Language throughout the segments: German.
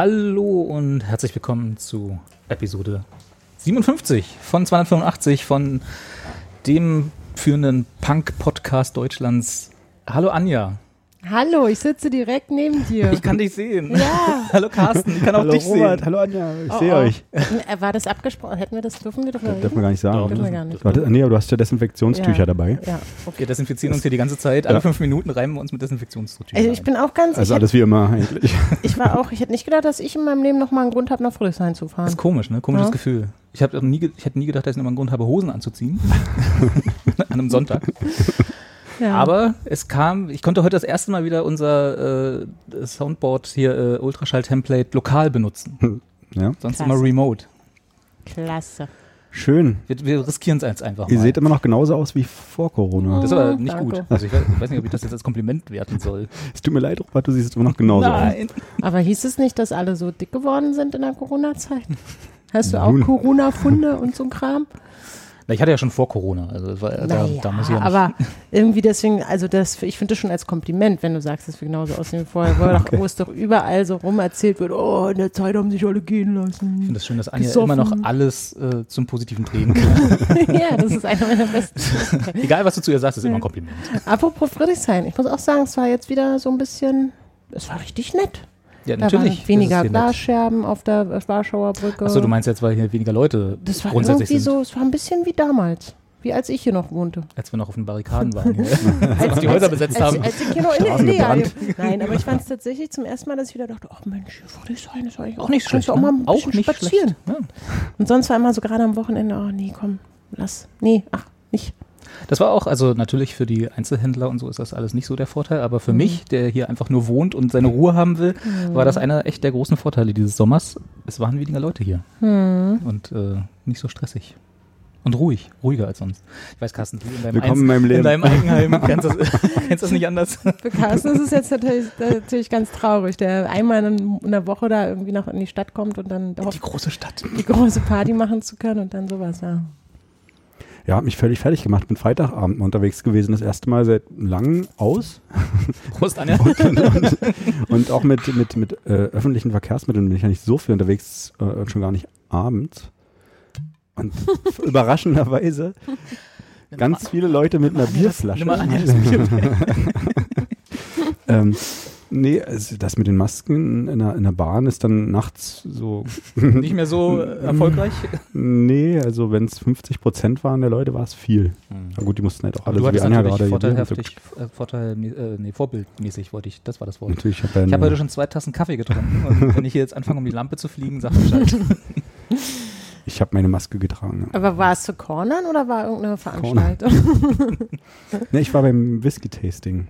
Hallo und herzlich willkommen zu Episode 57 von 285 von dem führenden Punk-Podcast Deutschlands. Hallo Anja. Hallo, ich sitze direkt neben dir. Ich kann dich sehen. Ja. Hallo Carsten, ich kann auch hallo dich Robert, sehen. hallo Anja, ich Oh, sehe oh. euch. Äh, War das abgesprochen? Hätten wir das dürfen wir doch Das dürfen wir gar nicht sagen. Doch, Dürfen wir gar nicht. Nee, aber du hast ja Desinfektionstücher Ja. dabei. Ja. Wir desinfizieren uns hier die ganze Zeit. Alle Ja. fünf Minuten reimen wir uns mit Desinfektionstüchern Also ich bin auch ganz. Also ich, alles wie immer eigentlich. ich war auch. Ich hätte nicht gedacht, dass ich in meinem Leben noch mal einen Grund habe, nach Friedrichshain zu Das fahren. ist komisch, ne? Komisches Ja. Gefühl. Ich habe nie, ich hätte nie gedacht, dass ich nochmal einen Grund habe, Hosen anzuziehen. An einem Sonntag. Ja. Aber es kam, ich konnte heute das erste Mal wieder unser äh, Soundboard hier, äh, Ultraschall-Template lokal benutzen. Ja. Sonst Klasse. immer remote. klasse. Schön. Wir, wir riskieren es jetzt einfach Ihr mal. seht immer noch genauso aus wie vor Corona. das ist aber nicht danke. gut. Also ich weiß, ich weiß nicht, ob ich das jetzt als Kompliment werten soll. Es tut mir leid, Robert, du siehst immer noch genauso aus. Nein. Aber hieß es nicht, dass alle so dick geworden sind in der Corona-Zeit? Hast du auch. Corona-Funde und so ein Kram? Ich hatte ja schon vor Corona. Also das war, da, da muss ich ja nicht. aber irgendwie deswegen, also das, ich finde das schon als Kompliment, wenn du sagst, dass wir genauso aussehen wie vorher, wo, doch, wo es doch überall so rum erzählt wird, oh, in der Zeit haben sich alle gehen ich lassen. finde es schön, dass Anja Gesoffen. immer noch alles äh, zum Positiven drehen kann. ja, das ist einer meiner besten. Egal, was du zu ihr sagst, ist immer ein Kompliment. Apropos Friedrichshain, ich muss auch sagen, es war jetzt wieder so ein bisschen, es war richtig nett. Ja, Da natürlich. waren weniger das. Glasscherben auf der Warschauer Brücke. Achso, du meinst jetzt, weil hier weniger Leute das war grundsätzlich irgendwie sind, so, es war ein bisschen wie damals, wie als ich hier noch wohnte. als wir noch auf den Barrikaden waren. als die Häuser besetzt als, haben. Als ich hier noch in der. Nein, aber ich fand es tatsächlich zum ersten Mal, dass ich wieder dachte, ach Mensch, hier Friedrichshain ist eigentlich Auch nicht kannst schlecht. auch mal ne? ein auch bisschen nicht spazieren. Ja. Und sonst war immer so gerade am Wochenende, oh nee, komm, lass. Nee, ach, nicht. Das war auch, also natürlich für die Einzelhändler und so ist das alles nicht so der Vorteil, aber für Mhm. mich, der hier einfach nur wohnt und seine Ruhe haben will, war das einer echt der großen Vorteile dieses Sommers. Es waren weniger Leute hier Hm. und äh, nicht so stressig. Und ruhig, ruhiger als sonst. Ich weiß, Carsten, du in deinem, Willkommen Einz- in meinem in Leben. deinem Eigenheim kennst das, kennst das nicht anders. Für Carsten ist es jetzt natürlich, natürlich ganz traurig, der einmal in, in der Woche da irgendwie noch in die Stadt kommt und dann Die hofft, große Stadt. die große Party machen zu können und dann sowas, ja. Ja, hab mich völlig fertig gemacht. Bin Freitagabend unterwegs gewesen, das erste Mal seit langem aus. Prost, Anja. Und auch mit, mit, mit äh, öffentlichen Verkehrsmitteln bin ich ja nicht so viel unterwegs, äh, und schon gar nicht abends. Und überraschenderweise ganz viele Leute mit einer Bierflasche. Nimm mal Anja das Bier. Ähm, nee, also das mit den Masken in der, in der Bahn ist dann nachts so. Nicht mehr so äh, erfolgreich. Nee, also wenn es 50 Prozent waren der Leute, war es viel. Na gut, die mussten halt auch alle so wie Anja gerade vorteilhaftig, äh, Vorteil, äh, nee, vorbildmäßig wollte ich, das war das Wort. Natürlich, ich habe heute schon zwei Tassen Kaffee getrunken und wenn ich hier jetzt anfange, um die Lampe zu fliegen, sag Bescheid. ich habe meine Maske getragen. Ja. Aber war es zu Cornern oder war irgendeine Veranstaltung? Nee, ich war beim Whisky-Tasting.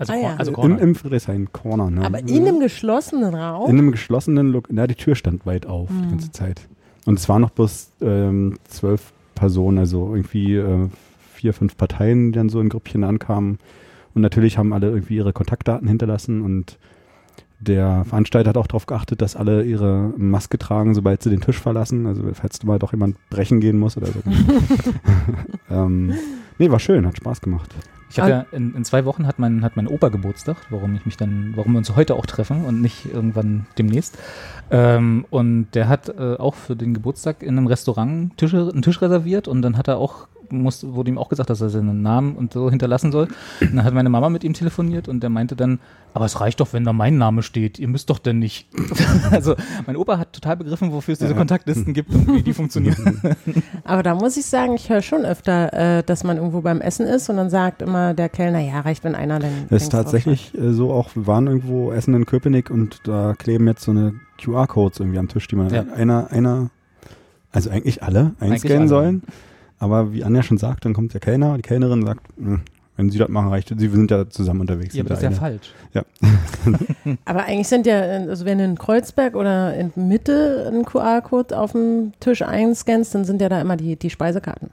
Also, Ah, ja. also Im. Im Friedrichshain Corner. Ne? Aber in einem geschlossenen Raum? In einem geschlossenen Look. Na, die Tür stand weit auf Hm. die ganze Zeit. Und es waren noch bloß ähm, zwölf Personen, also irgendwie äh, vier, fünf Parteien, die dann so in Grüppchen ankamen. Und natürlich haben alle irgendwie ihre Kontaktdaten hinterlassen und der Veranstalter hat auch darauf geachtet, dass alle ihre Maske tragen, sobald sie den Tisch verlassen. Also falls mal doch jemand brechen gehen muss oder so. ähm, nee, war schön, hat Spaß gemacht. Ich habe ja in, in zwei Wochen hat mein, hat mein Opa Geburtstag, warum ich mich dann, warum wir uns heute auch treffen und nicht irgendwann demnächst. Ähm, und der hat äh, auch für den Geburtstag in einem Restaurant Tische, einen Tisch reserviert und dann hat er auch muss, wurde ihm auch gesagt, dass er seinen Namen und so hinterlassen soll. Und dann hat meine Mama mit ihm telefoniert und der meinte dann, aber es reicht doch, wenn da mein Name steht. Ihr müsst doch denn nicht. also mein Opa hat total begriffen, wofür es diese Kontaktlisten gibt und wie die funktionieren. Aber da muss ich sagen, ich höre schon öfter, äh, dass man irgendwo beim Essen ist und dann sagt immer der Kellner, ja, reicht, wenn einer dann. Das ist tatsächlich äh, so auch, wir waren irgendwo essen in Köpenick und da kleben jetzt so eine QR-Codes irgendwie am Tisch, die man Ja. einer, einer, also eigentlich alle Eigentlich einscannen alle. sollen. Aber wie Anja schon sagt, dann kommt der Kellner, die Kellnerin sagt, "Hm, Wenn sie das machen, reicht es. Sie sind ja zusammen unterwegs. Ja, aber das ist ja falsch. Aber eigentlich sind ja, also wenn du in Kreuzberg oder in Mitte einen QR-Code auf dem Tisch einscannst, dann sind ja da immer die, die Speisekarten.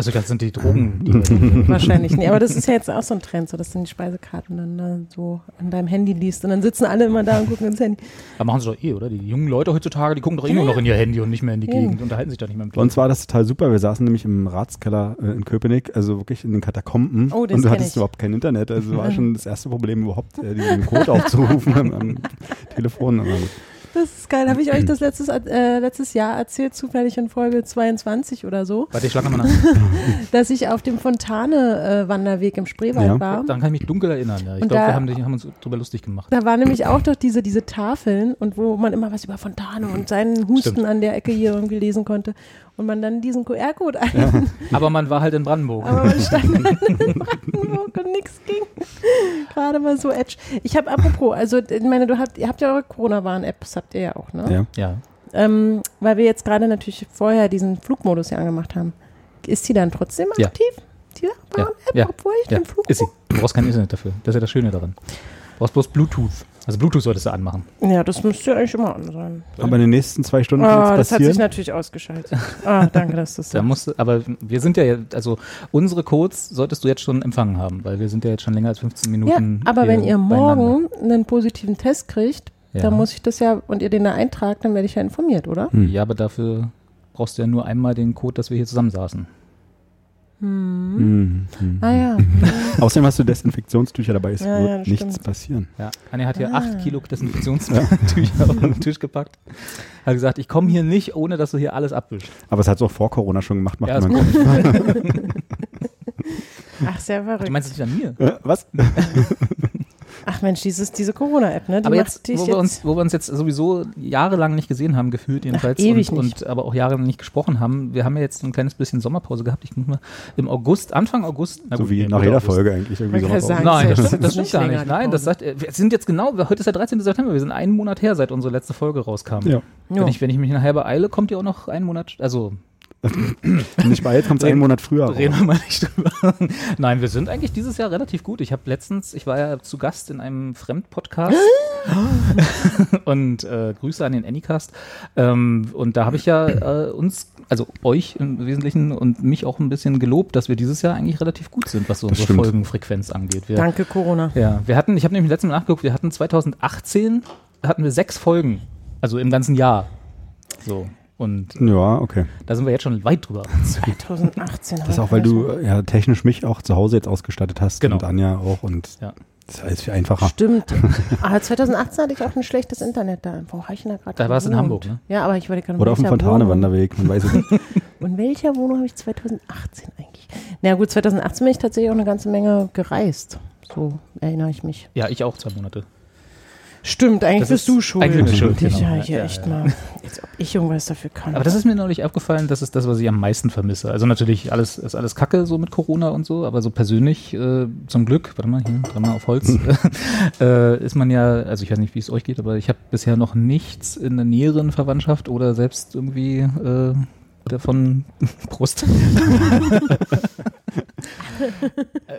Also das sind die Drogen. Die Wahrscheinlich nicht. Aber das ist ja jetzt auch so ein Trend, so dass du die Speisekarten dann da so an deinem Handy liest und dann sitzen alle immer da und gucken ins Handy. aber machen sie doch eh, oder? Die jungen Leute heutzutage, die gucken doch eh nur noch in ihr Handy und nicht mehr in die Ja. Gegend, unterhalten sich doch nicht mehr mit Bei uns war das total super. Wir saßen nämlich im Ratskeller äh, in Köpenick, also wirklich in den Katakomben. Oh, das und du hattest ich. überhaupt kein Internet. Also war schon das erste Problem überhaupt, äh, diesen Code aufzurufen am, am Telefon. Aber Das ist geil. Habe ich euch das letztes, äh, letztes Jahr erzählt, zufällig in Folge 22 oder so, Warte, ich schlag mal nach. dass ich auf dem Fontane-Wanderweg im Spreewald Ja. war. Daran kann ich mich dunkel erinnern. Ja. Ich glaube, da- wir haben, haben uns drüber lustig gemacht. Da waren nämlich auch doch diese, diese Tafeln und wo man immer was über Fontane und seinen Husten Stimmt. an der Ecke hier irgendwie lesen konnte und man dann diesen QR-Code ein. Aber man war halt in Brandenburg. Aber man stand in Brandenburg und nichts ging. Gerade mal so Edge. Ich habe apropos, also ich meine, du habt, ihr habt ja eure Corona-Warn-Apps, habt ihr ja auch, ne? ja. ja. Ähm, weil wir jetzt gerade natürlich vorher diesen Flugmodus ja angemacht haben. Ist die dann trotzdem Ja. aktiv? Die Ja, Warn-App, ja, obwohl ich ja. den Flug Ist sie. Du brauchst kein Internet dafür. Das ist ja das Schöne daran. Du brauchst bloß Bluetooth. Also Bluetooth solltest du anmachen. Ja, das müsste ja eigentlich immer an sein. Aber in den nächsten zwei Stunden kann Ah, es das hat sich natürlich ausgeschaltet. Ah, danke, dass du es Da sagst. musst du, aber wir sind ja, jetzt- also unsere Codes solltest du jetzt schon empfangen haben, weil wir sind ja jetzt schon länger als 15 Ja, Minuten. aber wenn ihr morgen einen positiven Test kriegt, Ja. dann muss ich das ja, und ihr den da eintragt, dann werde ich ja informiert, oder? Hm. Ja, aber dafür brauchst du ja nur einmal den Code, dass wir hier zusammensaßen. Hm, hm. Ah ja. Außerdem hast du Desinfektionstücher dabei, es Ja, wird ja, nichts stimmt. passieren. Ja. Anja hat hier Ah. acht Kilo Desinfektionstücher auf den Tisch gepackt. Hat gesagt, ich komme hier nicht, ohne dass du hier alles abwischst. Aber es hat es auch vor Corona schon gemacht, macht Ja, man ist gar nicht. Ach, sehr verrückt. Du meinst es nicht an mir? Äh, Was? Ach Mensch, dieses, diese Corona-App, ne? Die Aber macht jetzt wo, wir uns, wo wir uns jetzt sowieso jahrelang nicht gesehen haben, gefühlt jedenfalls, ewig und, nicht. und aber auch jahrelang nicht gesprochen haben, wir haben ja jetzt ein kleines bisschen Sommerpause gehabt. Ich muss mal im August, Anfang August, na So gut, wie nee, nach jeder August. Folge eigentlich. Irgendwie Man kann so sagen, Nein, das Das stimmt, ist das stimmt nicht gar nicht. Nein, das sagt, wir sind jetzt genau, heute ist der 13. September, wir sind einen Monat her, seit unsere letzte Folge rauskam. Ja. Ja. Wenn, ich, wenn ich mich nachher beeile, kommt ihr auch noch einen Monat, also Nicht jetzt kommt es einen Monat früher. reden wir mal nicht drüber. Nein, wir sind eigentlich dieses Jahr relativ gut. Ich habe letztens, ich war ja zu Gast in einem Fremdpodcast und äh, Grüße an den Anycast. Ähm, und da habe ich ja äh, uns, also euch im Wesentlichen und mich auch ein bisschen gelobt, dass wir dieses Jahr eigentlich relativ gut sind, was so Das unsere stimmt. Folgenfrequenz angeht. Wir, Danke, Corona. Ja, wir hatten, ich habe nämlich letztes Mal nachgeguckt, wir hatten 2018 hatten wir sechs Folgen, also im ganzen Jahr. So. Und Ja, okay. da sind wir jetzt schon weit drüber. 2018. Das ist auch, weil du äh, ja technisch mich auch zu Hause jetzt ausgestattet hast Genau. und Anja auch und Ja. das ist alles viel einfacher. Stimmt. Aber 2018 hatte ich auch ein schlechtes Internet da. Wo war ich denn da gerade? Da warst du in? Hamburg, ne? Ja, aber ich wollte gerade Oder auf dem? Fontane-Wanderweg, man weiß es nicht. Und welcher Wohnung habe ich 2018 eigentlich? Na gut, 2018 bin ich tatsächlich auch eine ganze Menge gereist. So erinnere ich mich. Ja, ich auch zwei Monate. Stimmt, eigentlich Das bist ist du schuld. eigentlich eine Schuld, Ich, genau. ja, hier Ja, echt ja. mal. Als ob ich irgendwas dafür kann. Aber das ist mir neulich aufgefallen, das ist das, was ich am meisten vermisse. Also natürlich alles ist alles Kacke so mit Corona und so, aber so persönlich äh, zum Glück, warte mal, hier, dreimal auf Holz, äh, ist man ja, also ich weiß nicht, wie es euch geht, aber ich habe bisher noch nichts in der näheren Verwandtschaft oder selbst irgendwie äh, davon Brust.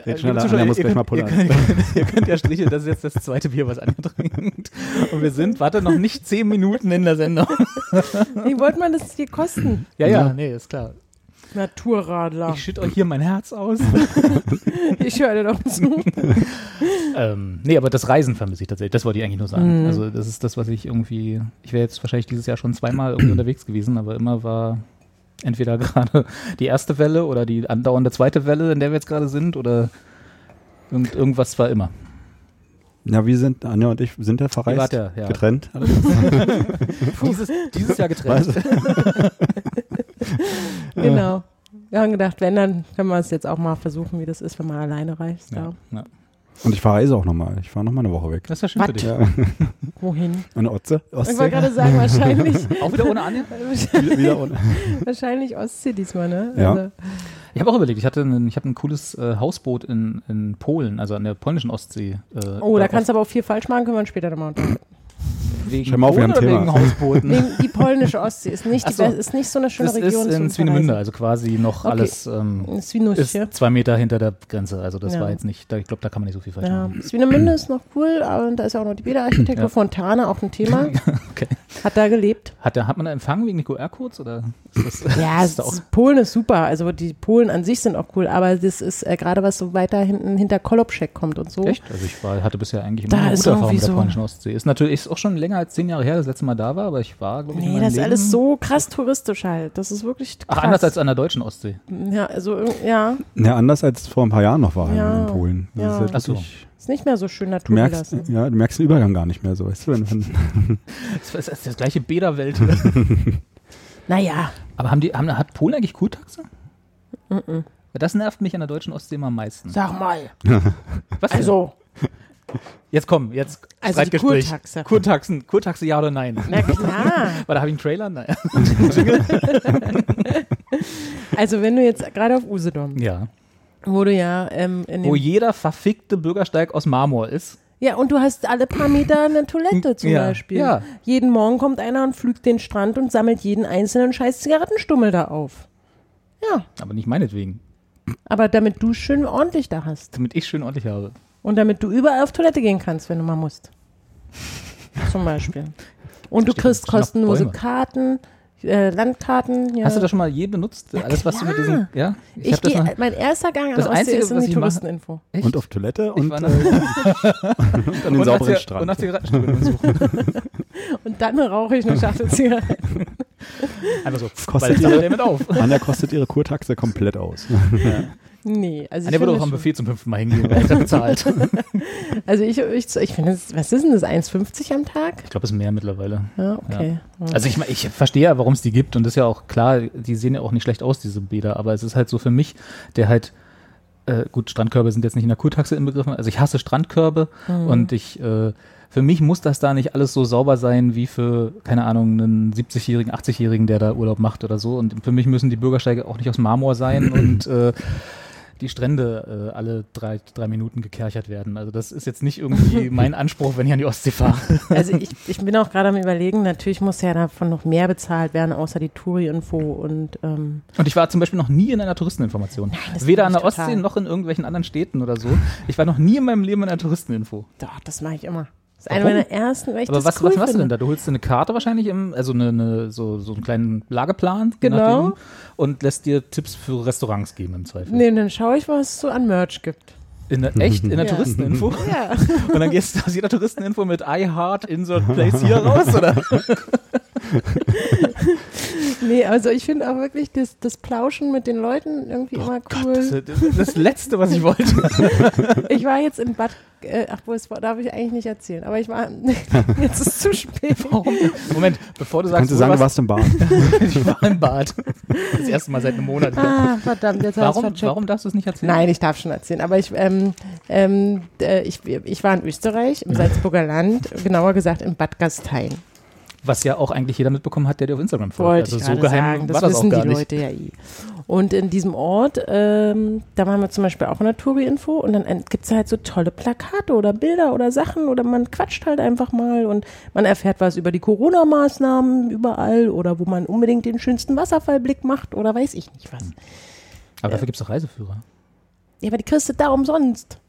Red schneller, Anja muss gleich mal ihr, pullern. könnt, ihr, könnt, ihr könnt ja stricheln, das ist jetzt das zweite Bier, was angetrinkt. Und wir sind, warte, noch nicht zehn Minuten in der Sendung. Wie wollte man das dir kosten? Ja, ja, nee, ist klar. Naturradler. Ich schütte euch hier mein Herz aus. Ich höre dir doch zu. ähm, nee, aber das Reisen vermisse ich tatsächlich. Das wollte ich eigentlich nur sagen. Mhm. Also das ist das, was ich irgendwie. Ich wäre jetzt wahrscheinlich dieses Jahr schon zweimal irgendwie unterwegs gewesen, aber immer war entweder gerade die erste Welle oder die andauernde zweite Welle, in der wir jetzt gerade sind, oder irgend, irgendwas war immer. Ja, wir sind, Anja und ich sind ja verreist. Ja, ja. Getrennt. Dieses, dieses Jahr getrennt. Genau. Wir haben gedacht, wenn, dann können wir es jetzt auch mal versuchen, wie das ist, wenn man alleine reist. Ja, Ja. Und ich verreise auch nochmal. Ich fahre nochmal eine Woche weg. Das ist ja schön für dich. Ja. Wohin? Eine Otze. Ich Ostsee. wollte gerade sagen, wahrscheinlich, Auch wieder ohne Anja? wieder, wieder ohne. wahrscheinlich Ostsee diesmal, ne? Ja. Also, Ich habe auch überlegt, ich hatte ein, ich habe ein cooles äh, Hausboot in, in Polen, also an der polnischen Ostsee. Äh, oh, da kannst du aber auch viel falsch machen, können wir später nochmal. Wegen Schau mal auf, wir Boden haben oder Thema. wegen Hausbooten? Wegen die polnische Ostsee ist nicht, so. ist nicht so eine schöne das Region. ist in Swinemünde, also quasi noch Okay. alles ähm, ist zwei Meter hinter der Grenze. Also das Ja. war jetzt nicht, da, ich glaube, da kann man nicht so viel falsch Ja, machen. Swinemünde ist noch cool, aber da ist ja auch noch die Bäderarchitektur Ja. Fontane, auch ein Thema. Okay. Hat da gelebt. Hat, der, hat man da Empfang wegen den QR-Codes oder das, Ja, ist da auch, ist, Polen ist super. Also die Polen an sich sind auch cool, aber das ist äh, gerade was so weiter hinten hinter Kolobschek kommt und so. echt? Also ich war, hatte bisher eigentlich Da immer eine ist gute Erfahrung mit der so- polnischen Ostsee. Ist natürlich ist auch schon länger als zehn Jahre her, das letzte Mal da war, aber ich war, glaube ich, Nee, das ist Leben, alles so krass touristisch halt. Das ist wirklich krass. Ach, anders als an der deutschen Ostsee. Ja, also ja, Ja, anders als vor ein paar Jahren noch war Ja, in Polen. Das ja. ist halt Ach so. ist nicht mehr so schön Du merkst, naturbelassen. ja, du merkst den Übergang gar nicht mehr so, weißt du? Wenn, wenn, Das ist das gleiche Bäderwelt. Naja, aber haben die, haben, hat Polen eigentlich Kurtaxe? Ja, Das nervt mich an der deutschen Ostsee immer am meisten. sag mal. Was? Also, Jetzt komm, jetzt Also die Streitgespräch. Kurtaxe. Kurtaxen, Kurtaxe ja oder nein? na klar. Weil da habe ich einen Trailer? Nein. Also wenn du jetzt gerade auf Usedom, Ja. wo du ja ähm, Wo jeder verfickte Bürgersteig aus Marmor ist. Ja, und du hast alle paar Meter eine Toilette zum Ja, Beispiel. ja. Jeden Morgen kommt einer und pflügt den Strand und sammelt jeden einzelnen scheiß Zigarettenstummel da auf. Ja, Aber nicht meinetwegen. aber damit du schön ordentlich da hast. Damit ich schön ordentlich habe. Und damit du überall auf Toilette gehen kannst, wenn du mal musst. Zum Beispiel. Und du kriegst kostenlose. Karten, äh, Landkarten. Ja. Hast du das schon mal je benutzt? Alles, was du mit diesen. Ja? ich das geh, noch- mein erster Gang an Das der Ostsee Einzige, ist in was die ich mache- Touristeninfo. Und auf Toilette Ich und, äh, nach- und an den und sauberen Strand. Und nach Zigarettenstummel suchen. Und dann rauche ich eine Schachtel Zigaretten. Einfach so. Kostet weil jetzt ihr- alle damit auf. Anja kostet ihre Kurtaxe komplett aus. Nee, also ich würde finde auch am Buffet zum fünften Mal hingehen, weil er bezahlt. Also ich, ich, ich finde, was ist denn das, 1,50 am Tag? Ich glaube, es ist mehr mittlerweile. Ja, okay. Also ich, ich verstehe ja, warum es die gibt und das ist ja auch klar, die sehen ja auch nicht schlecht aus, diese Bäder, aber es ist halt so für mich, der halt, äh, gut, Strandkörbe sind jetzt nicht in der Kurtaxe inbegriffen, also ich hasse Strandkörbe Mhm. und ich, äh, für mich muss das da nicht alles so sauber sein wie für, keine Ahnung, einen 70-Jährigen, 80-Jährigen, der da Urlaub macht oder so und für mich müssen die Bürgersteige auch nicht aus Marmor sein und äh, die Strände äh, alle drei, drei Minuten gekerchert werden. Also das ist jetzt nicht irgendwie mein Anspruch, wenn ich an die Ostsee fahre. Also ich, ich bin auch gerade am überlegen, natürlich muss ja davon noch mehr bezahlt werden, außer die Touri-Info und ähm, Und ich war zum Beispiel noch nie in einer Touristeninformation. das Weder an der total. Ostsee noch in irgendwelchen anderen Städten oder so. Ich war noch nie in meinem Leben in einer Touristeninfo. doch, das mache ich immer. Das ist eine meiner ersten, weil ich Aber das was, cool was machst du finde. denn da? Du holst dir eine Karte wahrscheinlich, im, also eine, eine, so, so einen kleinen Lageplan Genau. nachdem, und lässt dir Tipps für Restaurants geben im Zweifel. Nee, dann schaue ich, was es so an Merch gibt. In der, echt? In der Ja. Touristeninfo? Ja. Und dann gehst du aus jeder Touristeninfo mit I heart insert place hier raus, oder? Nee, also ich finde auch wirklich das, das Plauschen mit den Leuten irgendwie immer cool. Das ist das Letzte, was ich wollte. Ich war jetzt in Bad, äh, ach, wo es war, darf ich eigentlich nicht erzählen, aber ich war, jetzt ist es zu spät. Warum? Moment, bevor du sagst, Kannst du sagen, du warst, warst im Bad? ich war im Bad. Das erste Mal seit einem Monat. Ah, verdammt, jetzt Warum, habe ich warum darfst du es nicht erzählen? Nein, ich darf schon erzählen, aber ich, ähm, ähm, äh, ich, ich war in Österreich, im Salzburger Land, genauer gesagt in Bad Gastein. Was ja auch eigentlich jeder mitbekommen hat, der dir auf Instagram folgt. Wollte also ich so geheim sagen, das war das auch wissen gar die nicht. Leute ja eh. Und in diesem Ort, ähm, da waren wir zum Beispiel auch in der Touri-Info und dann gibt es halt so tolle Plakate oder Bilder oder Sachen oder man quatscht halt einfach mal und man erfährt was über die Corona-Maßnahmen überall oder wo man unbedingt den schönsten Wasserfallblick macht oder weiß ich nicht was. Aber dafür gibt es doch Reiseführer. Ja, aber die kriegst du da umsonst.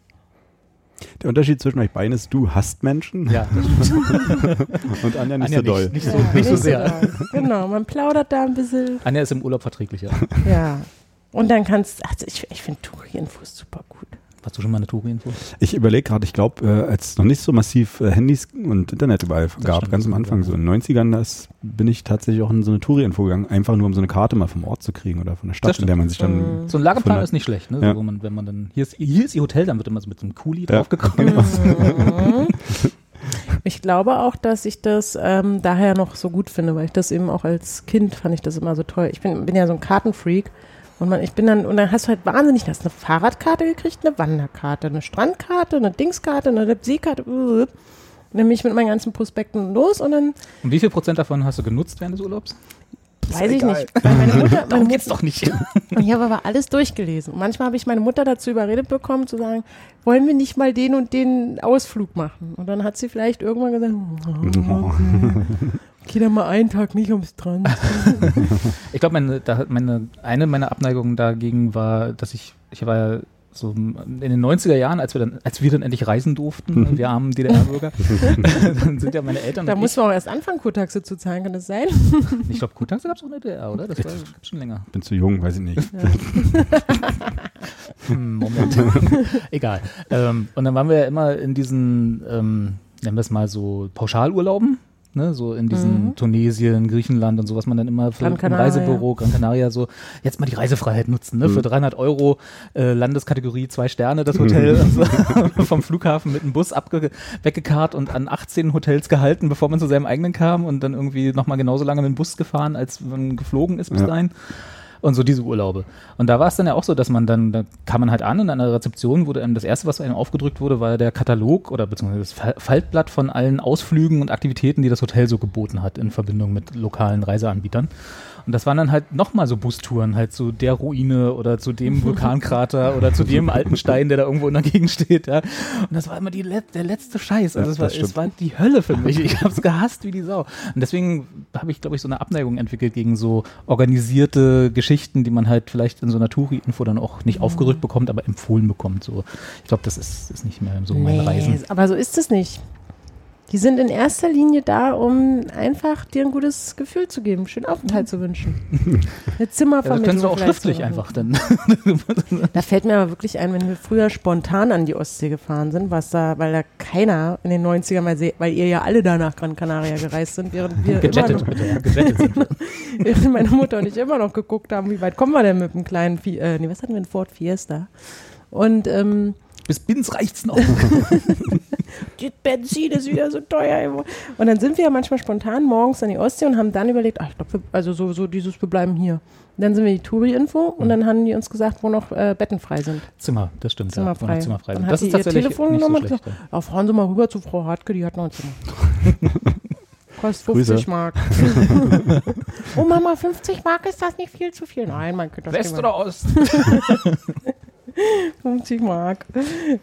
Der Unterschied zwischen euch beiden ist, du hasst Menschen Ja, das stimmt. und Anja nicht Anja so doll. nicht, nicht so, Ja, nicht so sehr. doll. Genau, man plaudert da ein bisschen. Anja ist im Urlaub verträglicher. Ja. Und dann kannst also ich, ich finde Touri-Infos super gut. Hast du schon mal eine Touri-Info? Ich überlege gerade, ich glaube, äh, als es noch nicht so massiv äh, Handys und Internet überall gab, stimmt, ganz am das Anfang, so in den 90ern, das bin ich tatsächlich auch in so eine Touri-Info gegangen, einfach nur um so eine Karte mal vom Ort zu kriegen oder von der Stadt, in der man sich dann. So ein Lageplan ist nicht schlecht, ne? So, Ja. wo man, wenn man dann, hier ist, hier ist ihr Hotel, dann wird immer so mit einem Kuli Ja, draufgekommen. Ich glaube auch, dass ich das ähm, daher noch so gut finde, weil ich das eben auch als Kind fand ich das immer so toll. Ich bin, bin ja so ein Kartenfreak und man, ich bin dann, und dann hast du halt wahnsinnig, du hast eine Fahrradkarte gekriegt, eine Wanderkarte, eine Strandkarte, eine Dingskarte, eine Seekarte, und dann bin ich mit meinen ganzen Prospekten los und dann Und wie viel Prozent davon hast du genutzt während des Urlaubs? Weiß ich nicht. Weil meine Mutter, meine Darum geht's Mutter, doch nicht. Und ich habe aber alles durchgelesen. Und manchmal habe ich meine Mutter dazu überredet bekommen, zu sagen, wollen wir nicht mal den und den Ausflug machen? Und dann hat sie vielleicht irgendwann gesagt, geh da mal einen Tag nicht ums Strand. Ich glaube, meine, da meine, eine meiner Abneigungen dagegen war, dass ich, ich war ja so in den 90er Jahren, als wir dann, als wir dann endlich reisen durften, wir armen DDR-Bürger, dann sind ja meine Eltern Da muss man auch erst anfangen, Kurtaxe zu zahlen, kann das sein? ich, ich glaube, Kurtaxe gab es auch in der DDR, oder? Das war gab's schon länger. Bin zu jung, weiß ich nicht. Hm, Moment. Egal. Ähm, und dann waren wir ja immer in diesen, ähm, nennen wir es mal so Pauschalurlauben. Ne, so in diesen Mhm. Tunesien, Griechenland und so, was man dann immer für Canaria. Reisebüro, Gran Canaria, so jetzt mal die Reisefreiheit nutzen, ne? Für 300 Euro äh, Landeskategorie zwei Sterne das Hotel und so, vom Flughafen mit dem Bus abge weggekarrt und an 18 Hotels gehalten, bevor man zu seinem eigenen kam und dann irgendwie nochmal genauso lange mit dem Bus gefahren, als man geflogen ist bis Ja. dahin. Und so diese Urlaube. Und da war es dann ja auch so, dass man dann, da kam man halt an in einer Rezeption, wurde einem das erste, was einem aufgedrückt wurde, war der Katalog oder beziehungsweise das Fa- Faltblatt von allen Ausflügen und Aktivitäten, die das Hotel so geboten hat in Verbindung mit lokalen Reiseanbietern. Und das waren dann halt nochmal so Bustouren, halt zu der Ruine oder zu dem Vulkankrater oder zu dem alten Stein, der da irgendwo in der Gegend steht. Ja. Und das war immer die Let der letzte Scheiß. Also Ja, es, war, es war die Hölle für mich. Ich habe es gehasst wie die Sau. Und deswegen habe ich, glaube ich, so eine Abneigung entwickelt gegen so organisierte Geschichten, die man halt vielleicht in so einer Touri-Info dann auch nicht aufgerückt bekommt, aber empfohlen bekommt. So, ich glaube, das ist, ist nicht mehr so mein Reisen. aber so ist es nicht. Die sind in erster Linie da, um einfach dir ein gutes Gefühl zu geben, schönen Aufenthalt zu wünschen. Eine Ja, das Zimmervermittlung. können sie auch schriftlich machen. einfach dann. Da fällt mir aber wirklich ein, wenn wir früher spontan an die Ostsee gefahren sind, was da, weil da keiner in den 90ern, weil, sie, weil ihr ja alle da nach Gran Canaria gereist sind, während wir immer Gejettet, noch, bitte. Ja, gejettet sind während meine Mutter und ich immer noch geguckt haben, wie weit kommen wir denn mit dem kleinen, Fi äh, nee, was hatten wir, ein Ford Fiesta? Und ähm, Bis Bins reicht's noch. die Benzin ist wieder so teuer. Und dann sind wir ja manchmal spontan morgens an die Ostsee und haben dann überlegt, ach, ich glaube, also so, so dieses, wir bleiben hier. Und dann sind wir die Touri-Info und dann haben die uns gesagt, wo noch äh, Betten frei sind. Zimmer, das stimmt. Zimmer ja, frei. Zimmer frei. Dann sind. hat Das die ist ihr Telefon nicht so genommen und gesagt, ja. Fahren Sie mal rüber zu Frau Hartke, die hat noch ein Zimmer. Kostet 50 Grüße. Mark. oh Mama, 50 Mark ist das nicht viel zu viel? Nein, mein Kind, das West oder Ost? Wir- 50 Mark.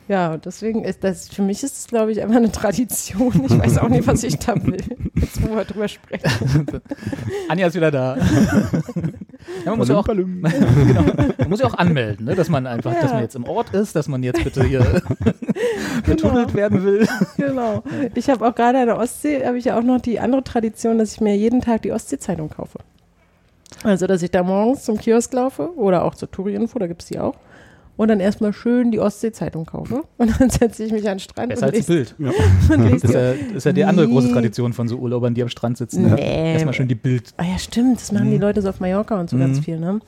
Ja, und deswegen ist das, für mich ist es, glaube ich, einfach eine Tradition. Ich weiß auch nicht, was ich da will, jetzt wo wir drüber sprechen. Anja ist wieder da. ja, man, muss ja auch, genau, man muss ja auch anmelden, ne, dass man einfach, Ja. dass man jetzt im Ort ist, dass man jetzt bitte hier betunnelt werden will. Genau. Ich habe auch gerade an der Ostsee, habe ich ja auch noch die andere Tradition, dass ich mir jeden Tag die Ostsee-Zeitung kaufe. Also, dass ich da morgens zum Kiosk laufe oder auch zur Touri-Info, da gibt es die auch. Und dann erstmal schön die Ostsee-Zeitung kaufe. Und dann setze ich mich an den Strand Besser und als das lese, Bild. und lese Das ist die. ja, das ist ja die andere große. Tradition von so Urlaubern, die am Strand sitzen. ne? Nee. Erstmal schön die Bild. Ah ja, stimmt, das machen die Mhm. Leute so auf Mallorca und so Mhm. ganz viel, ne?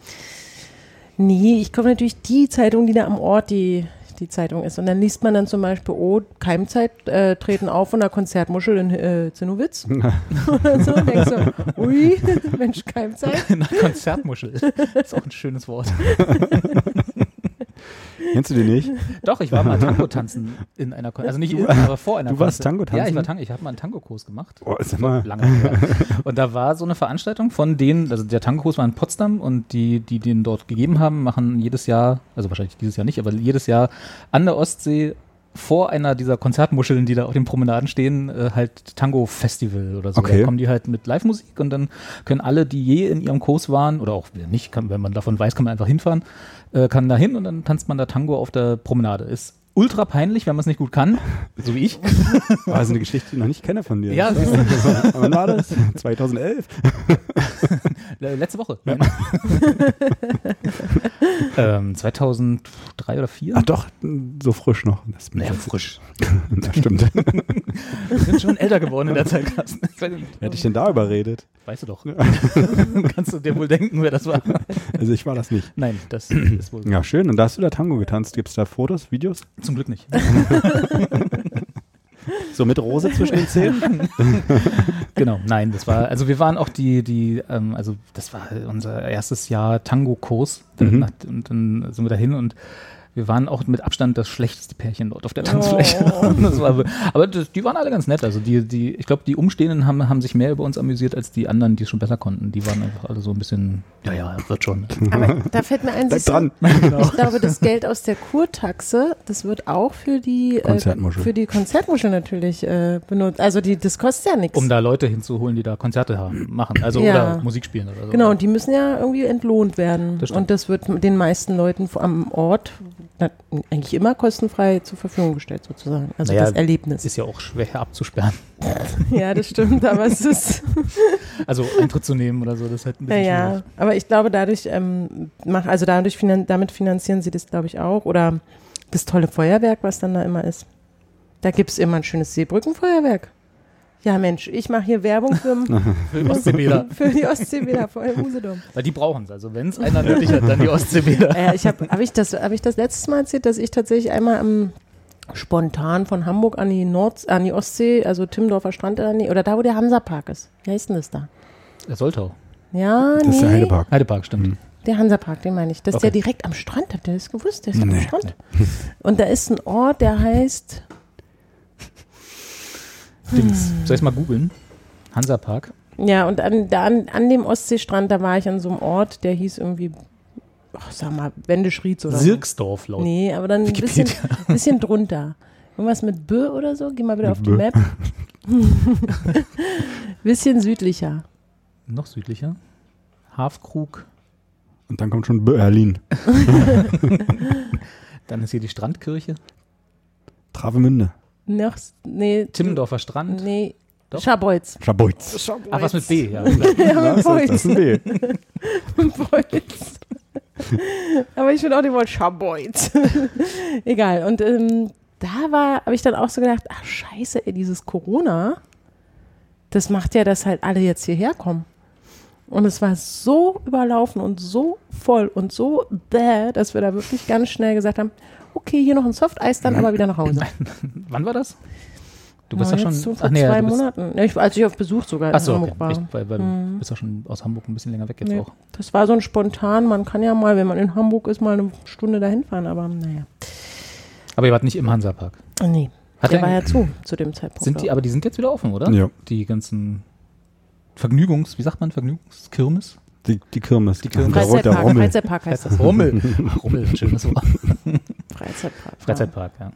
Nee, ich kaufe natürlich die Zeitung, die da am Ort die, die Zeitung ist. Und dann liest man dann zum Beispiel, oh, Keimzeit äh, treten auf von der Konzertmuschel in äh, Zinnowitz. Oder so. Und denkst du, ui, Mensch, Keimzeit. Na, Konzertmuschel. Ist auch ein schönes Wort. Kennst du die nicht? Doch, ich war mal Tango tanzen in einer Kon also nicht in, aber vor einer Du warst Tango tanzen? Ja, ich war Tango, ich habe mal einen Tango-Kurs gemacht. Oh, ist immer. Lange her. Und da war so eine Veranstaltung von denen, also der Tango-Kurs war in Potsdam und die, die den dort gegeben haben, machen jedes Jahr, also wahrscheinlich dieses Jahr nicht, aber jedes Jahr an der Ostsee vor einer dieser Konzertmuscheln, die da auf den Promenaden stehen, äh, halt Tango-Festival oder so. Okay. Da kommen die halt mit Live-Musik und dann können alle, die je in ihrem Kurs waren, oder auch nicht, kann, wenn man davon weiß, kann man einfach hinfahren, äh, kann da hin und dann tanzt man da Tango auf der Promenade. Ist ultra peinlich, wenn man es nicht gut kann, so wie ich. War das eine Geschichte, die ich noch nicht kenne von dir? Ja, siehst Wann war das? 2011? Äh, Letzte Woche. ähm, 2003 oder 2004? Ach doch, so frisch noch. Das Naja, frisch. Das stimmt. Wir sind schon älter geworden in der Zeit, Carsten. Wer hat dich denn da überredet? Weißt du doch. Kannst du dir wohl denken, wer das war? Also ich war das nicht. Nein, das ist wohl Ja, schön. Und da hast du da Tango getanzt. Gibt es da Fotos, Videos? zum Glück nicht. So mit Rose zwischen den Zähnen? Genau, nein, das war, also wir waren auch die, die, ähm, also das war unser erstes Jahr Tango-Kurs. Mhm. Und dann sind wir dahin und wir waren auch mit Abstand das schlechteste Pärchen dort auf der Tanzfläche. Oh. Das war, aber das, die waren alle ganz nett. Also die, die, ich glaube, die Umstehenden haben, haben sich mehr über uns amüsiert als die anderen, die es schon besser konnten. Die waren einfach alle so ein bisschen, ja, ja, wird schon. Aber da fällt mir ein, Bleib dran. ich glaube, das Geld aus der Kurtaxe, das wird auch für die äh, Konzertmuschel. für die Konzertmuschel natürlich äh, benutzt. Also die, das kostet ja nichts. Um da Leute hinzuholen, die da Konzerte haben, machen. Also Ja. oder Musik spielen oder so. Genau, und die müssen ja irgendwie entlohnt werden. Das und das wird den meisten Leuten am Ort eigentlich immer kostenfrei zur Verfügung gestellt, sozusagen. Also Naja, das Erlebnis. Ist ja auch schwer abzusperren. ja, das stimmt, aber es ist. Also Eintritt zu nehmen oder so, das ist halt ein bisschen Naja, schwierig. aber ich glaube, dadurch ähm, mach, also dadurch finan damit finanzieren sie das, glaube ich, auch. Oder das tolle Feuerwerk, was dann da immer ist. Da gibt es immer ein schönes Seebrückenfeuerwerk. Ja, Mensch, ich mache hier Werbung für, Für die Ostseebäder. für die Ostseebäder vor im Usedom. Weil die brauchen es. Also wenn es einer nötig hat, dann die Ostseebäder. Äh, ich habe hab ich, das- hab ich das letztes Mal erzählt, dass ich tatsächlich einmal am spontan von Hamburg an die Nord an die Ostsee, also Timmendorfer Strand an die, oder da, wo der Hansapark ist. Wie heißt denn das da? Der Soltau. Ja, Das nee. ist der Heidepark. Heidepark, stimmt. Mhm. Der Hansapark, den meine ich. Das ist Okay. der direkt am Strand. Habt ihr das gewusst? Der ist am Nee. Strand. Und da ist ein Ort, der heißt, Dings. Soll ich mal googeln? Hansapark. ja, und an, da an, an dem Ostseestrand, da war ich an so einem Ort, der hieß irgendwie, ach, sag mal, Wendeschrieds oder Sirksdorf laut. Nee, aber dann ein bisschen, bisschen drunter. Irgendwas mit Bö oder so? Geh mal wieder Mit auf die Bö. Map. bisschen südlicher. Noch südlicher. Hafkrug. Und dann kommt schon Berlin. Dann ist hier die Strandkirche. Travemünde. Noch, nee, Timmendorfer Strand. nee, Doch. Schabolz. Schabolz. Ach, was mit B, ja. Ja, mit ist, das ist ein B. Bolz. Aber ich finde auch den Wort Schabolz. Egal. Und ähm, da war, habe ich dann auch so gedacht, ach scheiße, ey, dieses Corona, das macht ja, dass halt alle jetzt hierher kommen. Und es war so überlaufen und so voll und so bäh, dass wir da wirklich ganz schnell gesagt haben, okay, hier noch ein Softeis, dann aber wieder nach Hause. Wann war das? Du bist ja, schon. So vor ach nee, zwei Monaten. Ja, ich, als ich auf Besuch sogar in Ach so, Hamburg okay. war. Echt, weil, weil Mhm. du bist ja schon aus Hamburg ein bisschen länger weg jetzt Nee. auch. Das war so ein spontan, man kann ja mal, wenn man in Hamburg ist, mal eine Stunde dahin fahren, aber naja. Aber ihr wart nicht im Hansapark. Nee, Hat der der war ja zu, zu dem Zeitpunkt. Sind die, aber die sind jetzt wieder offen, oder? Ja. Die ganzen Vergnügungs, wie sagt man, Vergnügungskirmes? Die, die Kirmes. Die Kirmes. Ro- der Freizeitpark, Rommel. Freizeitpark heißt das. Rummel. Rummel, schönes Wort. Freizeitpark. Freizeitpark, ja.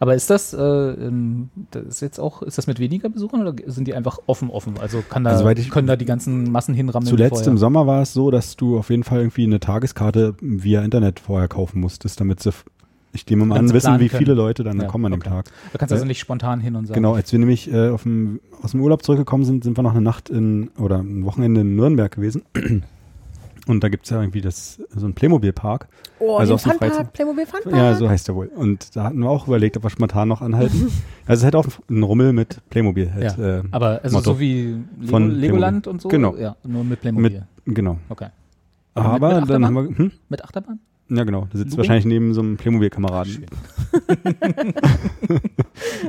Aber ist das, äh, ähm, das ist jetzt auch, ist das mit weniger Besuchern oder sind die einfach offen offen? Also kann da, Also, können da die ganzen Massen hinrammeln? Zuletzt vorher? im Sommer war es so, dass du auf jeden Fall irgendwie eine Tageskarte via Internet vorher kaufen musstest, damit sie, ich nehme mal an, wissen, wie können. viele Leute dann Ja, kommen an dem. Tag. Da kannst du also nicht spontan hin und sagen. Genau, als wir nämlich äh, auf dem, aus dem Urlaub zurückgekommen sind, sind wir noch eine Nacht in, oder ein Wochenende in Nürnberg gewesen. Und da gibt es ja irgendwie das, so einen Playmobil-Park. Oh, Also den Funpark, Playmobil Funpark. Ja, so heißt der wohl. Und da hatten wir auch überlegt, ob wir spontan noch anhalten. also es ist halt auch ein Rummel mit Playmobil. Halt, Ja, äh, Aber also Motto. so wie Lego, Von Legoland und so? Genau. Ja, nur mit Playmobil. genau. okay. Aber mit- Aber mit dann haben wir, hm? Mit Achterbahn? Ja genau, da sitzt Looping? wahrscheinlich neben so einem Playmobil-Kameraden.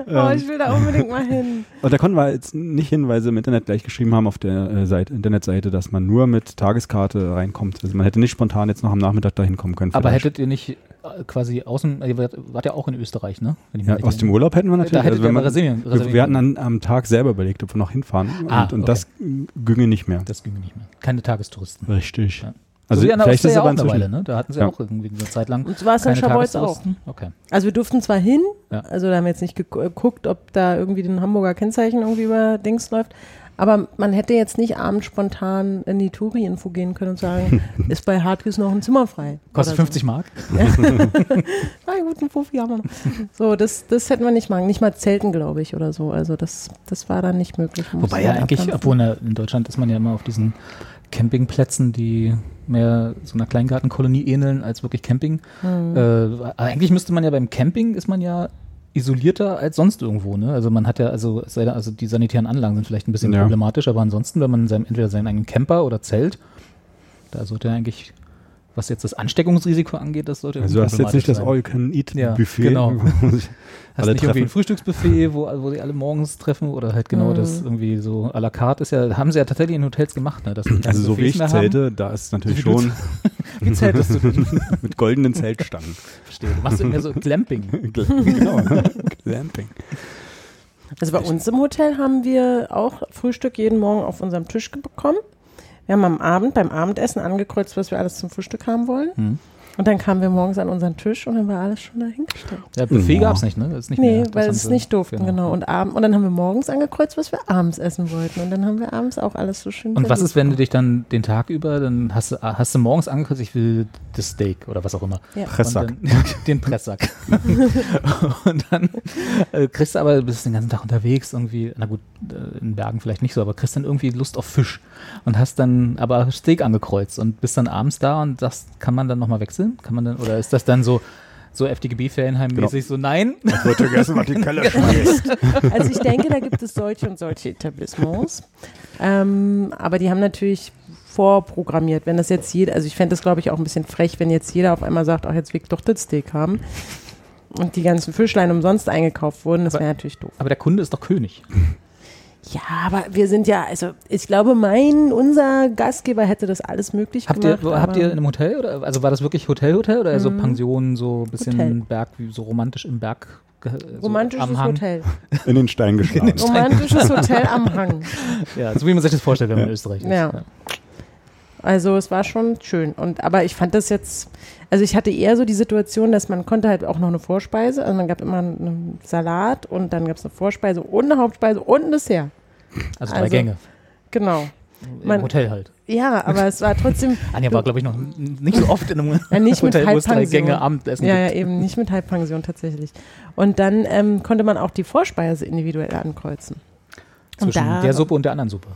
Oh, ich will da unbedingt mal hin. Und da konnten wir jetzt nicht hin, weil sie im Internet gleich geschrieben haben auf der äh, Seite, Internetseite, dass man nur mit Tageskarte reinkommt. Also man hätte nicht spontan jetzt noch am Nachmittag da hinkommen können. Aber hättet ihr nicht äh, quasi außen, ihr wart, wart ja auch in Österreich, ne? Wenn ich mich ja, aus dem. Urlaub hätten wir natürlich. Da hättet also ihr man, reservieren, wir, reservieren wir hatten an, am Tag selber überlegt, ob wir noch hinfahren. Ah, und und okay. das ginge nicht mehr. Das ginge nicht mehr. Keine Tagestouristen. Richtig. Ja. Also so wie an der vielleicht ist es aber eine inzwischen. Weile, ne? Da hatten sie Ja. auch irgendwie eine Zeit lang Und so war es in Schabolz auch. Okay. Also wir durften zwar hin, Ja. also da haben wir jetzt nicht gegu- geguckt, ob da irgendwie ein Hamburger Kennzeichen irgendwie über Dings läuft, aber man hätte jetzt nicht abends spontan in die Touri-Info gehen können und sagen, ist bei Hardkiss noch ein Zimmer frei. Kostet Oder 50 Mark? So. Ah, guten Fuffi haben wir noch. So, das, das hätten wir nicht machen. Nicht mal Zelten, glaube ich, oder so. Also das, das war dann nicht möglich. Wobei ja eigentlich, abdampfen. obwohl in, in Deutschland ist man ja immer auf diesen Campingplätzen, die mehr so einer Kleingartenkolonie ähneln als wirklich Camping. Hm. Äh, eigentlich müsste man ja beim Camping ist man ja isolierter als sonst irgendwo, ne? Also man hat ja, also, also die sanitären Anlagen sind vielleicht ein bisschen Ja. problematisch, aber ansonsten, wenn man seinem, entweder seinen eigenen Camper oder Zelt, da sollte ja eigentlich, was jetzt das Ansteckungsrisiko angeht, das sollte Also du hast jetzt nicht das sein. All-You-Can-Eat-Buffet. Ja, genau. Hast nicht irgendwie ein treffen. Frühstücksbuffet, wo, wo sie alle morgens treffen oder halt genau Mhm. das irgendwie so à la carte ist ja, haben sie ja tatsächlich in Hotels gemacht, ne? Dass Also so wie Buffets ich mehr haben. zelte, da ist es natürlich wie schon, Wie zeltest du denn? Mit goldenen Zeltstangen. Verstehe. Du machst irgendwie so Glamping. genau. Glamping. Also bei uns im Hotel haben wir auch Frühstück jeden Morgen auf unserem Tisch bekommen. Wir haben am Abend beim Abendessen angekreuzt, was wir alles zum Frühstück haben wollen. Hm. Und dann kamen wir morgens an unseren Tisch und dann war alles schon dahingestellt. Ja, Buffet Ja. gab's nicht, ne? Das ist nicht Nee, mehr. Das weil es nicht durften, genau. Und, abend, und dann haben wir morgens angekreuzt, was wir abends essen wollten. Und dann haben wir abends auch alles so schön Und was ist, wenn du dich dann den Tag über, dann hast du, hast du morgens angekreuzt, ich will das Steak oder was auch immer. Ja. Presssack. Und dann, den Presssack. und dann äh, kriegst du aber, du bist den ganzen Tag unterwegs, irgendwie, na gut, äh, in Bergen vielleicht nicht so, aber kriegst dann irgendwie Lust auf Fisch und hast dann aber Steak angekreuzt und bist dann abends da und sagst, kann man dann nochmal wechseln? Kann man dann, oder ist das dann so, so FDGB-Ferienheim-mäßig so, nein? Das wird vergessen, was die Keller schmeißt. Also ich denke, da gibt es solche und solche Etablissements. Ähm, aber die haben natürlich vorprogrammiert. Wenn das jetzt jeder, also ich fände das glaube ich auch ein bisschen frech, wenn jetzt jeder auf einmal sagt, ach jetzt will ich doch das Steak haben. Und die ganzen Fischlein umsonst eingekauft wurden, das wäre natürlich doof. Aber der Kunde ist doch König. Ja, aber wir sind ja, also ich glaube, mein, unser Gastgeber hätte das alles möglich Habt ihr, gemacht. wo- habt ihr in einem Hotel oder, also war das wirklich Hotel, Hotel oder so Mhm. Pension, so ein bisschen Hotel. Berg, wie so romantisch im Berg? So Romantisches am Hang? Hotel. In den Stein geschlagen. Romantisches Hotel am Hang. Ja, so wie man sich das vorstellt, wenn man in Österreich ist. Ja. Also es war schon schön. Und aber ich fand das jetzt, also ich hatte eher so die Situation, dass man konnte halt auch noch eine Vorspeise, also man gab immer einen Salat und dann gab es eine Vorspeise und eine Hauptspeise und ein Dessert. Also drei Also, Gänge. Genau. Im man- Hotel halt. Ja, aber es war trotzdem Anja war, glaube ich, noch nicht so oft in einem Ja, nicht mit Hotel, wo es drei. Gänge Abendessen ja, ja, eben nicht mit Halbpension tatsächlich. Und dann ähm, konnte man auch die Vorspeise individuell ankreuzen. Und Zwischen da- der Suppe und der anderen Suppe.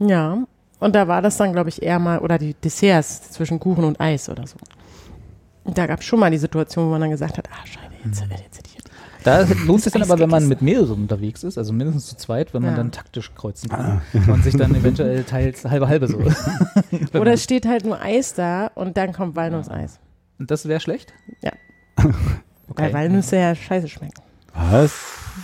Ja, und da war das dann, glaube ich, eher mal, oder die Desserts zwischen Kuchen und Eis oder so. Und da gab es schon mal die Situation, wo man dann gesagt hat, ah, scheiße, jetzt, Mhm. jetzt hätte ich Da lohnt sich dann aber, wenn man mit mehreren unterwegs ist, also mindestens zu zweit, wenn man Ja. dann taktisch kreuzen kann und sich dann eventuell teils halbe halbe so. Oder es steht halt nur Eis da und dann kommt Walnusseis. Und das wäre schlecht? Ja. Okay. Weil Walnüsse ja scheiße schmecken. Was?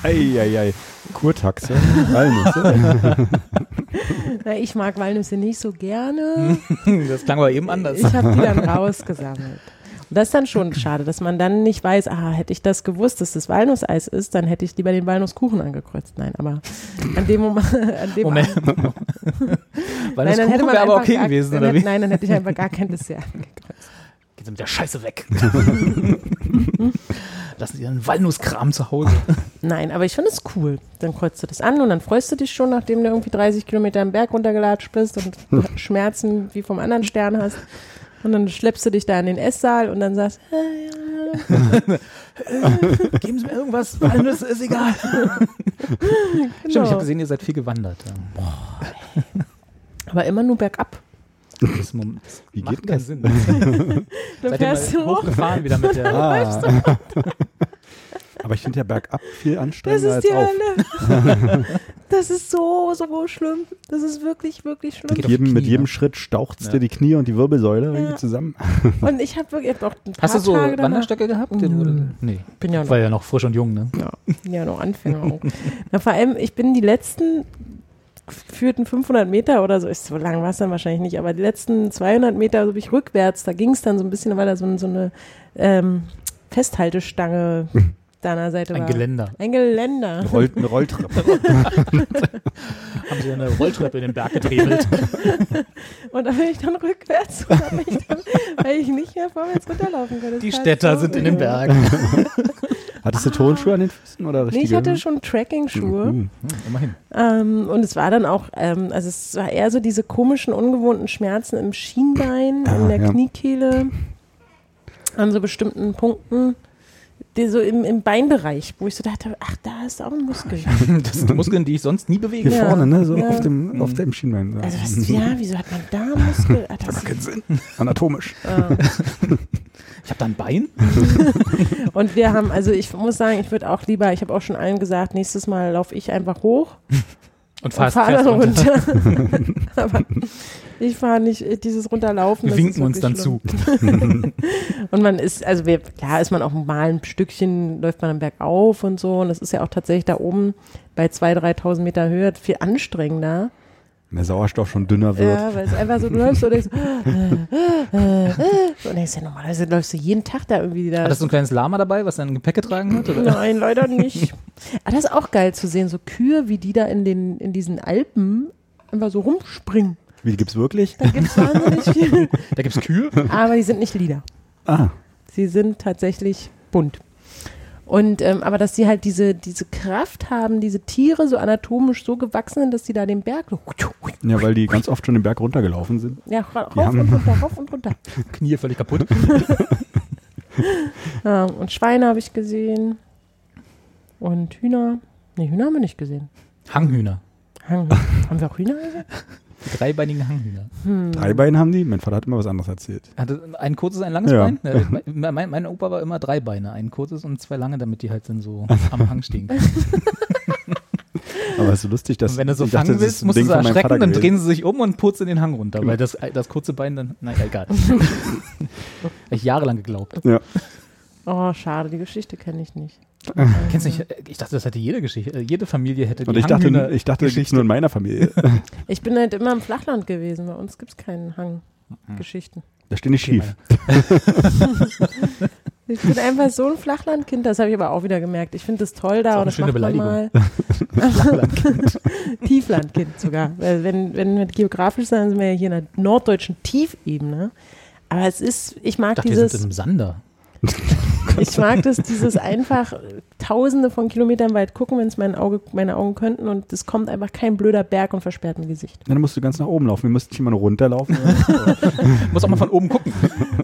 Eieiei. Kurtaxe. Walnüsse. Na, ich mag Walnüsse nicht so gerne. Das klang aber eben anders. Ich habe die dann rausgesammelt. Und das ist dann schon schade, dass man dann nicht weiß, ah, hätte ich das gewusst, dass das Walnusseis ist, dann hätte ich lieber den Walnusskuchen angekreuzt. Nein, aber an dem Moment, an dem Moment. Weil das nein, dann hätte Kuchen man wäre aber okay gar, gewesen, oder hätte, wie? Nein, dann hätte ich einfach gar kein Dessert angekreuzt. Sie mit der Scheiße weg. Lassen Sie Ihren Walnusskram zu Hause. Nein, aber ich finde es cool. Dann kreuzt du das an und dann freust du dich schon, nachdem du irgendwie 30 Kilometer im Berg runtergelatscht bist und Schmerzen wie vom anderen Stern hast. Und dann schleppst du dich da in den Esssaal und dann sagst, äh, ja, Geben Sie mir irgendwas, Walnüsse ist egal. Stimmt, ich genau. habe gesehen, ihr seid viel gewandert. Ja. aber immer nur bergab. Das Mom- Wie macht geht keinen das? Sinn. Dann fährst du hoch. hochgefahren wieder mit der... Ah. Aber ich finde ja bergab viel Das anstrengender ist die. Hölle. Das ist so, so schlimm. Das ist wirklich, wirklich schlimm. Mit jedem, die mit Knie, jedem ne? Schritt staucht Ja. dir die Knie und die Wirbelsäule Ja. irgendwie zusammen. Und ich habe wirklich auch ein paar Hast du so Tage Wanderstöcke gehabt? Oder? Nee. bin ja noch War ja noch frisch und jung, ne? Ja, ja noch Anfänger auch. Na, vor allem, ich bin die letzten geführten 500 Meter oder so, ist so lang war es dann wahrscheinlich nicht, aber die letzten 200 Meter so bin ich rückwärts, da ging es dann so ein bisschen, weil da so, ein- so eine ähm, Festhaltestange da an der Seite Ein war. Geländer. Ein Geländer. Roll, eine Rolltreppe. Haben sie eine Rolltreppe in den Berg getriebelt. Und da bin ich dann rückwärts, mich dann, weil ich nicht mehr vorwärts runterlaufen konnte. Die Städter so sind in den übel. Hattest du Tonschuhe an den Füßen oder Nee, richtige? ich hatte schon Tracking-Schuhe. Mhm. Hm, immerhin. Ähm, und es war dann auch, ähm, also es war eher so diese komischen, ungewohnten Schmerzen im Schienbein, Ah, in der ja. Kniekehle, an so bestimmten Punkten, die so im, im Beinbereich, wo ich so dachte, ach, da ist auch ein Muskel. Das sind die Muskeln, die ich sonst nie bewege. Hier Ja. vorne, ne? So Ja. auf, dem, Mhm. auf dem Schienbein. So. Also was, ja, wieso hat man da Muskel? Ah, das, Keinen Sinn. Anatomisch. äh. Ich habe da ein Bein. Und wir haben, also ich muss sagen, ich würde auch lieber, ich habe auch schon allen gesagt, nächstes Mal laufe ich einfach hoch Und fahre dann runter. runter. Aber ich fahre nicht dieses Runterlaufen. Wir winken uns dann wirklich zu. schlimm. Und man ist, also wir, klar ist man auch mal ein Stückchen, läuft man am Berg auf und so. Und das ist ja auch tatsächlich da oben bei 2.000, 3.000 Meter Höhe viel anstrengender, Wenn der Sauerstoff schon dünner wird. Ja, weil es einfach so, du läufst so und denkst, äh, äh, äh, und denkst ja normalerweise läufst du jeden Tag da irgendwie da. Hattest du ein kleines Lama dabei, was dann Gepäck getragen hat? Oder? Nein, leider nicht. Aber das ist auch geil zu sehen, so Kühe, wie die da in, den, in diesen Alpen einfach so rumspringen. Wie die gibt's wirklich? Da gibt es wahnsinnig viel. Da gibt es Kühe. Aber die sind nicht lila. Ah, Sie sind tatsächlich bunt. Und ähm, aber dass sie halt diese, diese Kraft haben, diese Tiere so anatomisch so gewachsen sind, dass sie da den Berg so ja, weil die ganz oft schon den Berg runtergelaufen sind. ja, ra- rauf Die und runter, rauf und runter. Knie völlig kaputt. Ja, und Schweine habe ich gesehen. Und Hühner. Nee, Hühner haben wir nicht gesehen. Hanghühner. Hang, haben wir auch Hühner gesehen? Dreibeinigen Hanghühner. Hm. Drei Beine haben die? Mein Vater hat immer was anderes erzählt. Hatte ein kurzes, ein langes Ja. Bein? Ja, mein, mein, Opa war immer drei Beine. Ein kurzes und zwei lange, damit die halt dann so am Hang stehen. Aber es ist so lustig, dass Und wenn du so dachte, fangen das willst, musst du sie erschrecken, dann drehen sie sich um und purzeln den Hang runter, weil das, das kurze Bein dann, naja, egal. Hab ich jahrelang geglaubt. Ja. Oh, schade, die Geschichte kenne ich nicht. Kennst du nicht? Ich dachte, das hätte jede Geschichte, äh, jede Familie hätte die Und ich dachte, ich dachte, das gibt's nur in meiner Familie. Ich bin halt immer im Flachland gewesen. Bei uns gibt es keinen Hang-Geschichten. Da stehen die Okay, schief. Ich bin einfach so ein Flachlandkind, das habe ich aber auch wieder gemerkt. Ich finde das toll da Ist auch und eine das schöne mal. Tieflandkind sogar. Weil wenn, wenn wir geografisch sein, sind wir ja hier in der norddeutschen Tiefebene. Aber es ist, ich mag Ich dachte, wir sind dieses, im Sander. ich mag das, dieses einfach tausende von Kilometern weit gucken, wenn es mein Auge, meine Augen könnten und es kommt einfach kein blöder Berg und versperrt ein Gesicht. Dann musst du ganz nach oben laufen. Wir müssten nicht immer nur runterlaufen. Muss auch mal von oben gucken.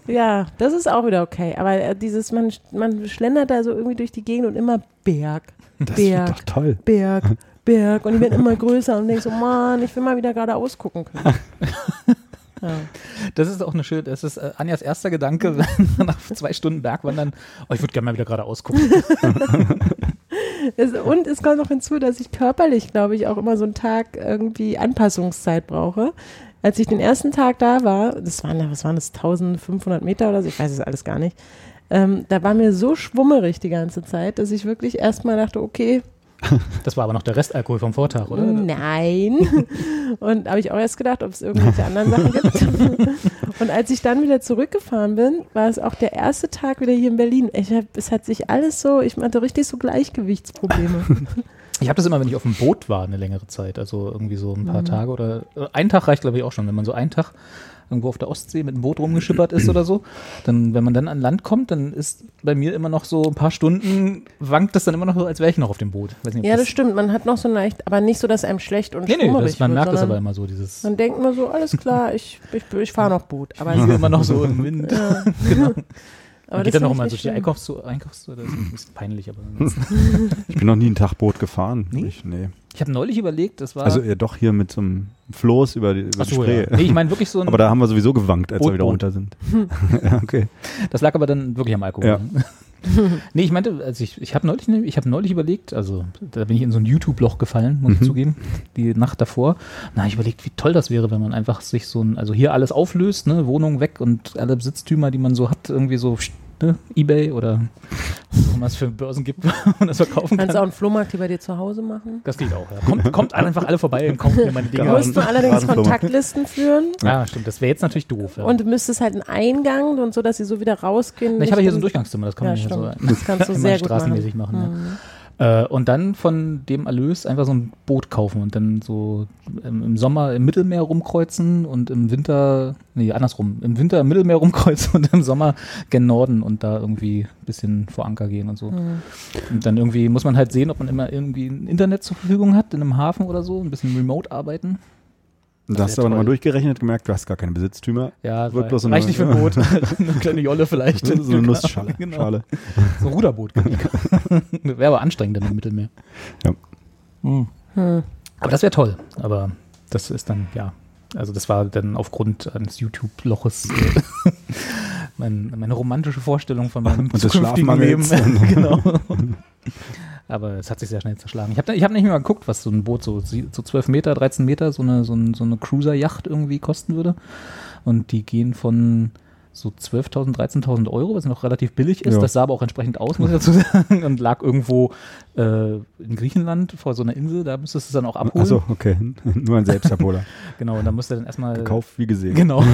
Ja, das ist auch wieder okay. Aber äh, dieses, man, man schlendert da so irgendwie durch die Gegend und immer Berg, Das Berg. ist doch toll. Berg, Berg. Und die werden immer größer und denkst so, Mann, ich will mal wieder geradeaus gucken können. Das ist auch eine schöne, das ist äh, Anjas erster Gedanke, wenn nach zwei Stunden Bergwandern, oh, ich würde gerne mal wieder geradeaus gucken. Es, und es kommt noch hinzu, dass ich körperlich, glaube ich, auch immer so einen Tag irgendwie Anpassungszeit brauche. Als ich den ersten Tag da war, das waren, was waren das, 1500 Meter oder so, ich weiß es alles gar nicht, ähm, da war mir so schwummerig die ganze Zeit, dass ich wirklich erstmal dachte, okay, Das war aber noch der Restalkohol vom Vortag, oder? Nein. Und habe ich auch erst gedacht, ob es irgendwelche anderen Sachen gibt. Und als ich dann wieder zurückgefahren bin, war es auch der erste Tag wieder hier in Berlin. Ich hab, es hat sich alles so, ich hatte richtig so Gleichgewichtsprobleme. Ich habe das immer, wenn ich auf dem Boot war, eine längere Zeit. Also irgendwie so ein paar Tage oder äh, ein Tag reicht, glaube ich, auch schon. Wenn man so einen Tag irgendwo auf der Ostsee mit dem Boot rumgeschippert ist oder so, dann, wenn man dann an Land kommt, dann ist bei mir immer noch so ein paar Stunden, wankt das dann immer noch so, als wäre ich noch auf dem Boot. Weiß nicht, ja, das stimmt. Man hat noch so leicht, aber nicht so, dass einem schlecht und Nee, nee, das, man wird, merkt das aber immer so, dieses. Man denkt immer so, alles klar, ich, ich, ich fahre noch Boot. Aber, ist immer noch so im Wind. ja. genau. aber Man geht dann noch ich mal durch die. Einkaufs Einkaufs das ist ein bisschen peinlich, aber Ich bin noch nie ein Tag Boot gefahren. Nee? Ich, nee. Ich habe neulich überlegt, das war Also ja, doch hier mit so einem Floß über die, über die so, Spree. ja. Nee, ich meine wirklich so ein Aber da haben wir sowieso gewankt, als wir wieder Boot, runter sind. ja, okay. Das lag aber dann wirklich am Alkohol. Ja. nee, ich meinte, also ich, ich habe neulich, ne- ich hab neulich überlegt, also da bin ich in so ein YouTube-Loch gefallen, muss ich Mhm. zugeben, die Nacht davor. Na, ich überlegt, wie toll das wäre, wenn man einfach sich so ein, also hier alles auflöst, ne, Wohnung weg und alle Besitztümer, die man so hat, irgendwie so ne, Ebay oder was auch es für Börsen gibt, wo man das verkaufen Kannst du auch kann. einen Flohmarkt hier bei dir zu Hause machen? Das geht auch, ja. Kommt, kommt einfach alle vorbei und kauft mir meine Dinge. Du Ja. musst nur allerdings. Kontaktlisten führen Ja, stimmt, das wäre jetzt natürlich doof. Ja. und du müsstest halt einen Eingang und so, dass sie so wieder rausgehen. Na, ich habe hier so ein Durchgangszimmer, das kann Ja, man hier so. Das kannst du sehr gut straßenmäßig machen. ja. Äh, und dann von dem Erlös einfach so ein Boot kaufen und dann so im, im Sommer im Mittelmeer rumkreuzen und im Winter, nee, andersrum, im Winter im Mittelmeer rumkreuzen und im Sommer gen Norden und da irgendwie ein bisschen vor Anker gehen und so. Mhm. Und dann irgendwie muss man halt sehen, ob man immer irgendwie ein Internet zur Verfügung hat in einem Hafen oder so, ein bisschen remote arbeiten. Und da hast du aber nochmal durchgerechnet, gemerkt, du hast gar keine Besitztümer. Ja, Wird bloß so reicht eine- nicht für ein Boot. eine kleine Jolle vielleicht. So eine Nussschale. Genau. Schale. So ein Ruderboot. Wäre aber anstrengend dann im Mittelmeer. Ja. Hm. Hm. Aber das wäre toll. Aber das ist dann, ja. Also das war dann aufgrund eines YouTube-Loches äh, mein, meine romantische Vorstellung von meinem Und zukünftigen Leben. Genau. Aber es hat sich sehr schnell zerschlagen. Ich habe ich hab nicht mehr mal geguckt, was so ein Boot so, so 12 Meter, 13 Meter, so eine, so, ein, so eine Cruiser-Yacht irgendwie kosten würde. Und die gehen von so 12.000, 13.000 Euro, was noch relativ billig ist. Ja. Das sah aber auch entsprechend aus, muss ich dazu sagen, und lag irgendwo äh, in Griechenland vor so einer Insel. Da müsstest du es dann auch abholen. Achso, okay. Nur ein Selbstabholer. Genau, und da musst du dann erstmal Gekauft wie gesehen. Genau.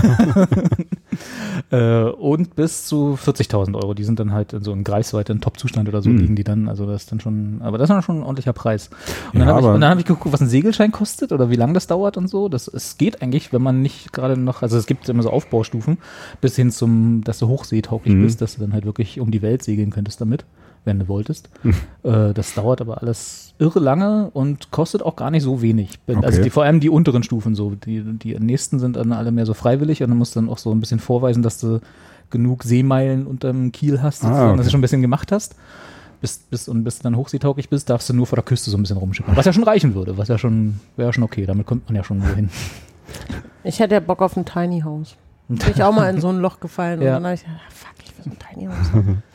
Äh, und bis zu 40.000 Euro. Die sind dann halt in so einem Greifswald in Top-Zustand oder so Mhm. liegen die dann. Also das ist dann schon, aber das ist dann schon ein ordentlicher Preis. Und dann Ja, habe ich, dann hab ich geguckt, was ein Segelschein kostet oder wie lange das dauert und so. Das, es geht eigentlich, wenn man nicht gerade noch, also es gibt immer so Aufbaustufen, bis hin zum, dass du hochseetauglich Mhm. bist, dass du dann halt wirklich um die Welt segeln könntest damit, wenn du wolltest. Mhm. Äh, das dauert aber alles irre lange und kostet auch gar nicht so wenig. Also Okay. die, vor allem die unteren Stufen so. Die, die nächsten sind dann alle mehr so freiwillig und dann musst du dann auch so ein bisschen vorweisen, dass du genug Seemeilen unterm Kiel hast, Ah, sozusagen, dass okay. du schon ein bisschen gemacht hast. Bis, bis, und bis du dann hochseetauglich bist, darfst du nur vor der Küste so ein bisschen rumschippern. Was ja schon reichen würde, was ja schon, wäre ja schon okay. Damit kommt man ja schon wohin. Ich hätte ja Bock auf ein Tiny House. Bin ich auch mal in so ein Loch gefallen Ja. und dann habe ich gedacht, fuck, ich will so ein Tiny House haben.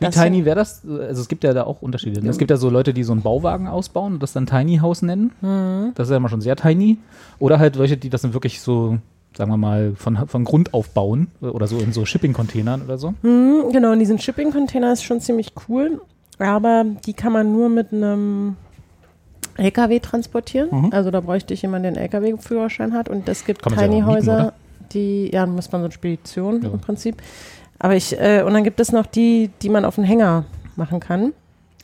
Wie tiny wäre das? Also es gibt ja da auch Unterschiede. ne? Es gibt ja so Leute, die so einen Bauwagen ausbauen und das dann Tiny House nennen. Mhm. Das ist ja immer schon sehr tiny. Oder halt welche, die das dann wirklich so, sagen wir mal, von, von Grund auf bauen oder so in so Shipping-Containern oder so. Hm, genau, und diesen Shipping-Container ist schon ziemlich cool, aber die kann man nur mit einem LKW transportieren. Mhm. Also da bräuchte ich jemanden, der einen LKW-Führerschein hat. Und es gibt Kann man selber Tiny mieten, Häuser, oder? die, ja, muss man so eine Spedition Ja. im Prinzip. Aber ich, äh, und dann gibt es noch die, die man auf den Hänger machen kann.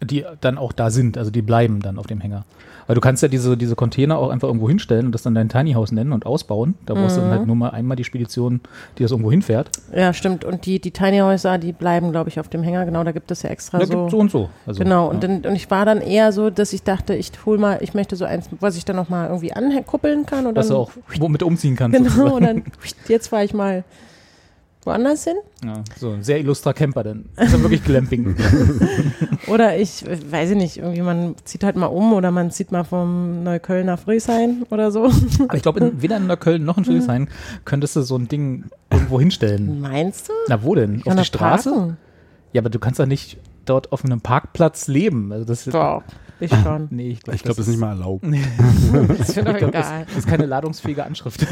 Die dann auch da sind, also die bleiben dann auf dem Hänger. Weil du kannst ja diese, diese Container auch einfach irgendwo hinstellen und das dann dein Tiny House nennen und ausbauen. Da brauchst du dann Mhm. halt nur mal einmal die Spedition, die das irgendwo hinfährt. Ja, stimmt. Und die, die Tiny Häuser, die bleiben, glaube ich, auf dem Hänger. Genau, da gibt es ja extra Da so. gibt so und so. Also, Genau, und, ja. dann, und ich war dann eher so, dass ich dachte, ich hol mal, ich möchte so eins, was ich dann noch mal irgendwie ankuppeln kann. Und dass du dann, auch womit umziehen kannst. Genau, sozusagen. und dann, jetzt fahre ich mal woanders hin. Ja, so ein sehr illustrer Camper dann. Das ist dann wirklich Glamping. Oder ich, weiß ich nicht, irgendwie man zieht halt mal um oder man zieht mal vom Neukölln nach Friesheim oder so. Aber ich glaube, in- weder in Neukölln noch in Friedrichshain könntest du so ein Ding irgendwo hinstellen. Meinst du? Na, wo denn? Ich Auf die Straße? parken. Ja, aber du kannst doch nicht dort auf einem Parkplatz leben. Also das Doch, ich schon. Nee, ich glaube, Ich glaube, das ist nicht mal erlaubt. Das ist mir doch glaub, egal. das ist keine ladungsfähige Anschrift.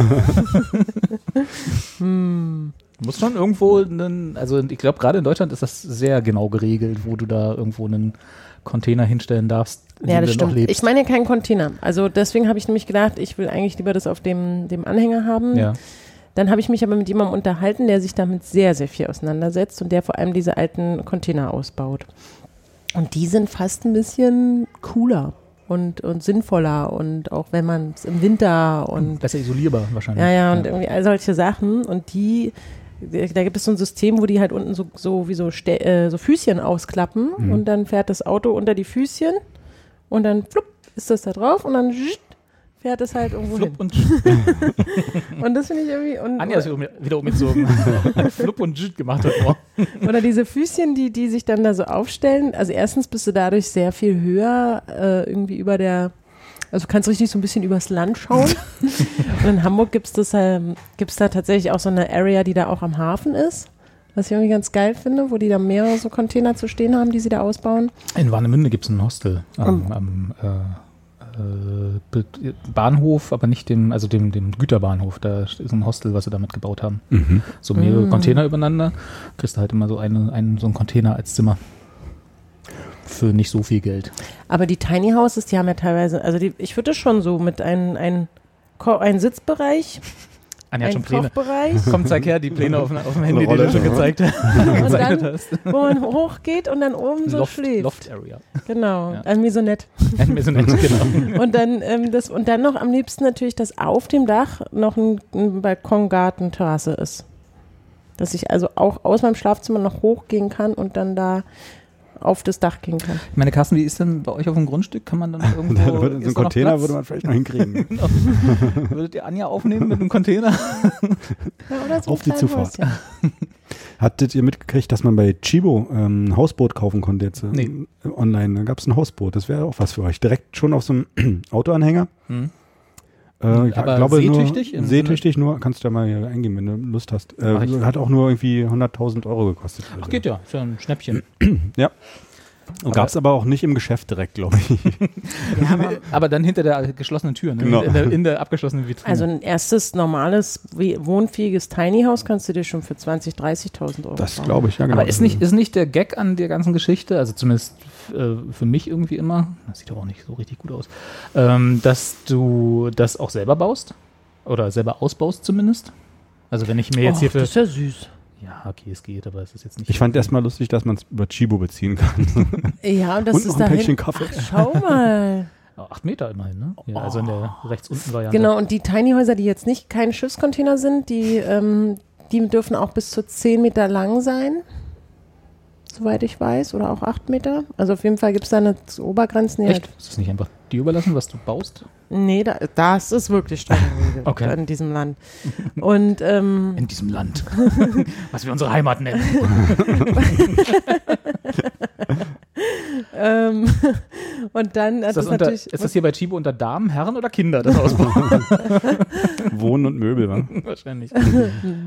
Hm. Du musst schon irgendwo einen, also ich glaube, gerade in Deutschland ist das sehr genau geregelt, wo du da irgendwo einen Container hinstellen darfst, in Ja, dem das du noch stimmt. lebst. Ich meine ja keinen Container. Also deswegen habe ich nämlich gedacht, ich will eigentlich lieber das auf dem, dem Anhänger haben. ja. Dann habe ich mich aber mit jemandem unterhalten, der sich damit sehr, sehr viel auseinandersetzt und der vor allem diese alten Container ausbaut. Und die sind fast ein bisschen cooler und, und sinnvoller und auch wenn man es im Winter und Besser isolierbar wahrscheinlich. ja, ja, und irgendwie all solche Sachen. Und die, da gibt es so ein System, wo die halt unten so, so wie so, Ste äh, so Füßchen ausklappen Mhm. und dann fährt das Auto unter die Füßchen und dann flupp, ist das da drauf und dann fährt es halt irgendwo Flupp und hin. Und das finde ich irgendwie. Und, Anja ist wieder wieder mit so einem Flupp und Jit gemacht heute Morgen. Oder diese Füßchen, die, die sich dann da so aufstellen. Also erstens bist du dadurch sehr viel höher äh, irgendwie über der, also du kannst richtig so ein bisschen übers Land schauen. Und in Hamburg gibt es ähm, gibt's da tatsächlich auch so eine Area, die da auch am Hafen ist. Was ich irgendwie ganz geil finde, wo die da mehrere so Container zu stehen haben, die sie da ausbauen. In Warnemünde gibt es ein Hostel am, Um. am äh, äh, Bahnhof, aber nicht dem, also dem, dem Güterbahnhof. Da ist ein Hostel, was sie damit gebaut haben. Mhm. So mehrere Mm. Container übereinander. Kriegst du halt immer so eine, einen, so einen Container als Zimmer. Für nicht so viel Geld. Aber die Tiny Houses, die haben ja teilweise, also die, ich würde schon so mit einem ein, ein Sitzbereich, Anja hat ein schon Pläne. Komm, zeig her, die Pläne auf, auf dem Handy, die du schon gezeigt, und dann, hast. wo man hochgeht und dann oben so Loft, schläft. Loft Area. Genau, Ja. also mir so nett. Hätten wir so nett, genau. Und dann, ähm, das, und dann noch am liebsten natürlich, dass auf dem Dach noch ein, ein Balkongarten, Terrasse ist. Dass ich also auch aus meinem Schlafzimmer noch hochgehen kann und dann da auf das Dach gehen kann. Meine Carsten, wie ist denn bei euch auf dem Grundstück? Kann man dann irgendwo. Da würde, so ist ein da noch Container Platz? würde man vielleicht noch hinkriegen. Genau. Würdet ihr Anja aufnehmen mit einem Container? Ja, oder so Auf die Zufahrt. Häuschen. Hattet ihr mitgekriegt, dass man bei Chibo ähm, ein Hausboot kaufen konnte jetzt äh, Nee. online? Da gab es ein Hausboot. Das wäre auch was für euch. Direkt schon auf so einem Autoanhänger. Hm. Äh, ich Aber glaube seetüchtig Nur, seetüchtig nur. Kannst du ja mal hier eingeben, wenn du Lust hast. Äh, hat auch nur irgendwie 100.000 Euro gekostet. Ach, geht ja, für ein Schnäppchen. Ja. Und gab es aber auch nicht im Geschäft direkt, glaube ich. Aber dann hinter der geschlossenen Tür, ne? Genau. in, der, in der abgeschlossenen Vitrine. Also ein erstes normales, wohnfähiges Tiny House kannst du dir schon für 20.000, 30.000 Euro Das glaube ich, ja genau. Aber ist nicht, ist nicht der Gag an der ganzen Geschichte, also zumindest äh, für mich irgendwie immer, das sieht doch auch nicht so richtig gut aus, ähm, dass du das auch selber baust? Oder selber ausbaust zumindest? Also wenn ich mir jetzt Och, hier für... das ist ja süß. Ja, okay, es geht, aber es ist jetzt nicht... Ich fand erstmal lustig, dass man es über Chibo beziehen kann. Ja, und das Und ist noch ein dahin. Päckchen Kaffee. Ach, schau mal. Oh, acht Meter immerhin, ne? Ja, also in der rechts unten Variante. Genau, und die Tiny Häuser, die jetzt nicht kein Schiffscontainer sind, die, ähm, die dürfen auch bis zu 10 Meter lang sein. Soweit ich weiß. Oder auch 8 Meter. Also auf jeden Fall gibt es da eine Obergrenzen. die Echt? Ist das nicht einfach dir überlassen, was du baust? Nee, da, das ist wirklich streng Okay. in diesem Land. Und ähm, In diesem Land. was wir unsere Heimat nennen. Ähm, und dann Ist ist das, das unter, natürlich. ist das hier bei Chibo unter Damen, Herren oder Kinder, das Ausbauen? Wohnen und Möbel, wa? Wahrscheinlich.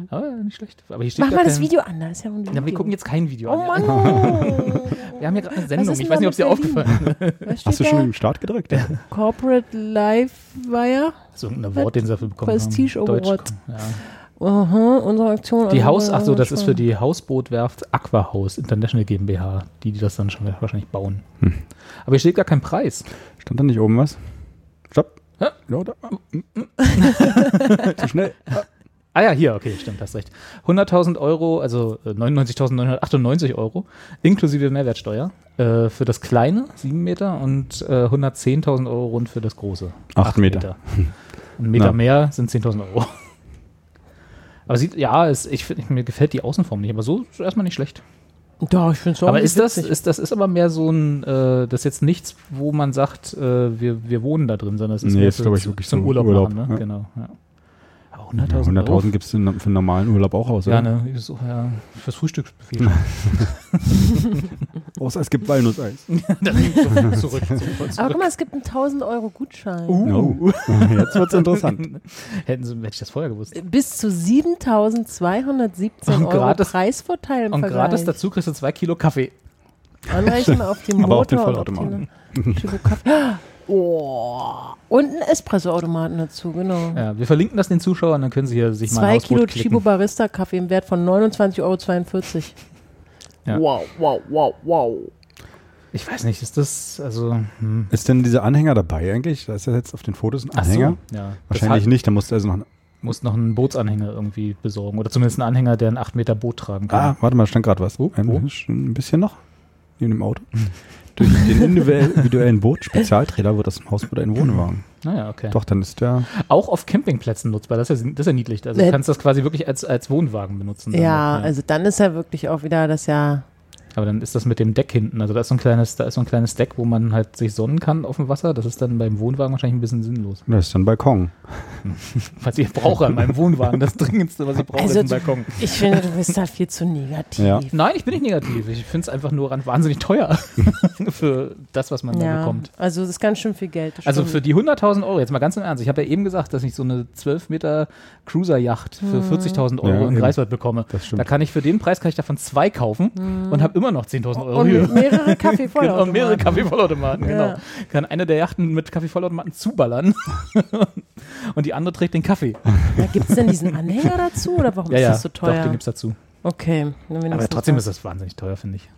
Aber nicht schlecht. Aber hier steht Mach mal das kein- Video an, da ist ja ein Video. Ja, wir gucken jetzt kein Video Oh an. Mann, oh. Wir haben hier gerade eine Sendung. Ich weiß nicht, ob es dir aufgefallen ist. Hast du schon im Start gedrückt? Ja. Corporate Live Wire? Das ist irgendein Award, den sie dafür bekommen Prestige haben. Deutsch. Award. Ja. Aha, unsere Aktion. Die also, Haus, ach so, das ist für die Hausbootwerft Aquahaus International GmbH, die, die das dann schon wahrscheinlich bauen. Hm. Aber hier steht gar kein Preis. Stand da nicht oben was? Stopp. Ja, da. Zu schnell. Ah ja, hier, okay, stimmt, hast recht. 100.000 Euro, also äh, 99.998 Euro, inklusive Mehrwertsteuer, äh, für das kleine, 7 Meter, und äh, 110.000 Euro rund für das große. Acht Acht Meter. Ein Meter Ja. mehr sind 10.000 Euro. Aber sieht, ja, es, ich, find- mir gefällt die Außenform nicht, aber so ist erstmal nicht schlecht. Doch, ich finde es aber ist das, ist das ist aber mehr so ein, äh, das ist jetzt nichts, wo man sagt, äh, wir, wir wohnen da drin, sondern es ist Nee, mehr ist, so ich, zum- wirklich zum so Urlaub, Urlaub, machen, ne? ja. Genau, ja. Aber Ja, 100.000 Euro. 100.000 gibt es für einen normalen Urlaub auch aus, Ja, oder? ne, so, ja, fürs Frühstücksbuffet. Außer es gibt Walnusseis. Dann sofort zurück. Aber guck mal, es gibt einen 1000 Euro Gutschein. Oh. Jetzt wird's interessant. Hätten sie, hätte ich das vorher gewusst. Bis zu 7217 Und Euro gratis- Preisvorteil im Und Vergleich. gratis dazu kriegst du zwei Kilo Kaffee. Anrechnen auf die Motor Aber auf den Vollautomaten. Kaffee. Oh. Und einen Espresso-Automaten dazu, genau. Ja, wir verlinken das den Zuschauern, dann können sie hier sich mal Zwei ein Hausboot Kilo klicken. Chibo Barista Kaffee im Wert von 29,42 Euro. Ja. Wow, wow, wow, wow. Ich weiß nicht, ist das, also, hm. Ist denn dieser Anhänger dabei eigentlich? Da ist ja jetzt auf den Fotos ein Ach so, Anhänger. Ja, Wahrscheinlich das nicht, da musst du also noch. hat, musst noch einen Bootsanhänger irgendwie besorgen. Oder zumindest einen Anhänger, der ein 8 Meter Boot tragen kann. Ah, warte mal, stand gerade was. Wo? Ein, Wo? ein bisschen noch. Neben dem Auto. Durch den individuellen Boot-Spezialtrailer wird das im Hausboot ein Wohnwagen. Naja, okay. Doch, dann ist der. Auch auf Campingplätzen nutzbar, das ist ja, das ist ja niedlich. Also du Nee. kannst das quasi wirklich als, als Wohnwagen benutzen. Ja, noch, also dann ist ja wirklich auch wieder das ja. Aber dann ist das mit dem Deck hinten. Also da ist so ein kleines, da ist so ein kleines Deck, wo man halt sich sonnen kann auf dem Wasser. Das ist dann beim Wohnwagen wahrscheinlich ein bisschen sinnlos. Das ist dann Balkon. Was ich brauche an meinem Wohnwagen, das dringendste, was ich brauche, Also ist ein Balkon. Ich finde, du bist da viel zu negativ. Ja. Nein, ich bin nicht negativ. Ich finde es einfach nur wahnsinnig teuer für das, was man da Ja, bekommt. also das ist ganz schön viel Geld. Also stimmt. für die 100.000 Euro, jetzt mal ganz im Ernst, ich habe ja eben gesagt, dass ich so eine 12 Meter Cruiser-Yacht für 40.000 Euro Ja, in. Greifswald bekomme. Das stimmt. Da kann ich für den Preis kann ich davon zwei kaufen und habe immer noch 10.000 Euro und hier. mehrere Kaffee voll. Genau, mehrere Kaffeevollautomaten, Ja. genau. Kann eine der Yachten mit Kaffeevollautomaten zuballern und die andere trägt den Kaffee. Ja, Gibt es denn diesen Anhänger dazu oder warum Ja, ist ja, das so teuer? doch, den gibt's dazu. okay. Aber trotzdem ist das wahnsinnig teuer, finde ich.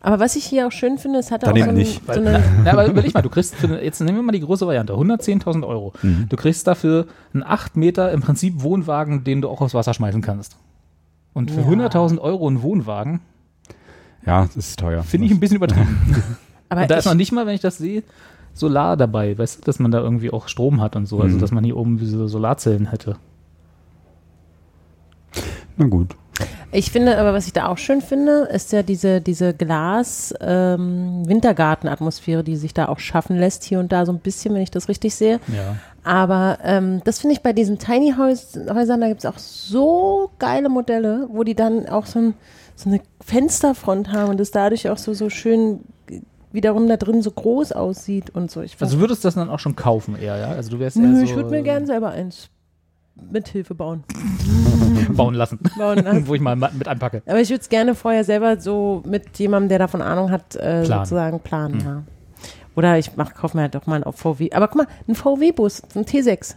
Aber was ich hier auch schön finde, es hat Dann auch eben so, ein, nicht. so eine. Na, aber überleg mal, du kriegst, für, jetzt nehmen wir mal die große Variante, 110.000 Euro. Mhm. Du kriegst dafür einen 8 Meter im Prinzip Wohnwagen, den du auch aufs Wasser schmeißen kannst. Und für Ja. 100.000 Euro einen Wohnwagen Ja, das ist teuer. finde ich ein bisschen übertrieben. Aber Und da ist noch nicht mal, wenn ich das sehe, Solar dabei, weißt du, dass man da irgendwie auch Strom hat und so, also Mhm. dass man hier oben diese Solarzellen hätte. Na gut. ich finde, aber was ich da auch schön finde, ist ja diese, diese Glas-Wintergarten-Atmosphäre, die sich da auch schaffen lässt, hier und da so ein bisschen, wenn ich das richtig sehe. Ja. Aber ähm, das finde ich bei diesen Tiny Häus Häusern, da gibt es auch so geile Modelle, wo die dann auch so, ein, so eine Fensterfront haben und das dadurch auch so, so schön wiederum da drin so groß aussieht und so. Ich Also würdest du das dann auch schon kaufen eher, ja? Also du wärst Nö, so, ich würde mir gerne selber eins mit Hilfe bauen. bauen lassen, Bauen lassen. wo ich mal mit anpacke. Aber ich würde es gerne vorher selber so mit jemandem, der davon Ahnung hat, äh, Planen. sozusagen planen. Ja. Oder ich mach, kauf mir halt doch mal einen VW. Aber guck mal, ein VW-Bus, ein T6.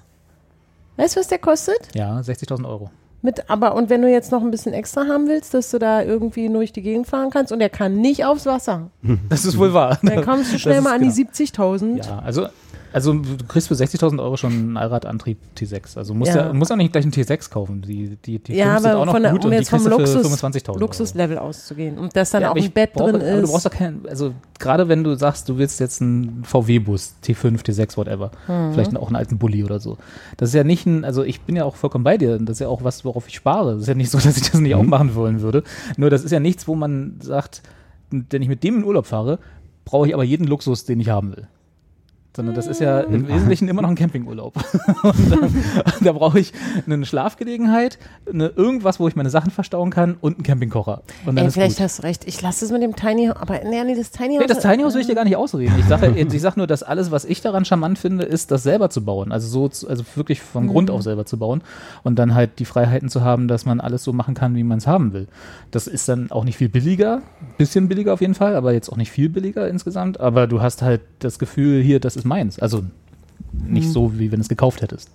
Weißt du, was der kostet? Ja, 60.000 Euro. Mit, aber und wenn du jetzt noch ein bisschen extra haben willst, dass du da irgendwie durch die Gegend fahren kannst und der kann nicht aufs Wasser, Das ist wohl wahr. dann kommst du schnell mal an die genau. 70.000. Ja, also, also du kriegst für 60.000 Euro schon einen Allradantrieb T6. Also musst Ja. ja, musst auch nicht gleich einen T6 kaufen. Die, die, die Ja, aber auch noch von der, gut um und die jetzt vom kriegst du für Luxus, 25.000 Euro. Luxuslevel auszugehen und dass dann Ja, auch ein Bett brauche, drin aber Du ist. brauchst doch keinen, also gerade wenn du sagst, du willst jetzt einen VW-Bus, T5, T6, whatever, Mhm. vielleicht auch einen alten Bulli oder so. Das ist ja nicht ein, also ich bin ja auch vollkommen bei dir, das ist ja auch was, worauf ich spare. Das ist ja nicht so, dass ich das nicht auch machen wollen würde. Nur das ist ja nichts, wo man sagt, wenn ich mit dem in Urlaub fahre, brauche ich aber jeden Luxus, den ich haben will. Sondern das ist ja im Wesentlichen immer noch ein Campingurlaub. und dann, da brauche ich eine Schlafgelegenheit, eine, irgendwas, wo ich meine Sachen verstauen kann und einen Campingkocher. Und dann Ey, ist vielleicht gut. hast du recht. Ich lasse es mit dem Tiny House. Aber nee, nee, das Tiny House. Nee, das Tiny House will ich dir gar nicht ausreden. Ich sage ich sag nur, dass alles, was ich daran charmant finde, ist, das selber zu bauen. Also so, zu- also wirklich von Grund auf selber zu bauen und dann halt die Freiheiten zu haben, dass man alles so machen kann, wie man es haben will. Das ist dann auch nicht viel billiger, bisschen billiger auf jeden Fall, aber jetzt auch nicht viel billiger insgesamt. Aber du hast halt das Gefühl, hier, das ist meins. Also nicht so, wie wenn du es gekauft hättest.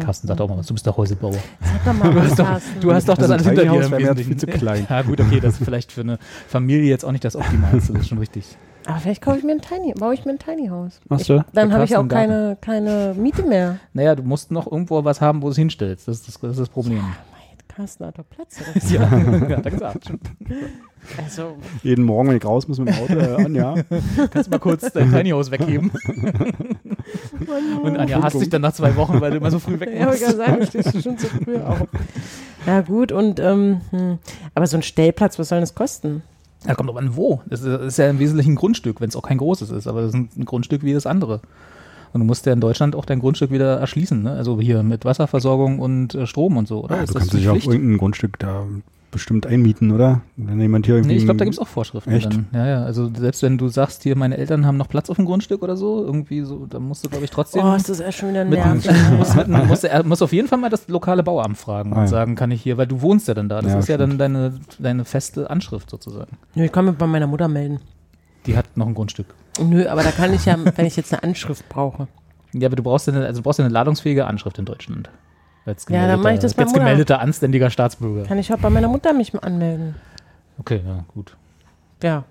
Carsten sagt auch mal was, du bist der Häusebauer. Sag doch mal was, Carsten. Du hast doch das Also alles hinter dir wäre viel zu klein. Ja gut, okay, das ist vielleicht für eine Familie jetzt auch nicht das Optimalste, das ist schon richtig. Aber vielleicht kaufe ich mir ein Tiny, baue ich mir ein Tiny House. Machst du? Dann Da habe ich du auch keine, keine Miete mehr. Naja, du musst noch irgendwo was haben, wo du es hinstellst. Das ist das, das, ist das Problem. Mein Carsten hat doch Platz. Ja, hat er gesagt. Also, Jeden Morgen, wenn ich raus muss mit dem Auto, äh, Anja. Kannst du mal kurz dein Tiny House wegheben. Und Anja hasst dich dann nach zwei Wochen, weil du immer so früh weg ja, aber musst. kann sein, du stehst schon zu früh auf. Ja, gut, und, ähm, hm. aber so ein Stellplatz, was soll das kosten? Ja, kommt aber an wo. Das ist, das ist ja im Wesentlichen ein Grundstück, wenn es auch kein großes ist. Aber das ist ein, ein Grundstück wie das andere. Und du musst ja in Deutschland auch dein Grundstück wieder erschließen. Ne? Also hier mit Wasserversorgung und äh, Strom und so, oder? Ja, ist du das kannst dich auf Pflicht? irgendein Grundstück da bestimmt einmieten, oder? Wenn jemand hier irgendwie. Nee, ich glaube, da gibt es auch Vorschriften. Echt? Dann. Ja, ja. Also selbst wenn du sagst, hier, meine Eltern haben noch Platz auf dem Grundstück oder so, irgendwie so, dann musst du, glaube ich, trotzdem. Oh, ist das erst schon wieder nervig. muss, mit, muss, er muss auf jeden Fall mal das lokale Bauamt fragen Ah, und ja. sagen, kann ich hier, weil du wohnst ja dann da. Das Ja, ist ja dann stimmt. deine, deine feste Anschrift sozusagen. Nö, ich kann mich bei meiner Mutter melden. Die hat noch ein Grundstück. Nö, aber da kann ich ja, wenn ich jetzt eine Anschrift brauche. Ja, aber du brauchst ja eine, also du brauchst ja eine ladungsfähige Anschrift in Deutschland. Als Ja, dann mach ich das bei als gemeldeter, anständiger Staatsbürger. Kann ich auch bei meiner Mutter mich anmelden. Okay, ja, gut. Ja.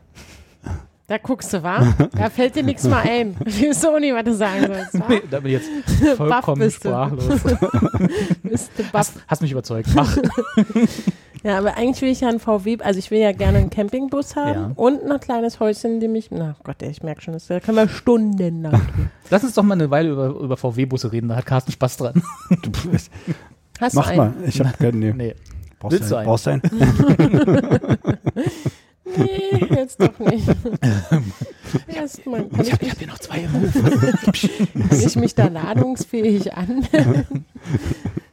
Da guckst du, wa? Da fällt dir nichts mal ein. Wieso nicht, was du sagen sollst? Nee, da bin ich jetzt vollkommen bist du. sprachlos. Bist du. Hast, hast mich überzeugt. Mach. Ja, aber eigentlich will ich ja einen VW, also ich will ja gerne einen Campingbus haben Ja. und ein kleines Häuschen, in dem ich, na Gott, ey, ich merke schon, das, da können wir stundenlang drüber. Lass uns doch mal eine Weile über, über VW-Busse reden, da hat Carsten Spaß dran. Hast Mach du einen? mal. Ich hab keinen. Nee. Nee. Brauchst Willst du du einen? Brauchst du einen? Nee, jetzt doch nicht. Erstmal, ich, mich, hier noch zwei im kann ich mich da ladungsfähig anmelden?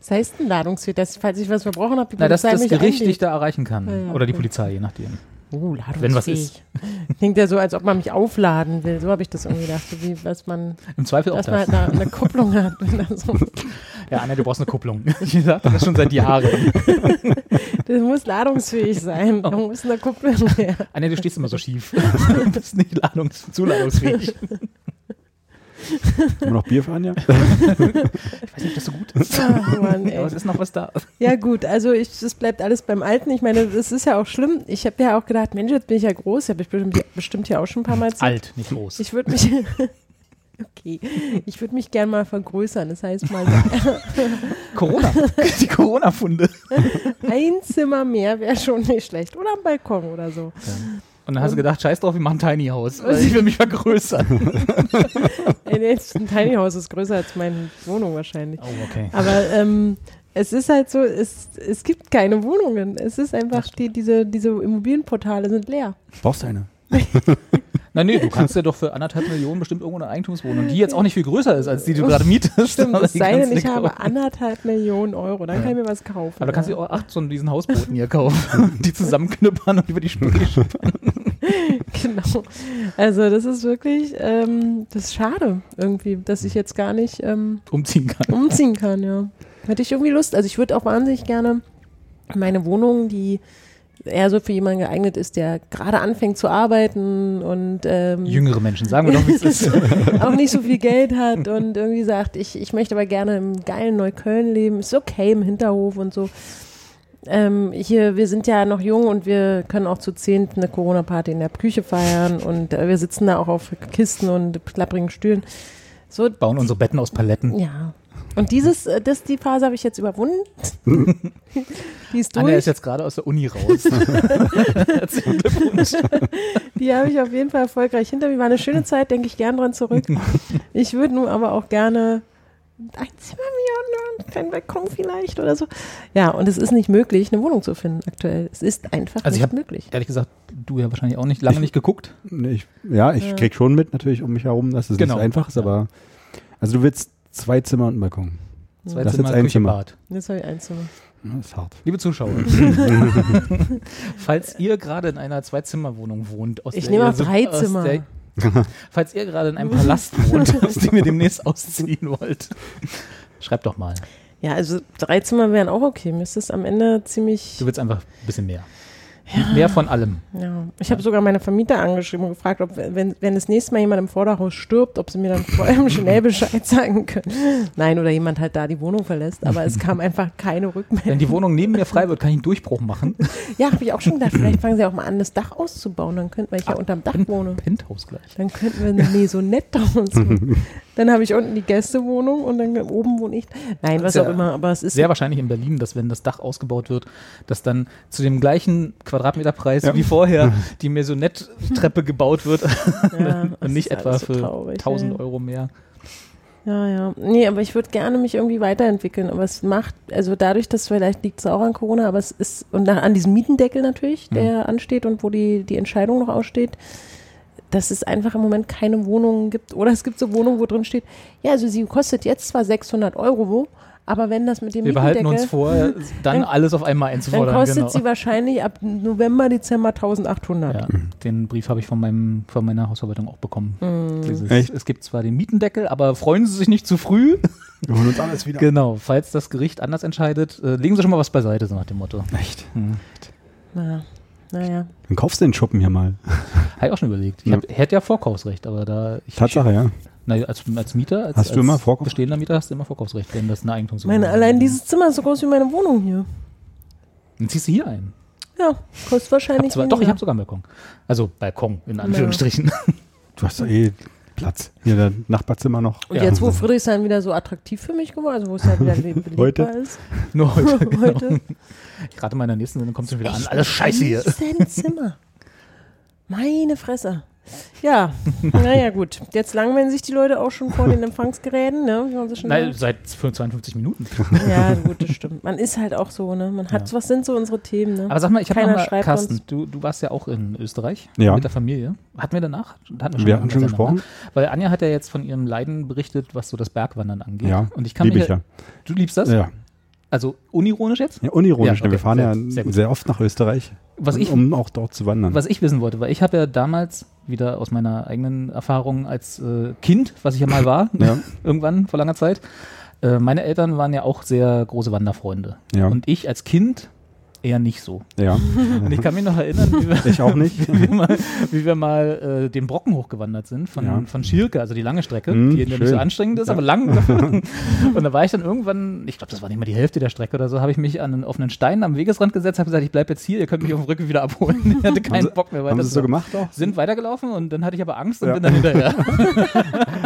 Was heißt denn ladungsfähig? Dass, falls ich was verbrochen habe, die Na, dass Polizei das mich Gericht dich da erreichen kann. Ja, ja, Oder die okay. Polizei, je nachdem. Oh, ladungsfähig. Wenn was ist. Klingt ja so, als ob man mich aufladen will. So habe ich das irgendwie gedacht. So wie, was man, Im Zweifel auch dass man das. halt eine, eine Kupplung hat. So, Ja, Anja, du brauchst eine Kupplung. Ich sag das schon seit Jahren. das muss ladungsfähig sein. Oh. Da muss eine Kupplung her. Anja, du stehst immer so schief. Du bist nicht ladungs zu wir noch Bier für Anja? Ich weiß nicht, ob das so gut ist. Ach, Mann, Aber ey. es ist noch was da. Ja gut, also ich, es bleibt alles beim Alten. Ich meine, das ist ja auch schlimm. Ich habe ja auch gedacht, Mensch, jetzt bin ich ja groß. Habe ich bestimmt, bestimmt hier auch schon ein paar Mal erzählt. Alt, nicht groß. Ich würde mich... Okay, ich würde mich gern mal vergrößern. Das heißt mal Corona. Die Corona-Funde. ein Zimmer mehr wäre schon nicht schlecht. Oder am Balkon oder so. Und dann hast du gedacht, scheiß drauf, wir machen Tiny House. Ich will mich vergrößern. Ey, nee, jetzt ein Tiny House ist größer als meine Wohnung wahrscheinlich. Oh, okay. Aber ähm, es ist halt so, es, es gibt keine Wohnungen. Es ist einfach, die, diese, diese Immobilienportale sind leer. Brauchst du eine? Na nee, du kannst ja doch für anderthalb Millionen bestimmt irgendwo eine Eigentumswohnung, die jetzt auch nicht viel größer ist, als die du gerade mietest. Stimmt, es sei denn, ich du habe anderthalb Millionen Euro. Dann kann ich mir was kaufen. Aber da kannst du ja. auch acht von diesen Hausbooten hier kaufen, die zusammenknüppern und über die Spree schippern. Genau. Also das ist wirklich, ähm, das ist schade irgendwie, dass ich jetzt gar nicht ähm, umziehen kann. umziehen kann, ja. Hätte ich irgendwie Lust. Also ich würde auch wahnsinnig gerne meine Wohnung, die eher so für jemanden geeignet ist, der gerade anfängt zu arbeiten und ähm, Jüngere Menschen, sagen wir doch, wie es ist. auch nicht so viel Geld hat und irgendwie sagt, ich, ich möchte aber gerne im geilen Neukölln leben, ist okay im Hinterhof und so. Ähm, hier, wir sind ja noch jung und wir können auch zu zehnt eine Corona-Party in der Küche feiern und äh, wir sitzen da auch auf Kisten und klapprigen Stühlen. So, Bauen unsere Betten aus Paletten. ja. Und dieses, äh, das, die Phase habe ich jetzt überwunden. die ist durch. ist jetzt gerade aus der Uni raus. Herzlichen Glückwunsch. Die habe ich auf jeden Fall erfolgreich hinter mir. War eine schöne Zeit, denke ich gern dran zurück. Ich würde nun aber auch gerne ein Zimmer mir und kein Balkon vielleicht oder so. Ja, und es ist nicht möglich, eine Wohnung zu finden aktuell. Es ist einfach Also ich nicht hab- möglich. Ehrlich gesagt, du ja wahrscheinlich auch nicht, lange nicht geguckt. Ich, ja, ich Ja. krieg schon mit natürlich um mich herum, dass es Genau. nicht so einfach ist, aber also du willst zwei Zimmer und einen Balkon. Zwei Das ist Zimmer, jetzt ein Küche, Zimmer. Bad. Jetzt habe ich ein Zimmer. Das ist hart. Liebe Zuschauer, falls ihr gerade in einer Zwei-Zimmer-Wohnung wohnt, aus Ich der nehme auch so- drei aus Zimmer. Der, falls ihr gerade in einem Palast wohnt, aus dem ihr demnächst ausziehen wollt, schreibt doch mal. Ja, also drei Zimmer wären auch okay. Mir ist das am Ende ziemlich. Du willst einfach ein bisschen mehr. Mehr von allem. Ja, ich habe sogar meine Vermieter angeschrieben und gefragt, ob wenn, wenn das nächste Mal jemand im Vorderhaus stirbt, ob sie mir dann vor allem schnell Bescheid sagen können. Nein, oder jemand halt da die Wohnung verlässt, aber es kam einfach keine Rückmeldung. Wenn die Wohnung neben mir frei wird, kann ich einen Durchbruch machen. Ja, habe ich auch schon gedacht, vielleicht fangen sie auch mal an, das Dach auszubauen, dann könnten, weil ich ja unterm Dach wohne, Penthouse gleich. dann könnten wir eine Maisonette daraus machen. Dann habe ich unten die Gästewohnung und dann oben wohne ich. Nein, was Sehr- auch immer, aber es ist Sehr wahrscheinlich in Berlin, dass wenn das Dach ausgebaut wird, dass dann zu dem gleichen Quadratmeterpreis Ja. wie vorher die Maisonette-Treppe gebaut wird ja, und nicht etwa so für traurig, 1000 ja. Euro mehr. Ja, ja. Nee, aber ich würde gerne mich irgendwie weiterentwickeln. Aber es macht, also dadurch, dass vielleicht liegt es auch an Corona, aber es ist, und nach, an diesem Mietendeckel natürlich, der ansteht und wo die, die Entscheidung noch aussteht, dass es einfach im Moment keine Wohnungen gibt. Oder es gibt so Wohnungen, wo drin steht, ja, also sie kostet jetzt zwar 600 Euro, wo, aber wenn das mit dem Wir behalten uns Mietendeckel, vor, dann Dann- alles auf einmal dann einzufordern. kostet genau. sie wahrscheinlich ab November, Dezember 1800. ja, den Brief habe ich von, meinem, von meiner Hausverwaltung auch bekommen. Hm. Dieses, Echt? Es gibt zwar den Mietendeckel, aber freuen Sie sich nicht zu früh. Wir holen uns alles wieder. genau, falls das Gericht anders entscheidet, äh, legen Sie schon mal was beiseite, so nach dem Motto. Echt? Hm. Na, naja. Dann kaufst du den Schuppen hier mal. Habe ich auch schon überlegt. Ich Ja. hab, hätte ja Vorkaufsrecht, aber da ich, Tatsache, ja. Na, als, als Mieter, als, Hast du als immer Vorkauf- bestehender Mieter hast du immer Vorkaufsrecht, wenn das eine Eigentumswohnung Meine, ist. allein dieses Zimmer ist so groß wie meine Wohnung hier. Dann ziehst du hier ein. Ja, kostet Hab wahrscheinlich. zwar, doch, ich habe sogar einen Balkon. Also Balkon, in Anführungsstrichen. Du hast doch eh Platz. Hier der Nachbarzimmer noch. Und Ja. jetzt, wo Friedrichshain wieder so attraktiv für mich geworden ist, also wo es halt wieder le- belebbar Heute? ist. Nur heute. Genau. Heute. Ich rate mal in der nächsten Sendung kommt es schon wieder an. Alles scheiße hier. Zimmer. Meine Fresse. Ja, naja, gut. Jetzt langweilen sich die Leute auch schon vor den Empfangsgeräten, ne? Wie man so schon Nein, sagt. seit 52 Minuten. Ja, gut, das stimmt. Man ist halt auch so, ne? Man hat, Ja. was sind so unsere Themen, ne? Aber sag mal, ich habe noch mal, Carsten, du, du warst ja auch in Österreich Ja. mit der Familie. Hatten wir danach? Hatten Wir mal hatten schon Sendung, gesprochen. ne? Weil Anja hat ja jetzt von ihrem Leiden berichtet, was so das Bergwandern angeht. Ja, Und ich kann Liebe mich ich ja. Du liebst das? Ja, Also unironisch jetzt? ja unironisch. Ja, okay, wir fahren sehr- ja sehr sehr, oft nach Österreich, Was ich, um auch dort zu wandern. was ich wissen wollte, weil ich habe ja damals wieder aus meiner eigenen Erfahrung als äh, Kind, was ich ja mal war, Ja. irgendwann vor langer Zeit, äh, meine Eltern waren ja auch sehr große Wanderfreunde. Ja. Und ich als Kind eher nicht so. ja, Und ich kann mich noch erinnern, wie wir, ich auch nicht. wie wir mal, wie wir mal äh, den Brocken hochgewandert sind von, Ja. von Schirke, also die lange Strecke, Mhm, die ja nicht so schön. anstrengend ist, Ja. aber lang. und da war ich dann irgendwann, ich glaube, das war nicht mal die Hälfte der Strecke oder so, habe ich mich an einen offenen Stein am Wegesrand gesetzt, habe gesagt, ich bleibe jetzt hier, ihr könnt mich auf dem Rücken wieder abholen. Ich hatte keinen sie- Bock mehr weiter. Haben sie es so gemacht auch? Sind weitergelaufen und dann hatte ich aber Angst und Ja. bin dann hinterher.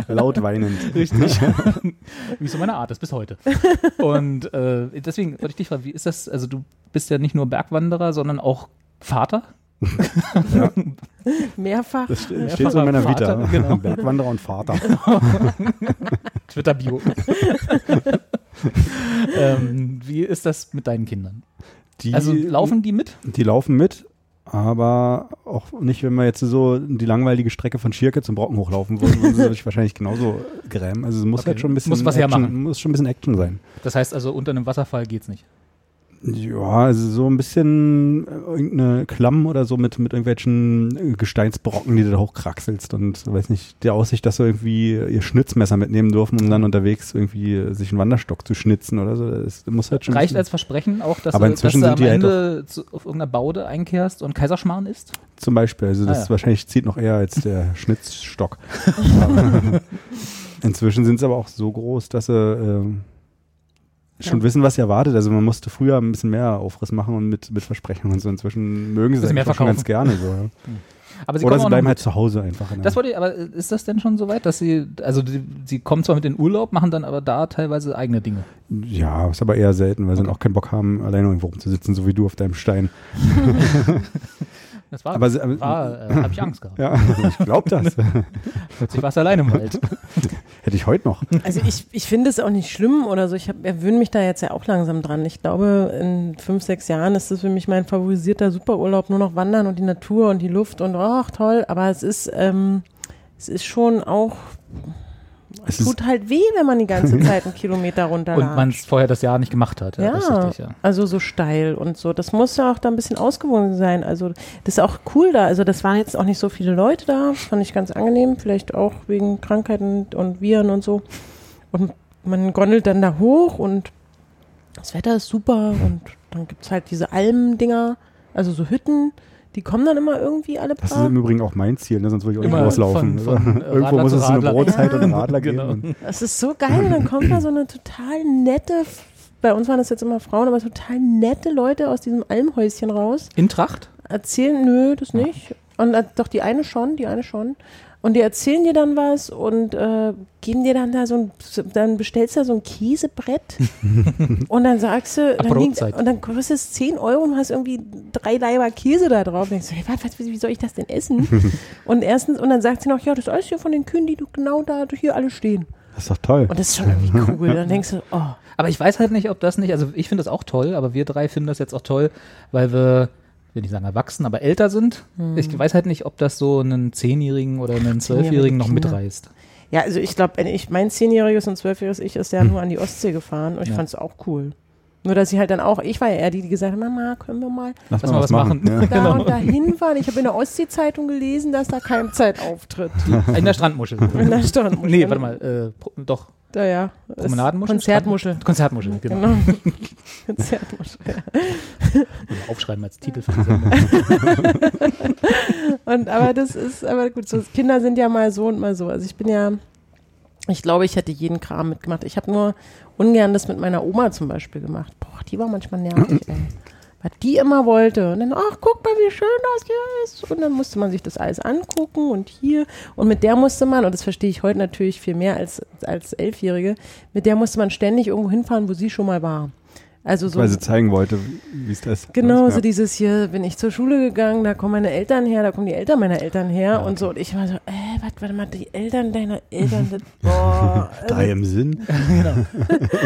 Laut weinend. Richtig. wie so meine Art ist bis heute. Und äh, deswegen wollte ich dich fragen, wie ist das, also du bist ja nicht nur Bergwanderer, sondern auch Vater? Mehrfach. Das steht, Mehrfacher steht so in meiner Vater, Vita. genau. Bergwanderer und Vater. Twitter-Bio. ähm, wie ist das mit deinen Kindern? Die, Also laufen die mit? Die laufen mit, aber auch nicht, wenn wir jetzt so die langweilige Strecke von Schirke zum Brocken hochlaufen würden, würden sie sich wahrscheinlich genauso grämen. Also es muss Okay. halt schon ein bisschen Muss was Action, hermachen. muss schon ein bisschen Action sein. Das heißt also, unter einem Wasserfall geht's nicht. Ja, also so ein bisschen äh, irgendeine Klamm oder so mit, mit irgendwelchen äh, Gesteinsbrocken, die du da hochkraxelst und weiß nicht, der Aussicht, dass sie irgendwie ihr Schnitzmesser mitnehmen dürfen, um dann unterwegs irgendwie äh, sich einen Wanderstock zu schnitzen oder so. Das muss halt schon. Reicht als Versprechen auch, dass Aber du, inzwischen dass du sind am die halt Ende zu, auf irgendeiner Baude einkehrst und Kaiserschmarrn isst? Zum Beispiel, also das Ah, ja. wahrscheinlich zieht noch eher als der Schnitzstock. Inzwischen sind sie aber auch so groß, dass sie ähm, schon wissen, was sie erwartet. Also man musste früher ein bisschen mehr Aufriss machen und mit, mit Versprechen und so. Inzwischen mögen sie es schon ganz gerne so. Ja. Aber sie Oder sie bleiben halt zu Hause einfach. in der- Das wollte ich, aber ist das denn schon so weit, dass sie, also die, sie kommen zwar mit in Urlaub, machen dann aber da teilweise eigene Dinge. ja, ist aber eher selten, weil sie dann auch keinen Bock haben, alleine irgendwo rumzusitzen, so wie du auf deinem Stein. Das war, Aber aber- war äh, habe ich Angst gehabt. Ja, ich glaube das. Plötzlich war es alleine im Wald. Hätte ich heute noch. Also ich, ich finde es auch nicht schlimm oder so. Ich erwöhne mich da jetzt ja auch langsam dran. Ich glaube, in fünf, sechs Jahren ist das für mich mein favorisierter Superurlaub. Nur noch Wandern und die Natur und die Luft und ach toll. Aber es ist, ähm, es ist schon auch, Es tut halt weh, wenn man die ganze Zeit einen Kilometer runterlatscht. Und man es vorher das Jahr nicht gemacht hat. Ja, das ist richtig, ja. also so steil und so. Das muss ja auch da ein bisschen ausgewogen sein. Also das ist auch cool da. Also das waren jetzt auch nicht so viele Leute da. Fand ich ganz angenehm. Vielleicht auch wegen Krankheiten und Viren und so. Und man gondelt dann da hoch und das Wetter ist super. Und dann gibt es halt diese Almdinger, also so Hütten. Die kommen dann immer irgendwie alle Das ist paar. im Übrigen auch mein Ziel, ne? sonst würde ich auch nicht Immer rauslaufen. von- von, Irgendwo muss es so eine. Brotzeit Ja, und einen Radler genau. geben. Das ist so geil. Und dann kommt da so eine total nette, bei uns waren das jetzt immer Frauen, aber total nette Leute aus diesem Almhäuschen raus. In Tracht? erzählen, nö, das nicht. Und äh, doch die eine schon, die eine schon. Und die erzählen dir dann was und äh, geben dir dann da so ein, dann bestellst du da so ein Käsebrett und dann sagst du, dann liegt, und dann kostet es 10 Euro und hast irgendwie drei Leiber Käse da drauf. Und denkst du, hey, was, was, wie soll ich das denn essen? und erstens, und dann sagt sie noch, ja, das ist alles hier von den Kühen, die du genau da hier alle stehen. das ist doch toll. Und das ist schon irgendwie cool. Dann denkst du, oh, Aber ich weiß halt nicht, ob das nicht, also ich finde das auch toll, aber wir drei finden das jetzt auch toll, weil wir, will nicht sagen erwachsen, aber älter sind. Hm. Ich weiß halt nicht, ob das so einen Zehnjährigen oder einen Zwölfjährigen noch Kinder. mitreißt. Ja, also ich glaube, ich, mein zehnjähriges und zwölfjähriges Ich ist ja nur an die Ostsee gefahren und ich Ja. fand es auch cool. Nur, dass ich halt dann auch, ich war ja eher die, die gesagt hat, Mama, können wir mal Lass, Lass mal was machen. Ja. da und dahin fahren. Ich habe in der Ostsee-Zeitung gelesen, dass da Keimzeit auftritt. In der Strandmuschel. In der Strandmuschel. nee, warte mal, äh, doch, Ja. Das- Promenadenmuschel? Konzertmuschel. Konzertmuschel, genau. Genau. Konzertmuschel. Ja. Oder Aufschreiben als Titel für die Sendung. Und aber das ist, aber gut, so Kinder sind ja mal so und mal so. Also ich bin ja, ich glaube, ich hätte jeden Kram mitgemacht. Ich habe nur ungern das mit meiner Oma zum Beispiel gemacht. Boah, die war manchmal nervig, ey. Was die immer wollte. Und dann, ach, guck mal, wie schön das hier ist. Und dann musste man sich das alles angucken und hier. Und mit der musste man, und das verstehe ich heute natürlich viel mehr als, als Elfjährige, mit der musste man ständig irgendwo hinfahren, wo sie schon mal war. Also so. Weil sie zeigen wollte, wie es ist. Genau, ja. so dieses hier, bin ich zur Schule gegangen, da kommen meine Eltern her, da kommen die Eltern meiner Eltern her Ja, und so. Und ich war so, äh, warte, warte mal, die Eltern deiner Eltern, das, boah. Drei Also, im Sinn. genau.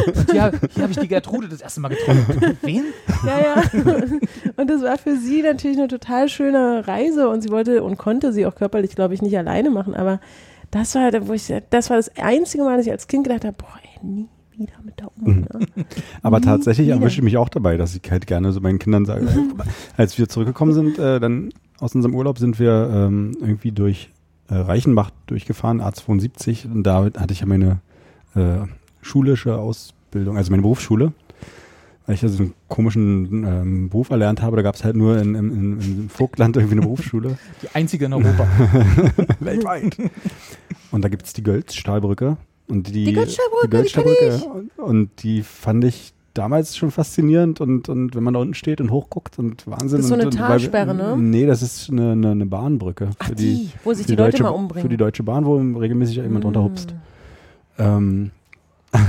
Und hier, hier habe ich die Gertrude das erste Mal getroffen. Wen? ja, ja. Und das war für sie natürlich eine total schöne Reise und sie wollte und konnte sie auch körperlich, glaube ich, nicht alleine machen, aber das war, wo ich, das war das einzige Mal, dass ich als Kind gedacht habe, boah, ey, nie wieder mit der Oma. Mhm. Ne? Aber Nie tatsächlich wieder. erwische ich mich auch dabei, dass ich halt gerne so meinen Kindern sage, als wir zurückgekommen sind, äh, dann aus unserem Urlaub sind wir ähm, irgendwie durch äh, Reichenbach durchgefahren, A72, und da hatte ich ja meine äh, schulische Ausbildung, also meine Berufsschule. Weil ich ja so einen komischen ähm, Beruf erlernt habe, da gab es halt nur in, in, in, im Vogtland irgendwie eine Berufsschule. Die einzige in Europa. Weltweit. Und da gibt es die Gölzstahlbrücke. Und die, Die Gölzstahlbrücke, die Gölzstahlbrücke. Und, und die fand ich damals schon faszinierend. Und, und wenn man da unten steht und hochguckt und Wahnsinn. Das ist so und, eine und, Talsperre, ne? Nee, das ist eine, eine, eine Bahnbrücke. Ach, für die, wo sich für die, Leute Deutsche, mal umbringen. Für die Deutsche Bahn, wo regelmäßig jemand drunter hupst. Mm. Ähm,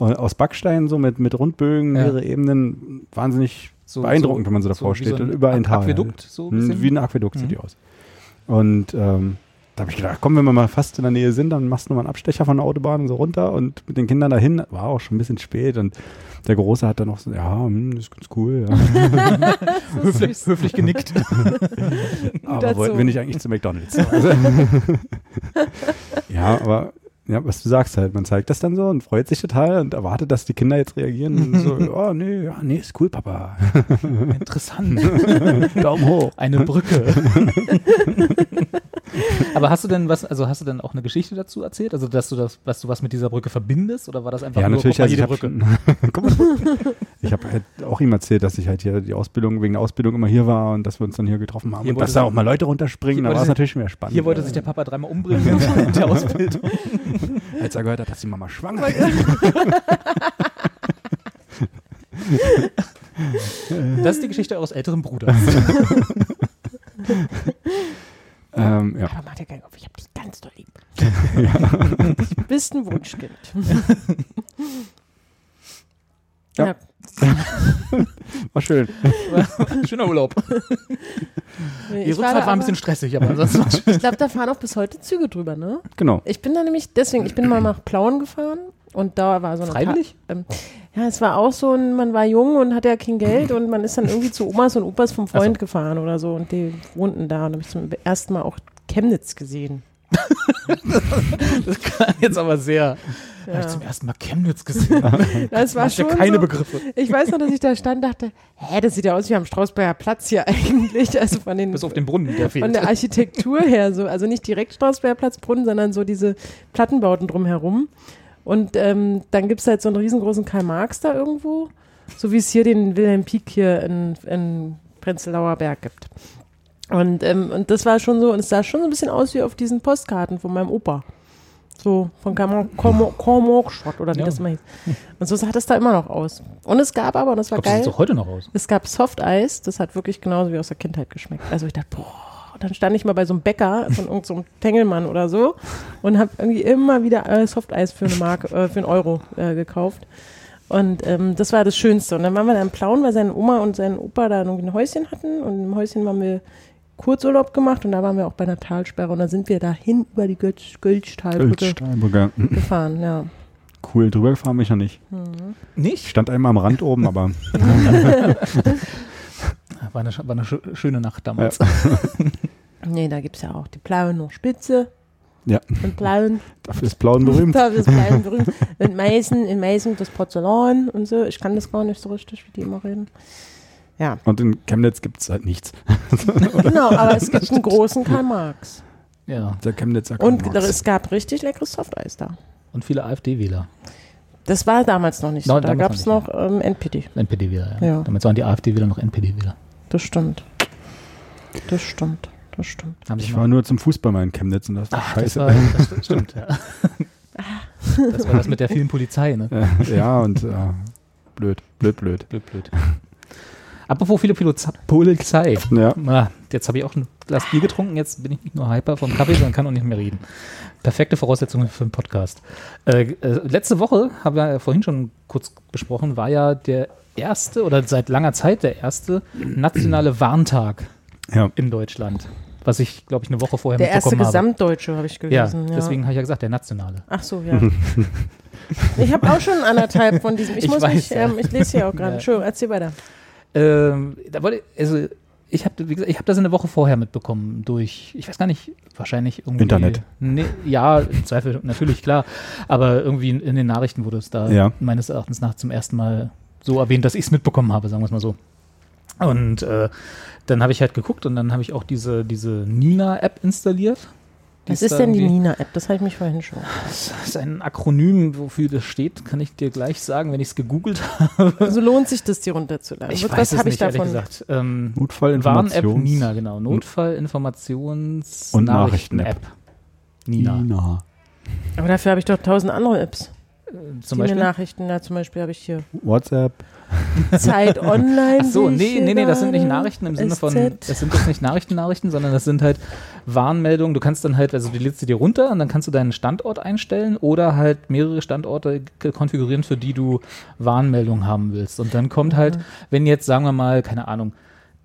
aus Backstein, so mit, mit Rundbögen, Ja. mehrere Ebenen. Wahnsinnig So, beeindruckend, wenn man so davor wie steht. so und überall ein Tal. Aquädukt, so ein Hm, bisschen. Wie ein Aquädukt sieht Mhm. die aus. Und ähm, da habe ich gedacht, komm, wenn wir mal fast in der Nähe sind, dann machst du mal einen Abstecher von der Autobahn und so runter und mit den Kindern dahin. War auch schon ein bisschen spät und der Große hat dann noch so, ja, hm, das ist ganz cool. Ja. höflich, höflich genickt. aber dazu. wollten wir nicht eigentlich zu McDonalds? Also, ja, aber ja, was du sagst halt, man zeigt das dann so und freut sich total und erwartet, dass die Kinder jetzt reagieren und so, oh nee, ja, nee, ist cool, Papa. Interessant. Daumen hoch. Eine Brücke. Aber hast du denn was, also hast du denn auch eine Geschichte dazu erzählt? Also, dass du das, dass du was mit dieser Brücke verbindest? Oder war das einfach Ja, nur, natürlich, guck also Brücke? Guck mal, ich habe halt auch ihm erzählt, dass ich halt hier die Ausbildung, wegen der Ausbildung immer hier war und dass wir uns dann hier getroffen haben Hier und dass da auch mal Leute runterspringen, da war es natürlich mehr spannend. Hier wollte sich der Papa dreimal umbringen in der Ausbildung. als er gehört hat, dass die Mama schwanger ist. Das ist die Geschichte eures älteren Bruders. Ähm, ja. Aber mach dir keinen Kopf, ich hab dich ganz doll lieb. Du bist ein Wunschkind. Ja. Ja. War schön. Schöner Urlaub. Die Ich, war Rückfahrt da war ein bisschen stressig, aber ansonsten war schön. ich glaube, da fahren auch bis heute Züge drüber, ne? Genau. Ich bin da nämlich, deswegen, ich bin mal nach Plauen gefahren und da war so eine Freiwillig? Ta ähm, ja, es war auch so, ein, man war jung und hatte ja kein Geld und man ist dann irgendwie zu Omas und Opas vom Freund gefahren oder so und die wohnten da und habe ich zum ersten Mal auch Chemnitz gesehen. Das kann jetzt aber sehr. Hab ich Ja. zum ersten Mal Chemnitz gesehen. Das war Hast ja schon keine so, Begriffe. Ich weiß noch, dass ich da stand dachte, hä, das sieht ja aus wie am Strausberger Platz hier eigentlich. Also von den Bis auf den Brunnen, der von fehlt. der Architektur her so. Also nicht direkt Strausberger Platz Brunnen, sondern so diese Plattenbauten drumherum. Und ähm, dann gibt es halt so einen riesengroßen Karl Marx da irgendwo, so wie es hier den Wilhelm Pieck hier in, in Prenzlauer Berg gibt. Und, ähm, und das war schon so, und es sah schon so ein bisschen aus wie auf diesen Postkarten von meinem Opa. So von Kormorschott oder wie Ja. das immer hieß. Und so sah das da immer noch aus. Und es gab aber, und das war Glaubst du, das geil, sieht doch heute noch aus. es gab Softeis, das hat wirklich genauso wie aus der Kindheit geschmeckt. Also ich dachte, boah, und dann stand ich mal bei so einem Bäcker von irgendeinem so einem Tengelmann oder so und habe irgendwie immer wieder äh, Softeis für eine Mark, äh, für einen Euro äh, gekauft. Und ähm, das war das Schönste. Und dann waren wir da in Plauen, weil seine Oma und sein Opa da irgendwie ein Häuschen hatten. Und im Häuschen haben wir Kurzurlaub gemacht und da waren wir auch bei einer Talsperre und da sind wir dahin über die Steinbrücker. gefahren, ja. Cool, drüber gefahren bin ich noch nicht. Ich Nicht? stand einmal am Rand oben, aber War eine, war eine schö- schöne Nacht damals. Nee, da gibt es ja auch die Plauener Spitze. Ja. Und Plauen. dafür ist Blauen berühmt. Da ist Plauen berühmt. Und Meißen, in Meißen das Porzellan und so. Ich kann das gar nicht so richtig, wie die immer reden. Ja, Und in Chemnitz gibt es halt nichts. genau, aber es gibt einen großen Karl Marx. Ja. Der Chemnitzer Und Karl Marx. es gab richtig leckeres Softeis da. Und viele AfD-Wähler. Das war damals noch nicht so. No, Da damals gab es noch noch ähm, NPD. NPD-Wähler, ja. Ja. Damit waren die AfD-Wähler noch NPD-Wähler. Das stimmt. Das stimmt. Das stimmt. Ich war nur zum Fußball mal in Chemnitz und das war Ach, das, scheiße. war, das stimmt, ja. Das war das mit der vielen Polizei, ne? Äh, ja, und äh, blöd, blöd, blöd. Blöd, blöd. Apropos viele Poliz Polizei. Ja, Ah, jetzt habe ich auch ein Glas Bier getrunken, jetzt bin ich nicht nur hyper vom Kaffee, sondern kann auch nicht mehr reden. Perfekte Voraussetzungen für einen Podcast. Äh, äh, letzte Woche, haben wir ja vorhin schon kurz besprochen, war ja der erste oder seit langer Zeit der erste nationale Warntag ja. in Deutschland. Was ich, glaube ich, eine Woche vorher Der erste mitbekommen habe. Gesamtdeutsche habe ich Ja, gelesen. Ja, deswegen habe ich ja gesagt, der nationale. Ach so, ja. ich habe auch schon anderthalb von diesem. Ich, Ich muss weiß, mich, ja. ähm, ich lese hier auch gerade. Ja. Entschuldigung, erzähl weiter. Ähm, da wollte also ich habe ich habe das eine Woche vorher mitbekommen durch, ich weiß gar nicht, wahrscheinlich irgendwie Internet. Nee, ja, im Zweifel natürlich klar, aber irgendwie in, in den Nachrichten wurde es da Ja. meines Erachtens nach zum ersten Mal so erwähnt, dass ich es mitbekommen habe, sagen wir es mal so. Und äh, dann habe ich halt geguckt und dann habe ich auch diese diese Nina App installiert. Was ist ist denn die Nina-App? Das habe ich mich vorhin schon. Das ist ein Akronym, wofür das steht, kann ich dir gleich sagen, wenn ich es gegoogelt habe. Also lohnt sich das, die runterzuladen? Ich Was weiß es habe ich davon? gesagt. Ähm, Notfallinformations- Warn-App Nina, genau. Notfallinformations- Und Nachrichten-App. Nina. Nina. Aber dafür habe ich doch tausend andere Apps. Äh, Zum Beispiel. Nachrichten, ja, zum Beispiel habe ich hier WhatsApp. Zeit Online. Ach so, nee, nee, nee, das sind nicht. Nachrichten im Sinne von, SZ. das sind jetzt nicht Nachrichten-Nachrichten, sondern das sind halt Warnmeldungen. Du kannst dann halt, also die lädst du dir runter und dann kannst du deinen Standort einstellen oder halt mehrere Standorte konfigurieren, für die du Warnmeldungen haben willst. Und dann kommt halt, wenn jetzt, sagen wir mal, keine Ahnung,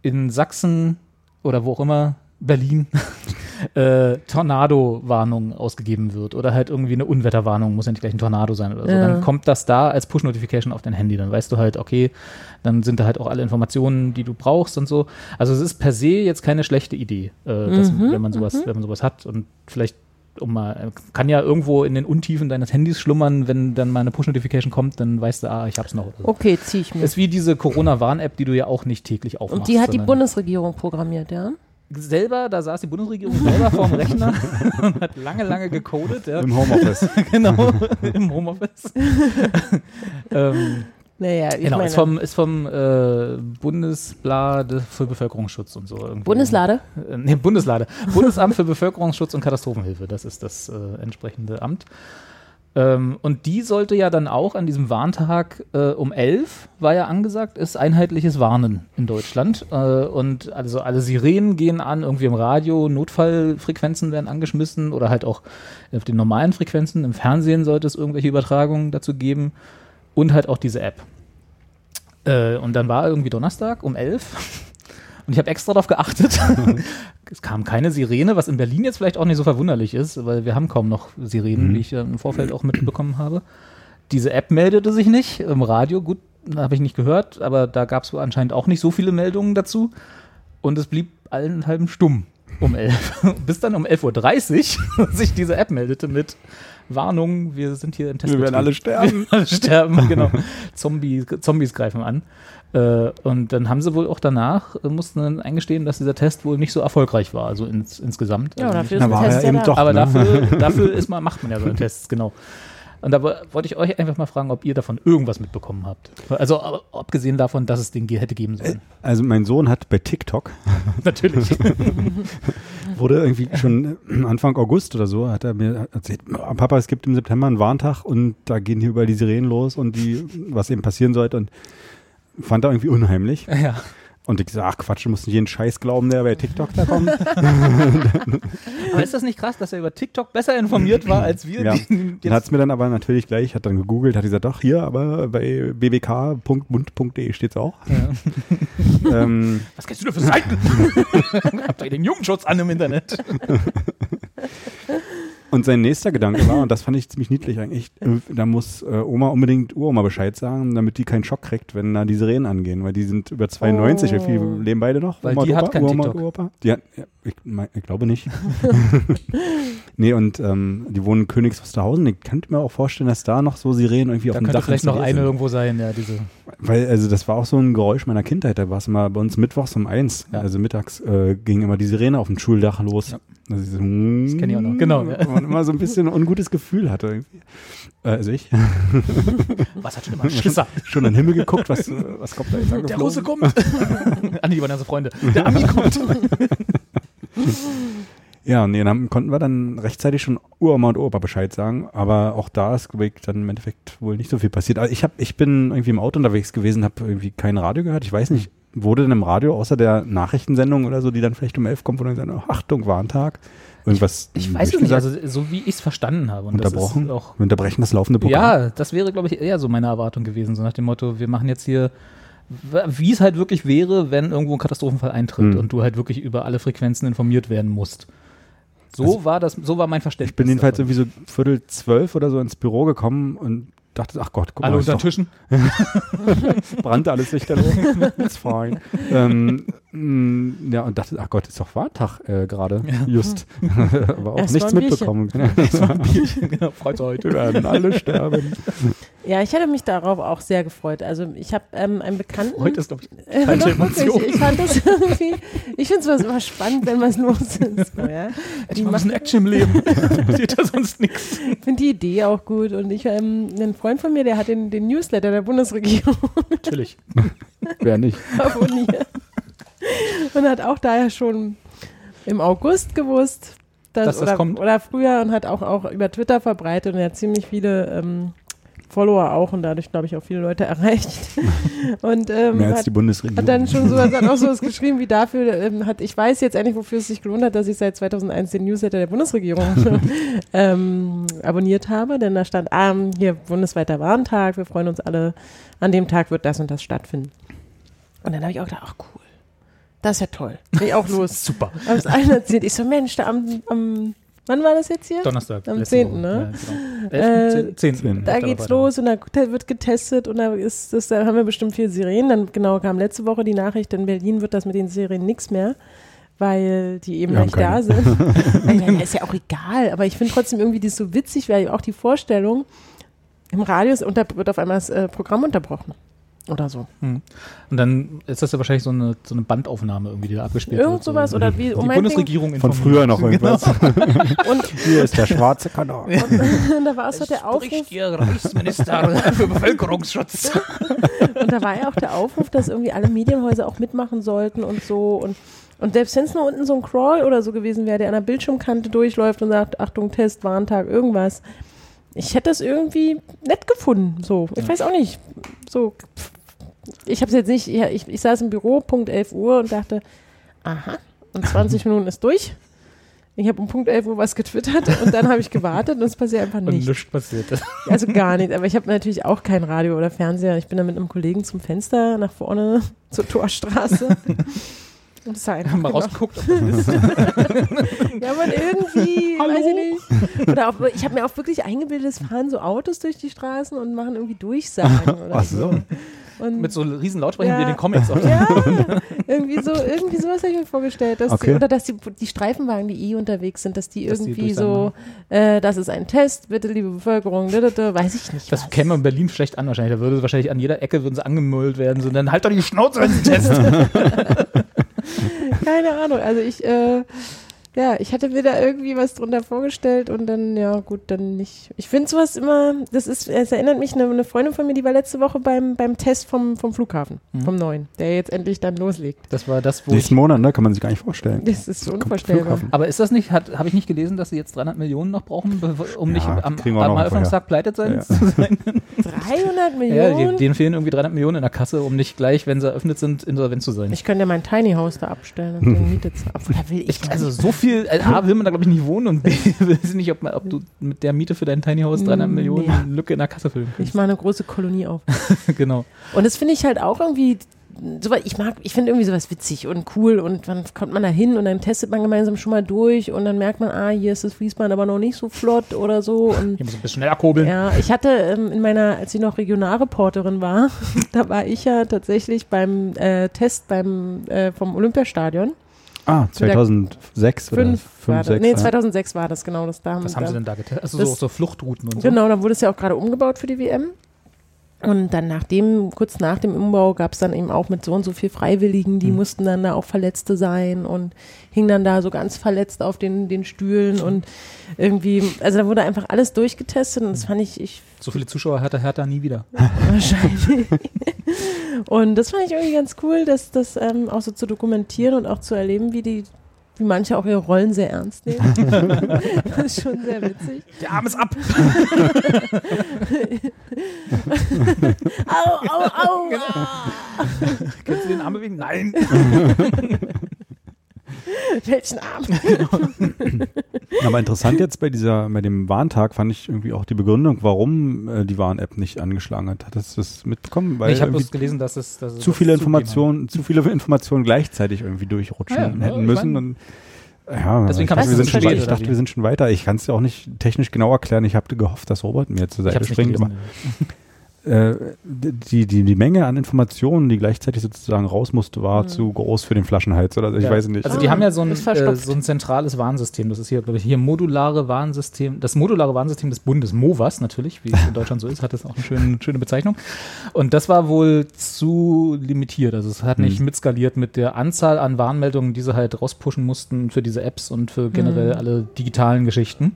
in Sachsen oder wo auch immer, Berlin, äh, Tornado-Warnung ausgegeben wird oder halt irgendwie eine Unwetterwarnung, muss ja nicht gleich ein Tornado sein oder so, Ja. dann kommt das da als Push-Notification auf dein Handy. Dann weißt du halt, okay, dann sind da halt auch alle Informationen, die du brauchst und so. Also es ist per se jetzt keine schlechte Idee, äh, dass, Mhm, wenn man sowas, wenn man sowas hat und vielleicht um mal, kann ja irgendwo in den Untiefen deines Handys schlummern, wenn dann mal eine Push-Notification kommt, dann weißt du, ah, ich hab's noch. So. Okay, zieh ich mir. Ist wie diese Corona-Warn-App, die du ja auch nicht täglich aufmachst. Und die hat die Bundesregierung programmiert, ja? Selber, da saß die Bundesregierung selber vorm Rechner und hat lange, lange gecodet. Ja. Im Homeoffice. genau, im Homeoffice. ähm, Naja, ich genau, meine, ist vom, ist vom äh, Bundesblad für Bevölkerungsschutz und so. irgendwie. Bundeslade? Äh, nee, Bundeslade. Bundesamt für Bevölkerungsschutz und Katastrophenhilfe, das ist das äh, entsprechende Amt. Ähm, und die sollte ja dann auch an diesem Warntag äh, um 11, war ja angesagt, ist einheitliches Warnen in Deutschland. Äh, und also alle Sirenen gehen an, irgendwie im Radio, Notfallfrequenzen werden angeschmissen oder halt auch auf den normalen Frequenzen. Im Fernsehen sollte es irgendwelche Übertragungen dazu geben und halt auch diese App. Äh, und dann war irgendwie Donnerstag um 11 und ich habe extra darauf geachtet. es kam keine Sirene, was in Berlin jetzt vielleicht auch nicht so verwunderlich ist, weil wir haben kaum noch Sirenen, Mhm. wie ich im Vorfeld auch mitbekommen habe. Diese App meldete sich nicht im Radio. Gut, habe ich nicht gehört, aber da gab es anscheinend auch nicht so viele Meldungen dazu. Und es blieb allenthalben stumm um 11. Bis dann um 11.30 Uhr sich diese App meldete mit Warnung, wir sind hier in Testbetrieb. Wir werden alle sterben. Alle sterben, genau. Zombies, Zombies greifen an. Äh, und dann haben sie wohl auch danach, äh, mussten dann eingestehen, dass dieser Test wohl nicht so erfolgreich war, also ins, insgesamt. Ja, also dafür ist war Test ja eben da. doch. aber ne? dafür, dafür ist mal, macht man ja so einen Test, genau. Und da wo- wollte ich euch einfach mal fragen, ob ihr davon irgendwas mitbekommen habt. Also ab- abgesehen davon, dass es den hätte geben sollen. Also mein Sohn hat bei TikTok, Natürlich. wurde irgendwie schon äh, Anfang August oder so, hat er mir erzählt, "Oh, Papa, es gibt im September einen Warntag und da gehen hier überall die Sirenen los und die, was eben passieren sollte und fand er irgendwie unheimlich. ja. Und ich gesagt, ach Quatsch, du musst nicht jeden Scheiß glauben, der bei TikTok da kommt. Aber ist das nicht krass, dass er über TikTok besser informiert war als wir? Ja. Dann hat es mir dann aber natürlich gleich, hat dann gegoogelt, hat gesagt, doch, hier, aber bei bbk.bund.de steht's auch. Ja. ähm, Was kennst du denn für Seiten? Habt ihr den Jugendschutz an im Internet? Und sein nächster Gedanke war, und das fand ich ziemlich niedlich eigentlich, äh, da muss äh, Oma unbedingt Uroma Bescheid sagen, damit die keinen Schock kriegt, wenn da die Sirenen angehen, weil die sind über 92, wie viel Oh. leben beide noch? Weil Oma die und hat Opa? kein Uroma, TikTok. Uropa? Die hat, ja, ich, ich glaube nicht. nee, und ähm, die wohnen in Königs Wusterhausen. Ich könnte mir auch vorstellen, dass da noch so Sirenen irgendwie auf Da dem könnte Dach vielleicht noch eine sind. irgendwo sein, ja, diese. Weil, also das war auch so ein Geräusch meiner Kindheit. Da war es immer bei uns mittwochs um eins. Ja. Also mittags äh, ging immer die Sirene auf dem Schuldach los. Ja. Also so, Das kenn ich auch noch. Genau, ja. Man immer so ein bisschen ein ungutes Gefühl hatte. Irgendwie. Äh, also ich. Was hat schon immer Schisser? Schon an den Himmel geguckt, was, äh, was kommt da jetzt Der? Russe kommt. Andi, die waren ja so Freunde. Der Ami kommt. Ja, nee, dann konnten wir dann rechtzeitig schon Uroma und Opa Bescheid sagen, aber auch da ist ich, dann im Endeffekt wohl nicht so viel passiert. Also ich hab, ich bin irgendwie im Auto unterwegs gewesen, habe irgendwie kein Radio gehört. Ich weiß nicht, wurde denn im Radio außer der Nachrichtensendung oder so, die dann vielleicht um elf kommt, wo dann gesagt, oh, Achtung, Warntag, irgendwas Ich weiß es nicht, also so wie ich es verstanden habe. Und unterbrochen, Das ist auch, wir unterbrechen das laufende Programm. ja, das wäre, glaube ich, eher so meine Erwartung gewesen. So nach dem Motto, wir machen jetzt hier, wie es halt wirklich wäre, wenn irgendwo ein Katastrophenfall eintritt Hm. und du halt wirklich über alle Frequenzen informiert werden musst. So Also, war das, so war mein Verständnis. Ich bin jedenfalls davon. irgendwie so Viertel zwölf oder so ins Büro gekommen und dachte, ach Gott, guck alle mal, ist unter doch, Tischen. brannte alles lichterloh. It's fine. ähm, mh, ja, und dachte, ach Gott, ist doch Warntag äh, gerade, Ja. just. Aber auch Erst nichts mal ein Bierchen. mitbekommen. genau, freut euch Wir werden alle sterben. Ja, ich hätte mich darauf auch sehr gefreut. Also ich habe ähm, einen Bekannten. Heute ist, glaube ich, falsche doch, wirklich. Emotion. Ich fand das irgendwie, ich finde es immer spannend, wenn was los ist. So, ja. Ich mach ein bisschen Action im Leben. Passiert da sonst nichts. Ich finde die Idee auch gut. Und ich, ähm, ein Freund von mir, der hat den, den Newsletter der Bundesregierung Natürlich. Wer nicht? abonniert. und hat auch daher schon im August gewusst, dass, Dass das oder, kommt. oder früher und hat auch, auch über Twitter verbreitet und er hat ziemlich viele ähm, Follower auch und dadurch, glaube ich, auch viele Leute erreicht. und ähm, Mehr als hat, die Bundesregierung. hat dann schon so, hat auch so was geschrieben wie dafür, ähm, hat, ich weiß jetzt endlich, wofür es sich gelohnt hat, dass ich seit 2001 den Newsletter der Bundesregierung ähm, abonniert habe, denn da stand, ah, hier bundesweiter Warntag, wir freuen uns alle, an dem Tag wird das und das stattfinden. Und dann habe ich auch gedacht, ach cool, das ist ja toll, bin ich auch los. Super. Habe es allen erzählt, ich so, Mensch, da am, am, wann war das jetzt hier? Donnerstag. Am letzte 10., Woche. ne? Ja, genau. 11., Äh, 10., 10. Da geht's los und da wird getestet und da ist das, da haben wir bestimmt vier Sirenen. Dann genau kam letzte Woche die Nachricht, in Berlin wird das mit den Sirenen nichts mehr. weil die eben Wir nicht da sind. Nein, ist ja auch egal, aber ich finde trotzdem irgendwie das so witzig, weil auch die Vorstellung, im Radio ist unter, wird auf einmal das äh, Programm unterbrochen. Oder so. Hm. Und dann ist das ja wahrscheinlich so eine, so eine Bandaufnahme irgendwie, die da abgespielt Irgend wird. sowas so. oder wie Die um meinetwegen- Bundesregierung Von informiert. früher noch irgendwas. Und, Hier ist der schwarze Kanal. und da war es doch der Aufruf, Ihr Reichsminister für Bevölkerungsschutz. und da war ja auch der Aufruf, dass irgendwie alle Medienhäuser auch mitmachen sollten und so und und selbst wenn es nur unten so ein Crawl oder so gewesen wäre, der an der Bildschirmkante durchläuft und sagt, Achtung, Test, Warntag, irgendwas. Ich hätte das irgendwie nett gefunden. So, ich weiß auch nicht. So, ich habe es jetzt nicht, ja, ich, ich saß im Büro, Punkt 11 Uhr und dachte, aha, und 20 Minuten ist durch. Ich habe um Punkt 11 Uhr was getwittert und dann habe ich gewartet und es passiert einfach Und nichts. nichts passiert. Also gar nicht. Aber ich habe natürlich auch kein Radio oder Fernseher. Ich bin da mit einem Kollegen zum Fenster nach vorne zur Torstraße. Sah einfach Mal genau- rausgeguckt, ob das ist. Ja, man irgendwie, Hallo? weiß ich nicht. Oder auch, ich habe mir auch wirklich eingebildet, es fahren so Autos durch die Straßen und machen irgendwie Durchsagen oder Ach so. Und Mit so riesen Lautsprechern wie Ja. in den Comics. Auch. ja, irgendwie so, irgendwie sowas habe ich mir vorgestellt. Dass Okay. die, oder dass die, die Streifenwagen, die eh unterwegs sind, dass die Dass die irgendwie Durchsagen so, äh, das ist ein Test, bitte liebe Bevölkerung, da, da, da, weiß ich nicht. Das was. käme in Berlin schlecht an wahrscheinlich. Da würde wahrscheinlich an jeder Ecke würden sie angemüllt werden. So, dann halt doch die Schnauze, wenn sie testen. Keine Ahnung. Also ich, äh, ja, ich hatte mir da irgendwie was drunter vorgestellt und dann, ja, gut, dann nicht. Ich finde sowas immer, das ist, es erinnert mich, eine, eine Freundin von mir, die war letzte Woche beim, beim Test vom, vom Flughafen, Mhm. vom neuen, der jetzt endlich dann loslegt. Das war das, wo Nächsten Monat, ne? Kann man sich gar nicht vorstellen. Das ist Kommt unvorstellbar. Aber ist das nicht, habe ich nicht gelesen, dass sie jetzt 300 Millionen noch brauchen, um Ja, nicht am, am Eröffnungstag pleite sein Ja. zu sein? 300 Ja, Millionen? die- denen fehlen irgendwie 300 Millionen in der Kasse, um nicht gleich, wenn sie eröffnet sind, insolvent zu sein. ich könnte ja mein Tiny House da abstellen und den Miete zahlen. Obwohl, da will ich, Ich, ja also so viel, äh, A, will man da glaube ich nicht wohnen und B, weiß ich nicht, ob, man, ob du mit der Miete für dein Tiny House 300 Mm, Millionen nee. Lücke in der Kasse füllen ich kannst. mache eine große Kolonie auf. genau. Und das finde ich halt auch irgendwie, so, ich mag, ich finde irgendwie sowas witzig und cool und dann kommt man da hin und dann testet man gemeinsam schon mal durch und dann merkt man, ah, hier ist das Fließband aber noch nicht so flott oder so und Hier muss ein bisschen schneller kurbeln. ja, ich hatte ähm, in meiner, als ich noch Regionalreporterin war, da war ich ja tatsächlich beim äh, Test beim äh, vom Olympiastadion. Ah, 2006 oder Fünf war 5, das. 6. Nee, ja. 2006 war das genau. Das da Was haben sie denn da getestet? Also Das- so, so Fluchtrouten und so. Genau, dann wurde es ja auch gerade umgebaut für die WM. Und dann nach dem, kurz nach dem Umbau gab es dann eben auch mit so und so viel Freiwilligen, die Mhm. mussten dann da auch Verletzte sein und hingen dann da so ganz verletzt auf den, den Stühlen und irgendwie, also da wurde einfach alles durchgetestet und das fand ich, ich So viele Zuschauer hatte Hertha nie wieder. wahrscheinlich. und das fand ich irgendwie ganz cool, das, das ähm, auch so zu dokumentieren und auch zu erleben, wie die, wie manche auch ihre Rollen sehr ernst nehmen. das ist schon sehr witzig. Der Arm ist ab. Au, au, au! ah. Kannst du den Arm bewegen? Nein. Welchen Arm? Aber interessant jetzt bei dieser, bei dem Warntag fand ich irgendwie auch die Begründung, warum äh, die Warn-App nicht angeschlagen hat. Hattest du das mitbekommen? Weil ich habe bloß gelesen, dass es, dass zu viele Informationen, zu viele Informationen gleichzeitig irgendwie durchrutschen Ja, ja, hätten müssen. mein- Und, ja, Deswegen ich dachte, es wir sind schon, ich dachte, wir sind schon weiter. Ich kann es ja auch nicht technisch genau erklären. Ich habe gehofft, dass Robert mir zur Seite springt. gelesen. Aber die, die, die Menge an Informationen, die gleichzeitig sozusagen raus musste, war Mhm. zu groß für den Flaschenhals. Oder ich Ja. weiß nicht. Also die Ah, haben ja so ein, äh, so ein zentrales Warnsystem. Das ist hier, glaube ich, hier modulare Warnsystem. Das modulare Warnsystem des Bundes, MOVAS natürlich, wie es in Deutschland so ist, hat das auch eine schöne, schöne Bezeichnung. Und das war wohl zu limitiert. Also es hat nicht Hm. mitskaliert mit der Anzahl an Warnmeldungen, die sie halt rauspushen mussten für diese Apps und für generell Hm. alle digitalen Geschichten.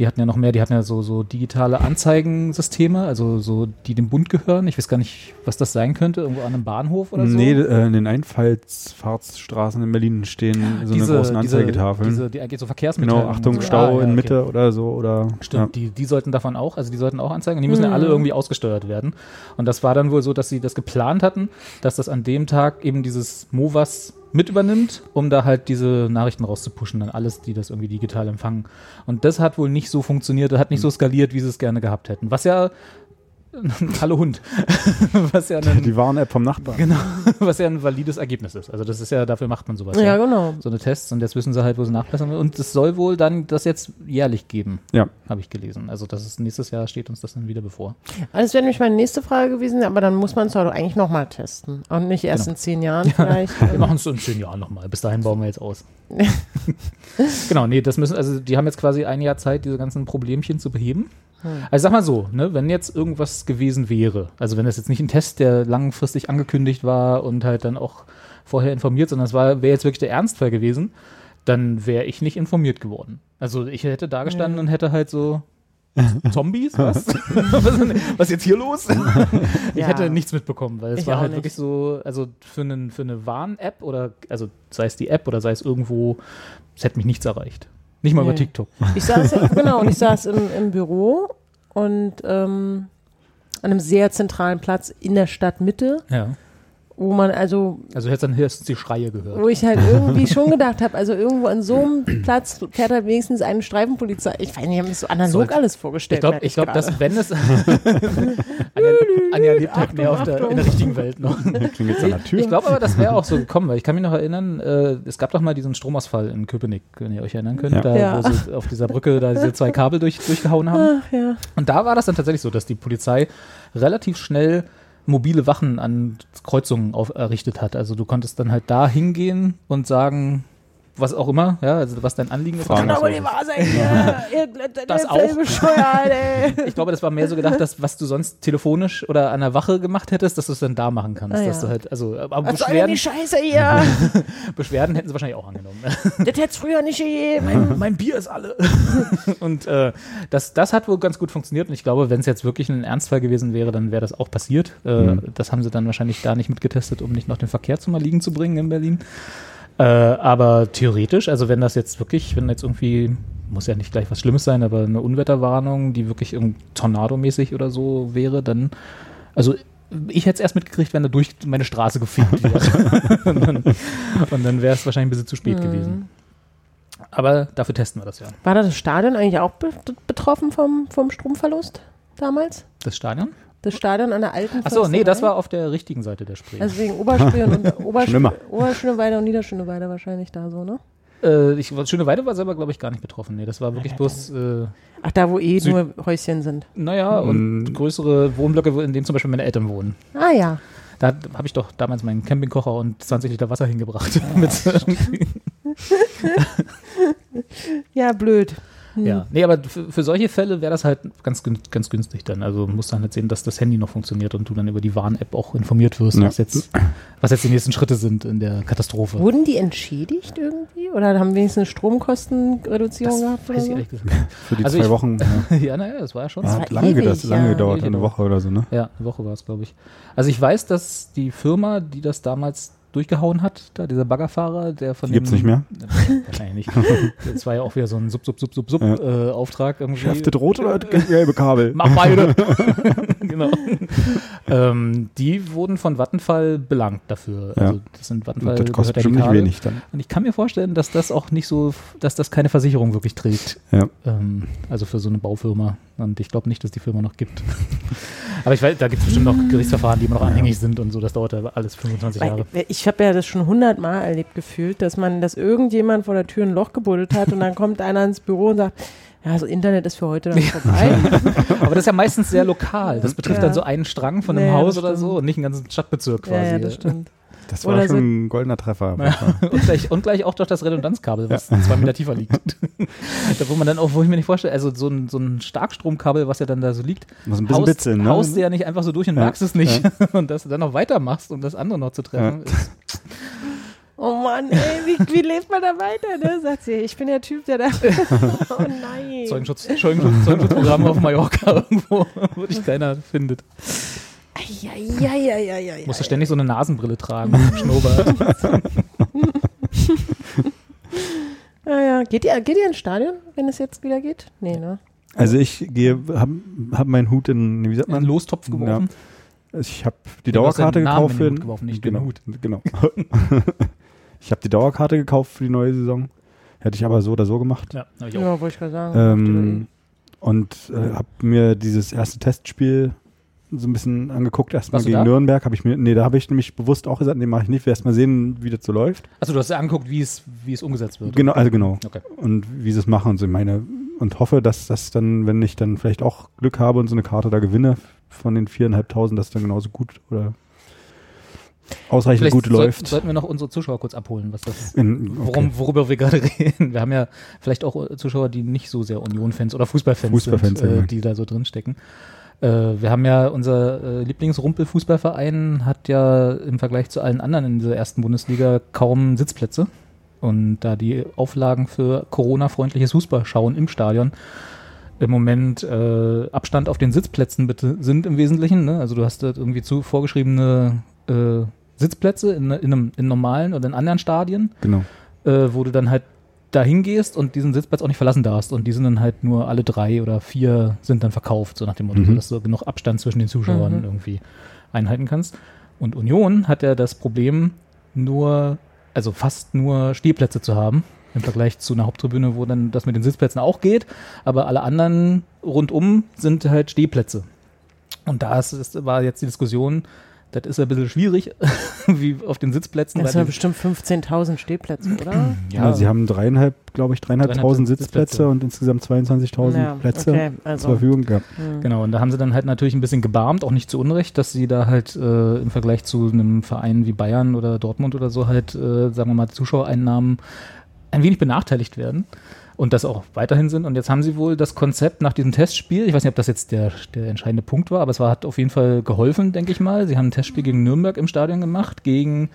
Die hatten ja noch mehr, die hatten ja so, so digitale Anzeigensysteme, also so, die dem Bund gehören. Ich weiß gar nicht, was das sein könnte, irgendwo an einem Bahnhof oder so. Nee, äh, in den Einfallsfahrtsstraßen in Berlin stehen so eine großen Anzeigetafeln. Diese, die eigentlich so Verkehrsmittel. genau, Achtung, Stau in Mitte oder so. Oder, Stimmt, die, die sollten davon auch, also die sollten auch anzeigen und die müssen ja Mhm. alle irgendwie ausgesteuert werden. Und das war dann wohl so, dass sie das geplant hatten, dass das an dem Tag eben dieses MOVAS mit übernimmt, um da halt diese Nachrichten rauszupushen, dann alles, die das irgendwie digital empfangen. Und das hat wohl nicht so funktioniert, hat nicht so skaliert, wie sie es gerne gehabt hätten. Was ja Hallo Hund. was ja ein, Die Warn-App vom Nachbarn. genau, was ja ein valides Ergebnis ist. Also das ist ja, dafür macht man sowas. Ja, genau. So eine Tests und jetzt wissen sie halt, wo sie nachbessern. Und es soll wohl dann das jetzt jährlich geben, Ja. habe ich gelesen. Also das ist nächstes Jahr steht uns das dann wieder bevor. Also das wäre nämlich meine nächste Frage gewesen, aber dann muss man es doch eigentlich nochmal testen. Und nicht erst Genau. in zehn Jahren vielleicht. Wir machen es so in zehn Jahren nochmal. Bis dahin bauen wir jetzt aus. genau, nee, das müssen, also die haben jetzt quasi ein Jahr Zeit, diese ganzen Problemchen zu beheben. Also sag mal so, ne, wenn jetzt irgendwas gewesen wäre, also wenn das jetzt nicht ein Test, der langfristig angekündigt war und halt dann auch vorher informiert, sondern es war, wäre jetzt wirklich der Ernstfall gewesen, dann wäre ich nicht informiert geworden. Also ich hätte da gestanden und hätte halt so Zombies, was? was, ist jetzt hier los? ich Ja. hätte nichts mitbekommen, weil es Ich war halt nicht. wirklich so, also für, einen, für eine Warn-App oder, also sei es die App oder sei es irgendwo, es hätte mich nichts erreicht. Nicht mal über Nee. TikTok. Ich saß, genau, und ich saß im, im Büro und ähm, an einem sehr zentralen Platz in der Stadtmitte, Ja. Wo man also Also hättest dann höchstens die Schreie gehört. Wo ich halt irgendwie schon gedacht habe, also irgendwo an so einem Platz fährt halt wenigstens eine Streifenpolizei. Ich weiß nicht, ich habe mir das so analog Sollte- alles Ich vorgestellt. glaube, merke ich glaub, dass wenn es. Anja, Anja lebt halt mehr auf der, in der richtigen Welt noch. Klingt jetzt an der Tür. Ich glaube aber, das wäre auch so gekommen, weil ich kann mich noch erinnern, äh, es gab doch mal diesen Stromausfall in Köpenick, wenn ihr euch erinnern könnt, Ja. da Ja. wo sie auf dieser Brücke da diese zwei Kabel durch, durchgehauen haben. Ach ja. Und da war das dann tatsächlich so, dass die Polizei relativ schnell mobile Wachen an Kreuzungen auf, errichtet hat. Also du konntest dann halt da hingehen und sagen, was auch immer, ja, also was dein Anliegen ist. Kann aber los nicht wahr sein. Ihr, ihr, Das auch. bescheuert, ey. Ich glaube, das war mehr so gedacht, dass was du sonst telefonisch oder an der Wache gemacht hättest, dass du es dann da machen kannst. Ah, dass ja. du halt, also, aber Was soll denn die Beschwerden, Scheiße hier? Beschwerden hätten sie wahrscheinlich auch angenommen. das hätte es früher nicht gegeben. mein Bier ist alle. und äh, das, das hat wohl ganz gut funktioniert. Und ich glaube, wenn es jetzt wirklich ein Ernstfall gewesen wäre, dann wäre das auch passiert. Äh, Das haben sie dann wahrscheinlich da nicht mitgetestet, um nicht noch den Verkehr zum Erliegen zu bringen in Berlin. Äh, aber theoretisch, also wenn das jetzt wirklich, wenn jetzt irgendwie, muss ja nicht gleich was Schlimmes sein, aber eine Unwetterwarnung, die wirklich irgendwie tornadomäßig oder so wäre, dann, also ich hätte es erst mitgekriegt, wenn er durch meine Straße gefegt wird. und dann, dann wäre es wahrscheinlich ein bisschen zu spät gewesen. Aber dafür testen wir das ja. War da das Stadion eigentlich auch be betroffen vom, vom Stromverlust damals? Das Stadion? Das Stadion an der alten Achso, nee, das war auf der richtigen Seite der Spree. Also wegen Oberspree und, und Obersch. Oberschöneweide und Niederschöneweide wahrscheinlich da so, ne? äh, ich, Schöneweide war selber, glaube ich, gar nicht betroffen. Nee, das war wirklich bloß, äh, Ach, da wo eh Süd- nur Häuschen sind. naja, und Mm. größere Wohnblöcke, in denen zum Beispiel meine Eltern wohnen. Ah ja. Da habe ich doch damals meinen Campingkocher und 20 Liter Wasser hingebracht. Mit, Ja, blöd. Hm. ja, nee, aber für, für solche Fälle wäre das halt ganz, ganz günstig dann. Also muss dann halt sehen, dass das Handy noch funktioniert und du dann über die Warn-App auch informiert wirst, Ja. was, jetzt, was jetzt die nächsten Schritte sind in der Katastrophe. Wurden die entschädigt irgendwie? Oder haben wenigstens Stromkostenreduzierung Das gehabt weiß ich so? ehrlich gesagt. Für die Also zwei ich- Wochen. Ja. ja, naja, das war ja schon. Das hat lange, ewig, gedauert, lange ja. gedauert, eine. Woche oder so, ne? Ja, eine Woche war es, glaube ich. Also ich weiß, dass die Firma, die das damals durchgehauen hat, da dieser Baggerfahrer, der von gibt's dem, nicht mehr? Äh, Wahrscheinlich nicht. Das war ja auch wieder so ein Sub, Sub, Sub, Sub, Sub Ja. äh. Schärftet rot oder gelbe Kabel? Mach beide. genau. ähm, die wurden von Vattenfall belangt dafür. Ja. Also das sind Vattenfall Das kostet bestimmt nicht Kabel. wenig dann. Und ich kann mir vorstellen, dass das auch nicht so, dass das keine Versicherung wirklich trägt. Ja. Ähm, also für so eine Baufirma. Und ich glaube nicht, dass die Firma noch gibt. Aber ich weiß, da gibt es bestimmt noch Gerichtsverfahren, die immer noch anhängig sind und so. Das dauert ja alles 25 Jahre. Weil, ich habe ja das schon hundertmal erlebt gefühlt, dass man, dass irgendjemand vor der Tür ein Loch gebuddelt hat und dann kommt einer ins Büro und sagt, ja, so Internet ist für heute dann vorbei. Aber das ist ja meistens sehr lokal. Das betrifft Ja. dann so einen Strang von einem Ja, Haus oder so und nicht einen ganzen Stadtbezirk ja, quasi. ja, das stimmt. Das war Oder schon so- ein goldener Treffer. und, gleich, und gleich auch durch das Redundanzkabel, was zwei Meter tiefer liegt. da, wo man dann auch, wo ich mir nicht vorstelle, also so ein, so ein Starkstromkabel, was ja dann da so liegt, Muss ein bisschen haust, bitzeln, ne? haust du ja nicht einfach so durch und Ja, merkst es nicht. Und dass du dann noch weitermachst, um das andere noch zu treffen. ist- Oh Mann, ey, wie, wie lebt man da weiter, ne? Sagt sie, ich bin der Typ, der da. oh nein. Zeugenschutz, Zeugenschutz, Zeugenschutzprogramm auf Mallorca irgendwo, wo dich keiner findet. Eieieiei. Musst du ständig so eine Nasenbrille tragen, Schnurrbart. Ja, ja. Geht ihr, geht ihr ins Stadion, wenn es jetzt wieder geht? Nee, ne? Also ich gehe, hab, hab meinen Hut in, wie sagt In einen man? Lostopf geworfen. Ich habe die Du hast Dauerkarte gekauft in den für Hut geworfen, nicht den genau, Hut. genau. ich habe die Dauerkarte gekauft für die neue Saison. Hätte ich aber so oder so gemacht. Ja, hab ich auch. Ja, wollte ich gerade sagen. Ähm, und äh, habe mir dieses erste Testspiel so ein bisschen angeguckt, erstmal gegen? Nürnberg. Habe ich mir, nee, da habe ich nämlich bewusst auch gesagt, nee, mache ich nicht. Will erst mal sehen, wie das so läuft. Also du hast dir angeguckt, wie es, wie es umgesetzt wird. Genau, also genau. Okay. Und wie sie es machen und so. Ich meine, und hoffe, dass das dann, wenn ich dann vielleicht auch Glück habe und so eine Karte da gewinne von den viereinhalbtausend, dass dann genauso gut oder ausreichend Vielleicht gut soll, läuft. sollten wir noch unsere Zuschauer kurz abholen, was das In, Worum, worüber wir gerade reden. Wir haben ja vielleicht auch äh, Zuschauer, die nicht so sehr Union-Fans oder Fußballfans, Fußballfans, sind, äh, ja. die da so drin stecken. Äh, wir haben ja, unser äh, Lieblingsrumpel-Fußballverein hat ja im Vergleich zu allen anderen in dieser ersten Bundesliga kaum Sitzplätze. Und da die Auflagen für Corona-freundliches Fußballschauen im Stadion im Moment äh, Abstand auf den Sitzplätzen bitte sind im Wesentlichen. Ne? Also du hast dort irgendwie zu vorgeschriebene äh, Sitzplätze in, in, einem, in normalen oder in anderen Stadien genau. äh, wo du dann halt dahin gehst und diesen Sitzplatz auch nicht verlassen darfst. Und die sind dann halt nur alle drei oder vier sind dann verkauft, so nach dem Motto, Mhm. sodass du genug Abstand zwischen den Zuschauern Mhm. irgendwie einhalten kannst. Und Union hat ja das Problem, nur, also fast nur Stehplätze zu haben. Im Vergleich zu einer Haupttribüne, wo dann das mit den Sitzplätzen auch geht. Aber alle anderen rundum sind halt Stehplätze. Und da ist, war jetzt die Diskussion, das ist ein bisschen schwierig, wie auf den Sitzplätzen. Das sind ja bestimmt 15.000 Stehplätze, oder? Ja, sie haben dreieinhalb, glaube ich, dreieinhalbtausend Dreieinhalb Sitzplätze Sitzplätze. und insgesamt 22.000 Ja, Plätze okay, zur also. Verfügung gehabt. hm. Genau, und da haben sie dann halt natürlich ein bisschen gebarmt, auch nicht zu Unrecht, dass sie da halt äh, im Vergleich zu einem Verein wie Bayern oder Dortmund oder so halt, äh, sagen wir mal, Zuschauereinnahmen ein wenig benachteiligt werden und das auch weiterhin sind. Und jetzt haben sie wohl das Konzept nach diesem Testspiel, ich weiß nicht, ob das jetzt der, der entscheidende Punkt war, aber es war, hat auf jeden Fall geholfen, denke ich mal. Sie haben ein Testspiel gegen Nürnberg im Stadion gemacht, gegen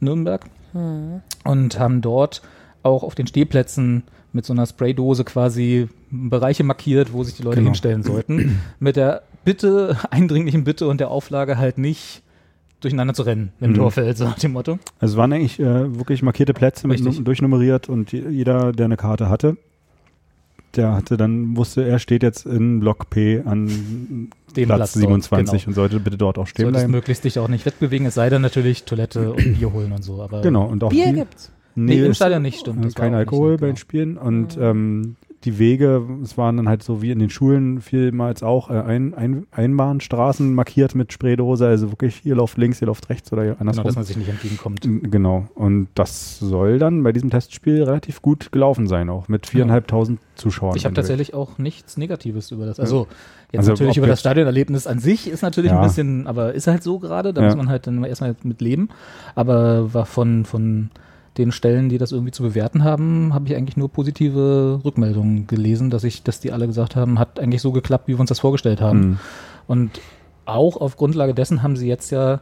Nürnberg Hm. und haben dort auch auf den Stehplätzen mit so einer Spraydose quasi Bereiche markiert, wo sich die Leute Genau. hinstellen sollten. Mit der Bitte, eindringlichen Bitte und der Auflage halt nicht durcheinander zu rennen im Mhm. Torfeld, so nach dem Motto. Also es waren eigentlich äh, wirklich markierte Plätze mit durchnummeriert und je- jeder, der eine Karte hatte, der hatte dann, wusste, er steht jetzt in Block P an Dem Platz Platz dort, 27 genau. und sollte bitte dort auch stehen Solltest bleiben. möglichst dich auch nicht wegbewegen, es sei denn natürlich Toilette und Bier holen und so. Aber Genau, und auch Bier die, gibt's. Nee, im es- Stadion nicht, stimmt. Kein auch nicht Alkohol so, bei den genau. Spielen und ähm, die Wege, es waren dann halt so wie in den Schulen vielmals auch äh, ein, ein, Einbahnstraßen markiert mit Spraydose, also wirklich ihr lauft links, ihr lauft rechts oder Genau, andersrum. dass man sich nicht entgegenkommt. Genau. Und das soll dann bei diesem Testspiel relativ gut gelaufen sein, auch mit viereinhalbtausend Zuschauern. Ich habe tatsächlich auch nichts Negatives über das. Also jetzt Also natürlich über das Stadionerlebnis an sich ist natürlich Ja. ein bisschen, aber ist halt so gerade, da Ja. muss man halt dann erstmal mit leben. Aber war von, von den Stellen, die das irgendwie zu bewerten haben, habe ich eigentlich nur positive Rückmeldungen gelesen, dass ich, dass die alle gesagt haben, hat eigentlich so geklappt, wie wir uns das vorgestellt haben. Mhm. Und auch auf Grundlage dessen haben sie jetzt ja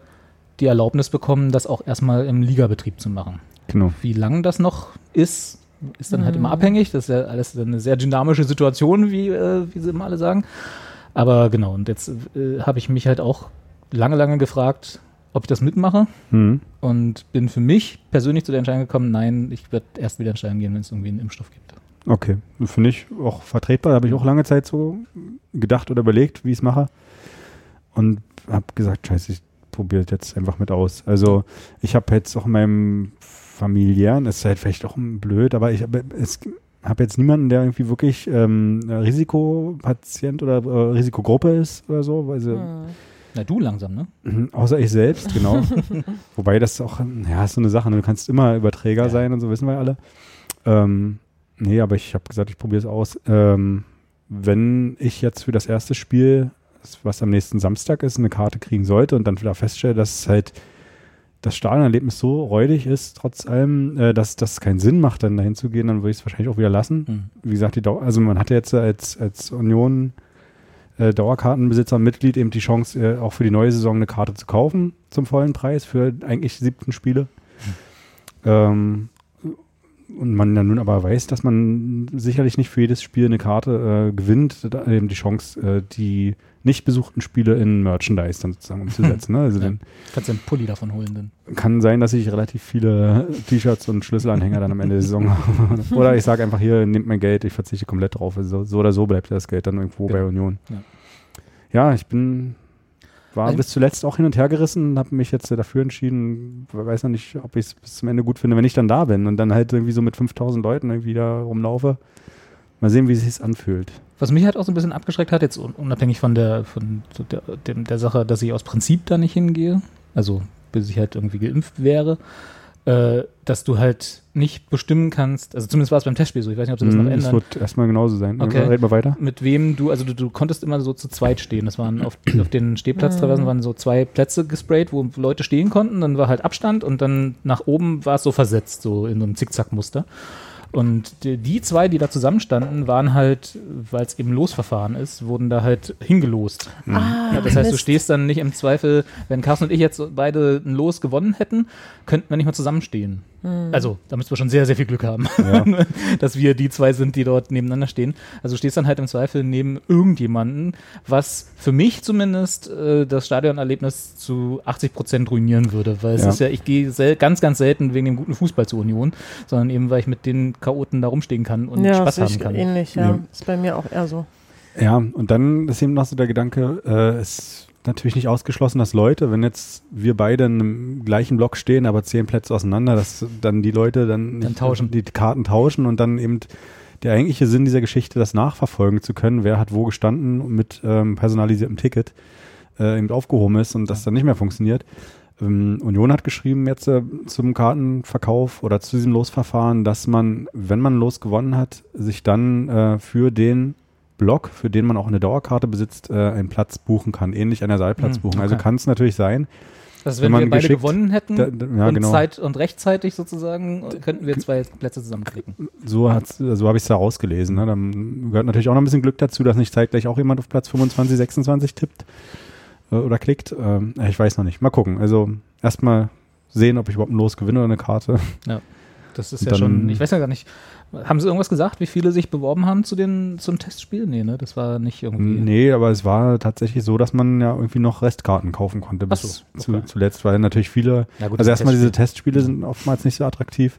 die Erlaubnis bekommen, das auch erstmal im Ligabetrieb zu machen. Genau. Wie lang das noch ist, ist dann halt Mhm. immer abhängig. Das ist ja alles eine sehr dynamische Situation, wie, äh, wie sie immer alle sagen. Aber genau, und jetzt äh, habe ich mich halt auch lange, lange gefragt, ob ich das mitmache Mhm. und bin für mich persönlich zu der Entscheidung gekommen, nein, ich werde erst wieder entscheiden gehen, wenn es irgendwie einen Impfstoff gibt. Okay. Finde ich auch vertretbar. Da habe ich auch lange Zeit so gedacht oder überlegt, wie ich es mache. Und habe gesagt, scheiße, ich probiere es jetzt einfach mit aus. Also ich habe jetzt auch in meinem familiären, ist halt vielleicht auch blöd, aber ich habe es habe jetzt niemanden, der irgendwie wirklich ähm, Risikopatient oder äh, Risikogruppe ist oder so, weil sie, Hm. Na, du langsam, ne? Mhm, Außer ich selbst, genau. Wobei das auch, ja, ist so eine Sache. ne? Du kannst immer Überträger Ja. sein und so, wissen wir alle. Ähm, nee, aber ich habe gesagt, ich probiere es aus. Ähm, wenn ich jetzt für das erste Spiel, was am nächsten Samstag ist, eine Karte kriegen sollte und dann wieder feststelle, dass halt das Stadionerlebnis so räudig ist, trotz allem, äh, dass das keinen Sinn macht, dann dahin zu gehen, dann würde ich es wahrscheinlich auch wieder lassen Hm. wie gesagt, die Dauer, also man hatte jetzt als, als Union äh, Dauerkartenbesitzer und Mitglied eben die Chance, äh, auch für die neue Saison eine Karte zu kaufen zum vollen Preis für eigentlich die siebten Spiele. Ähm, und man dann nun aber weiß, dass man sicherlich nicht für jedes Spiel eine Karte äh, gewinnt, da eben die Chance, äh, die nicht besuchten Spiele in Merchandise dann sozusagen umzusetzen. Ne? Also Ja. dann Kannst du einen Pulli davon holen dann. kann sein, dass ich relativ viele T-Shirts und Schlüsselanhänger dann am Ende der Saison habe. Oder ich sage einfach hier, nehmt mein Geld, ich verzichte komplett drauf. Also so oder so bleibt das Geld dann irgendwo bei Genau. Union. Ja. Ja, ich bin war bis zuletzt auch hin und her gerissen und habe mich jetzt dafür entschieden, weiß noch nicht, ob ich es bis zum Ende gut finde, wenn ich dann da bin und dann halt irgendwie so mit 5000 Leuten irgendwie da rumlaufe. Mal sehen, wie es sich anfühlt. Was mich halt auch so ein bisschen abgeschreckt hat, jetzt un- unabhängig von der, von der, dem, der Sache, dass ich aus Prinzip da nicht hingehe, also bis ich halt irgendwie geimpft wäre, äh, dass du halt nicht bestimmen kannst, also zumindest war es beim Testspiel so, ich weiß nicht, ob sie das noch Mhm, Es ändern, wird erstmal genauso sein. Okay. Red mal weiter. mit wem du, also du, du konntest immer so zu zweit stehen. Das waren auf, auf den Stehplatztraversen waren so zwei Plätze gesprayt, wo Leute stehen konnten. Dann war halt Abstand und dann nach oben war es so versetzt, so in so einem Zickzackmuster. Und die, zwei, die da zusammenstanden, waren halt, weil es eben Losverfahren ist, wurden da halt hingelost. Ah, Ja, das heißt, du stehst dann nicht im Zweifel, wenn Carsten und ich jetzt beide ein Los gewonnen hätten, könnten wir nicht mehr zusammenstehen. Also, da müssten wir schon sehr, sehr viel Glück haben, Ja. dass wir die zwei sind, die dort nebeneinander stehen. Also du stehst dann halt im Zweifel neben irgendjemanden, was für mich zumindest äh, das Stadionerlebnis zu 80 Prozent ruinieren würde, weil es Ja. ist ja, ich gehe ganz, ganz selten wegen dem guten Fußball zur Union, sondern eben, weil ich mit den Chaoten da rumstehen kann und ja, Spaß haben ich kann. ähnlich, ja. Ja. Ist bei mir auch eher so. Ja, und dann ist eben noch so der Gedanke, äh, ist natürlich nicht ausgeschlossen, dass Leute, wenn jetzt wir beide in einem gleichen Block stehen, aber zehn Plätze auseinander, dass dann die Leute dann, nicht tauschen. die Karten tauschen und dann eben der eigentliche Sinn dieser Geschichte, das nachverfolgen zu können, wer hat wo gestanden mit ähm, personalisiertem Ticket, äh, eben aufgehoben ist und das dann nicht mehr funktioniert. Ähm, Union hat geschrieben jetzt äh, zum Kartenverkauf oder zu diesem Losverfahren, dass man, wenn man Los gewonnen hat, sich dann äh, für den Block, für den man auch eine Dauerkarte besitzt, äh, einen Platz buchen kann, ähnlich einer Saalplatzbuchung. Hm, Also okay. kann es natürlich sein, Also wenn wenn, man wir beide gewonnen hätten da, da, ja und genau, Zeit und rechtzeitig sozusagen, könnten wir zwei Plätze zusammenklicken. so, so habe ich es da rausgelesen. Ne? Dann gehört natürlich auch noch ein bisschen Glück dazu, dass nicht zeitgleich auch jemand auf Platz 25, 26 tippt oder klickt. Ähm, ich weiß noch nicht. Mal gucken. Also erstmal sehen, ob ich überhaupt ein Los gewinne oder eine Karte. Das ist Und ja schon, ich weiß ja gar nicht, haben sie irgendwas gesagt, wie viele sich beworben haben zu den, zum Testspiel? Nee, ne, das war nicht irgendwie. Nee, aber es war tatsächlich so, dass man ja irgendwie noch Restkarten kaufen konnte Ach so, bis okay. zu, zuletzt, weil natürlich viele Ja, gut, Also erstmal diese Testspiel. Testspiele sind oftmals nicht so attraktiv.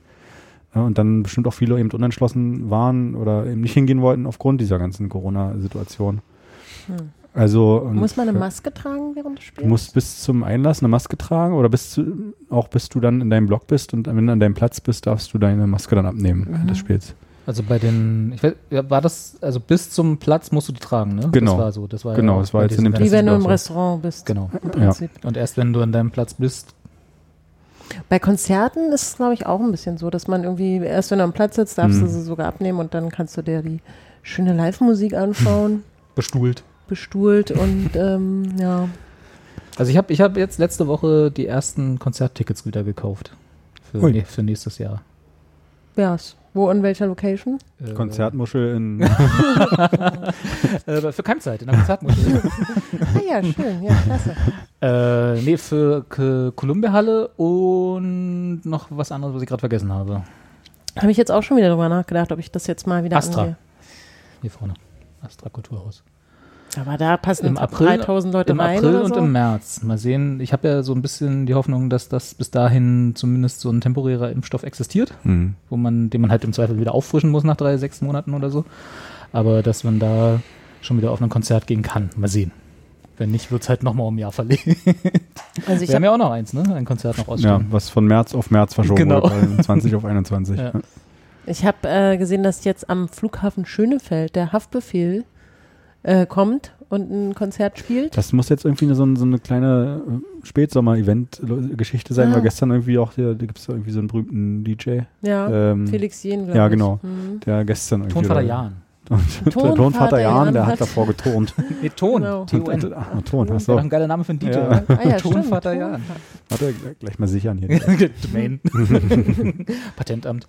Ja, und dann bestimmt auch viele eben unentschlossen waren oder eben nicht hingehen wollten aufgrund dieser ganzen Corona-Situation. Hm. Also und Muss man eine Maske tragen während des Du Spiels? musst bis zum Einlass eine Maske tragen oder bis zu, auch bis du dann in deinem Block bist und wenn du an deinem Platz bist, darfst du deine Maske dann abnehmen während Mhm. des Spiels. Also bei den, ich weiß, ja, war das, also bis zum Platz musst du die tragen, ne? Genau. Das war so, das war Genau, ja das war jetzt in dem Wie wenn du im so. Restaurant bist. Genau. Im Prinzip. Und erst wenn du an deinem Platz bist, Bei Konzerten ist es, glaube ich, auch ein bisschen so, dass man irgendwie, erst wenn du am Platz sitzt, darfst Mhm. du sie sogar abnehmen und dann kannst du dir die schöne Live-Musik anschauen, bestuhlt. Bestuhlt und ähm, ja. Also ich habe ich hab jetzt letzte Woche die ersten Konzerttickets wieder gekauft. Für, nee, für nächstes Jahr. Yes. Wo, in welcher Location? Äh, Konzertmuschel in Äh, für Keimzeit, in der Konzertmuschel. Ah ja, schön, ja, klasse. äh, nee, für K Columbia Halle und noch was anderes, was ich gerade vergessen habe. Habe ich jetzt auch schon wieder drüber nachgedacht, ob ich das jetzt mal wieder Astra. angehe. Hier vorne. Astra Kulturhaus. Aber da passen Im April- 3000 Leute Im rein April oder und so. im März. Mal sehen. Ich habe ja so ein bisschen die Hoffnung, dass das bis dahin zumindest so ein temporärer Impfstoff existiert, Hm. wo man, den man halt im Zweifel wieder auffrischen muss nach drei, sechs Monaten oder so. Aber dass man da schon wieder auf ein Konzert gehen kann. Mal sehen. Wenn nicht, wird es halt nochmal um ein Jahr verlegt. Also ich Wir haben habe ja auch noch eins, ne? Ein Konzert noch Ja, ausstehen. was von März auf März verschoben Genau. wurde, von 20 auf 21. Ja. ich hab, äh, gesehen, dass jetzt am Flughafen Schönefeld der Haftbefehl äh, kommt und ein Konzert spielt. Das muss jetzt irgendwie so, ein- so eine kleine äh, Spätsommer-Event-Geschichte sein, Ah. weil gestern irgendwie auch, hier, da gibt es irgendwie so einen berühmten DJ, Ja, ähm, Felix Jen, glaube ja, ich. genau. Mhm. der gestern irgendwie. Tonvater Jan. Und der Tonvater Jan, Jan der hat hat- davor geturnt. Nee, Ton. Genau. T-O-N. Ah, Ton, Wäre achso. doch ein geiler Name für einen DJ. Ja. oder? Ah ja. Tonvater Jan. Warte, gleich mal sichern hier. Domain. Patentamt.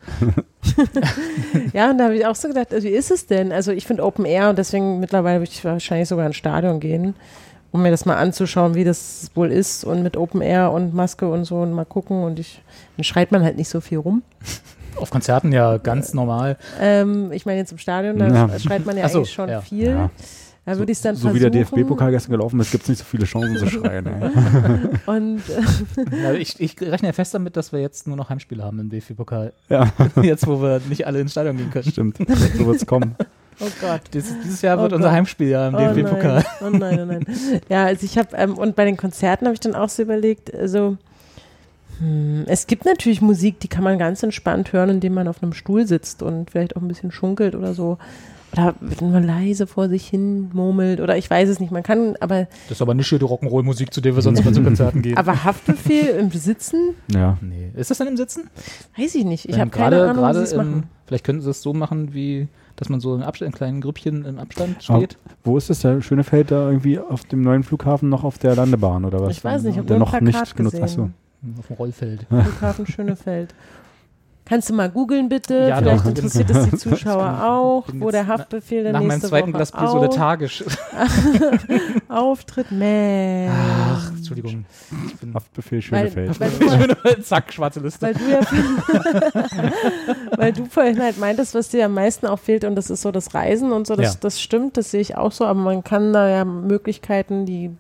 Ja, und da habe ich auch so gedacht, also wie ist es denn? Also ich finde Open Air und deswegen mittlerweile würde ich wahrscheinlich sogar ins Stadion gehen, um mir das mal anzuschauen, wie das wohl ist und mit Open Air und Maske und so und mal gucken und ich, dann schreit man halt nicht so viel rum. Auf Konzerten ja ganz normal. Ähm, ich meine jetzt im Stadion, da Ja. schreit man ja Ach so, eigentlich schon ja. viel. Ja. Da würde ich es dann so wie der. DFB-Pokal gestern gelaufen ist, gibt es nicht so viele Chancen zu schreien. Und äh, Ja, ich, ich rechne ja fest damit, dass wir jetzt nur noch Heimspiele haben im DFB-Pokal. Ja, Jetzt, wo wir nicht alle ins Stadion gehen können. stimmt. So wird es kommen. oh Gott. Dieses, dieses Jahr Oh wird unser Gott. Heimspieljahr im Oh DFB-Pokal. oh nein, oh nein. Ja, also ich habe, ähm, und bei den Konzerten habe ich dann auch so überlegt, also hm, es gibt natürlich Musik, die kann man ganz entspannt hören, indem man auf einem Stuhl sitzt und vielleicht auch ein bisschen schunkelt oder so. Oder wenn man leise vor sich hin murmelt oder ich weiß es nicht. Man kann, aber, Das ist aber nicht die Rock'n'Roll-Musik, zu der wir sonst mal zu Konzerten gehen. aber Haftbefehl im Sitzen, Ja. nee. Ist das denn im Sitzen? weiß ich nicht. Ich habe keine Ahnung, wie gerade sie im- machen. Vielleicht könnten sie es so machen, wie dass man so in, Abstand, in kleinen Grüppchen im Abstand Aber steht. Wo ist das? Der schöne Feld da irgendwie auf dem neuen Flughafen noch auf der Landebahn oder was? Ich weiß nicht, ich habe Der noch Plakat nicht genutzt. gesehen. Achso. Auf dem Rollfeld. Flughafen Schönefeld. Kannst du mal googeln bitte? Ja, Vielleicht doch. interessiert es die Zuschauer auch, wo der Haftbefehl dann Nach meinem nächste zweiten Woche Glas Bier so au- lethargisch. auftritt. Mensch. Ach, Entschuldigung. Ich bin Haftbefehl schöne Weil, Feld. weil, du, mal- Zack, schwarze Liste. weil du ja weil du vorhin halt meintest, was dir am meisten auch fehlt und das ist so das Reisen und so, das, Ja. das stimmt, das sehe ich auch so, aber man kann da ja Möglichkeiten, die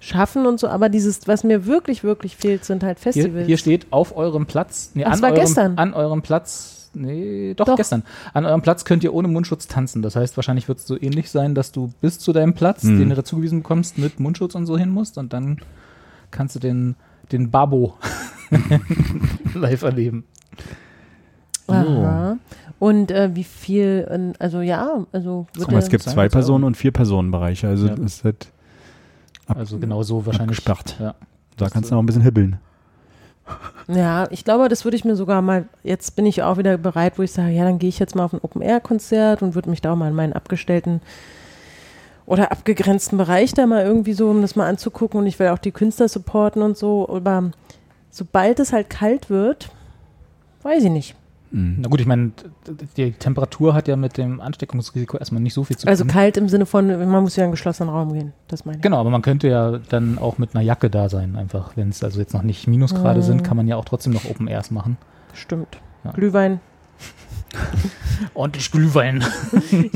schaffen und so, aber dieses, was mir wirklich, wirklich fehlt, sind halt Hier, Festivals. hier steht auf eurem Platz. Nee, Ach, an war eurem, gestern. An eurem Platz. Nee, doch, Doch. gestern. An eurem Platz könnt ihr ohne Mundschutz tanzen. Das heißt, wahrscheinlich wird es so ähnlich sein, dass du bis zu deinem Platz, Mhm. den du dazugewiesen bekommst, mit Mundschutz und so hin musst und dann kannst du den, den Babo live erleben. Aha. Und äh, wie viel, äh, also ja, also Guck wird mal, es gibt zwei auch. Personen und vier Personenbereiche. Also Ja. das ist halt, ab, Also genau so wahrscheinlich. abgesperrt. Ja. da kannst du noch ein bisschen hibbeln. Ja, ich glaube, das würde ich mir sogar mal, jetzt bin ich auch wieder bereit, wo ich sage, ja, dann gehe ich jetzt mal auf ein Open-Air-Konzert und würde mich da auch mal in meinen abgestellten oder abgegrenzten Bereich da mal irgendwie so, um das mal anzugucken und ich will auch die Künstler supporten und so, aber sobald es halt kalt wird, weiß ich nicht. Mhm. Na gut, ich meine, die Temperatur hat ja mit dem Ansteckungsrisiko erstmal nicht so viel zu Also tun. kalt im Sinne von, man muss ja in einen geschlossenen Raum gehen, das meine ich. Genau, aber man könnte ja dann auch mit einer Jacke da sein, einfach. Wenn es also jetzt noch nicht Minusgrade Mhm. sind, kann man ja auch trotzdem noch Open Airs machen. Stimmt. Ja. Glühwein. Ordentlich Glühwein. Ja, sehr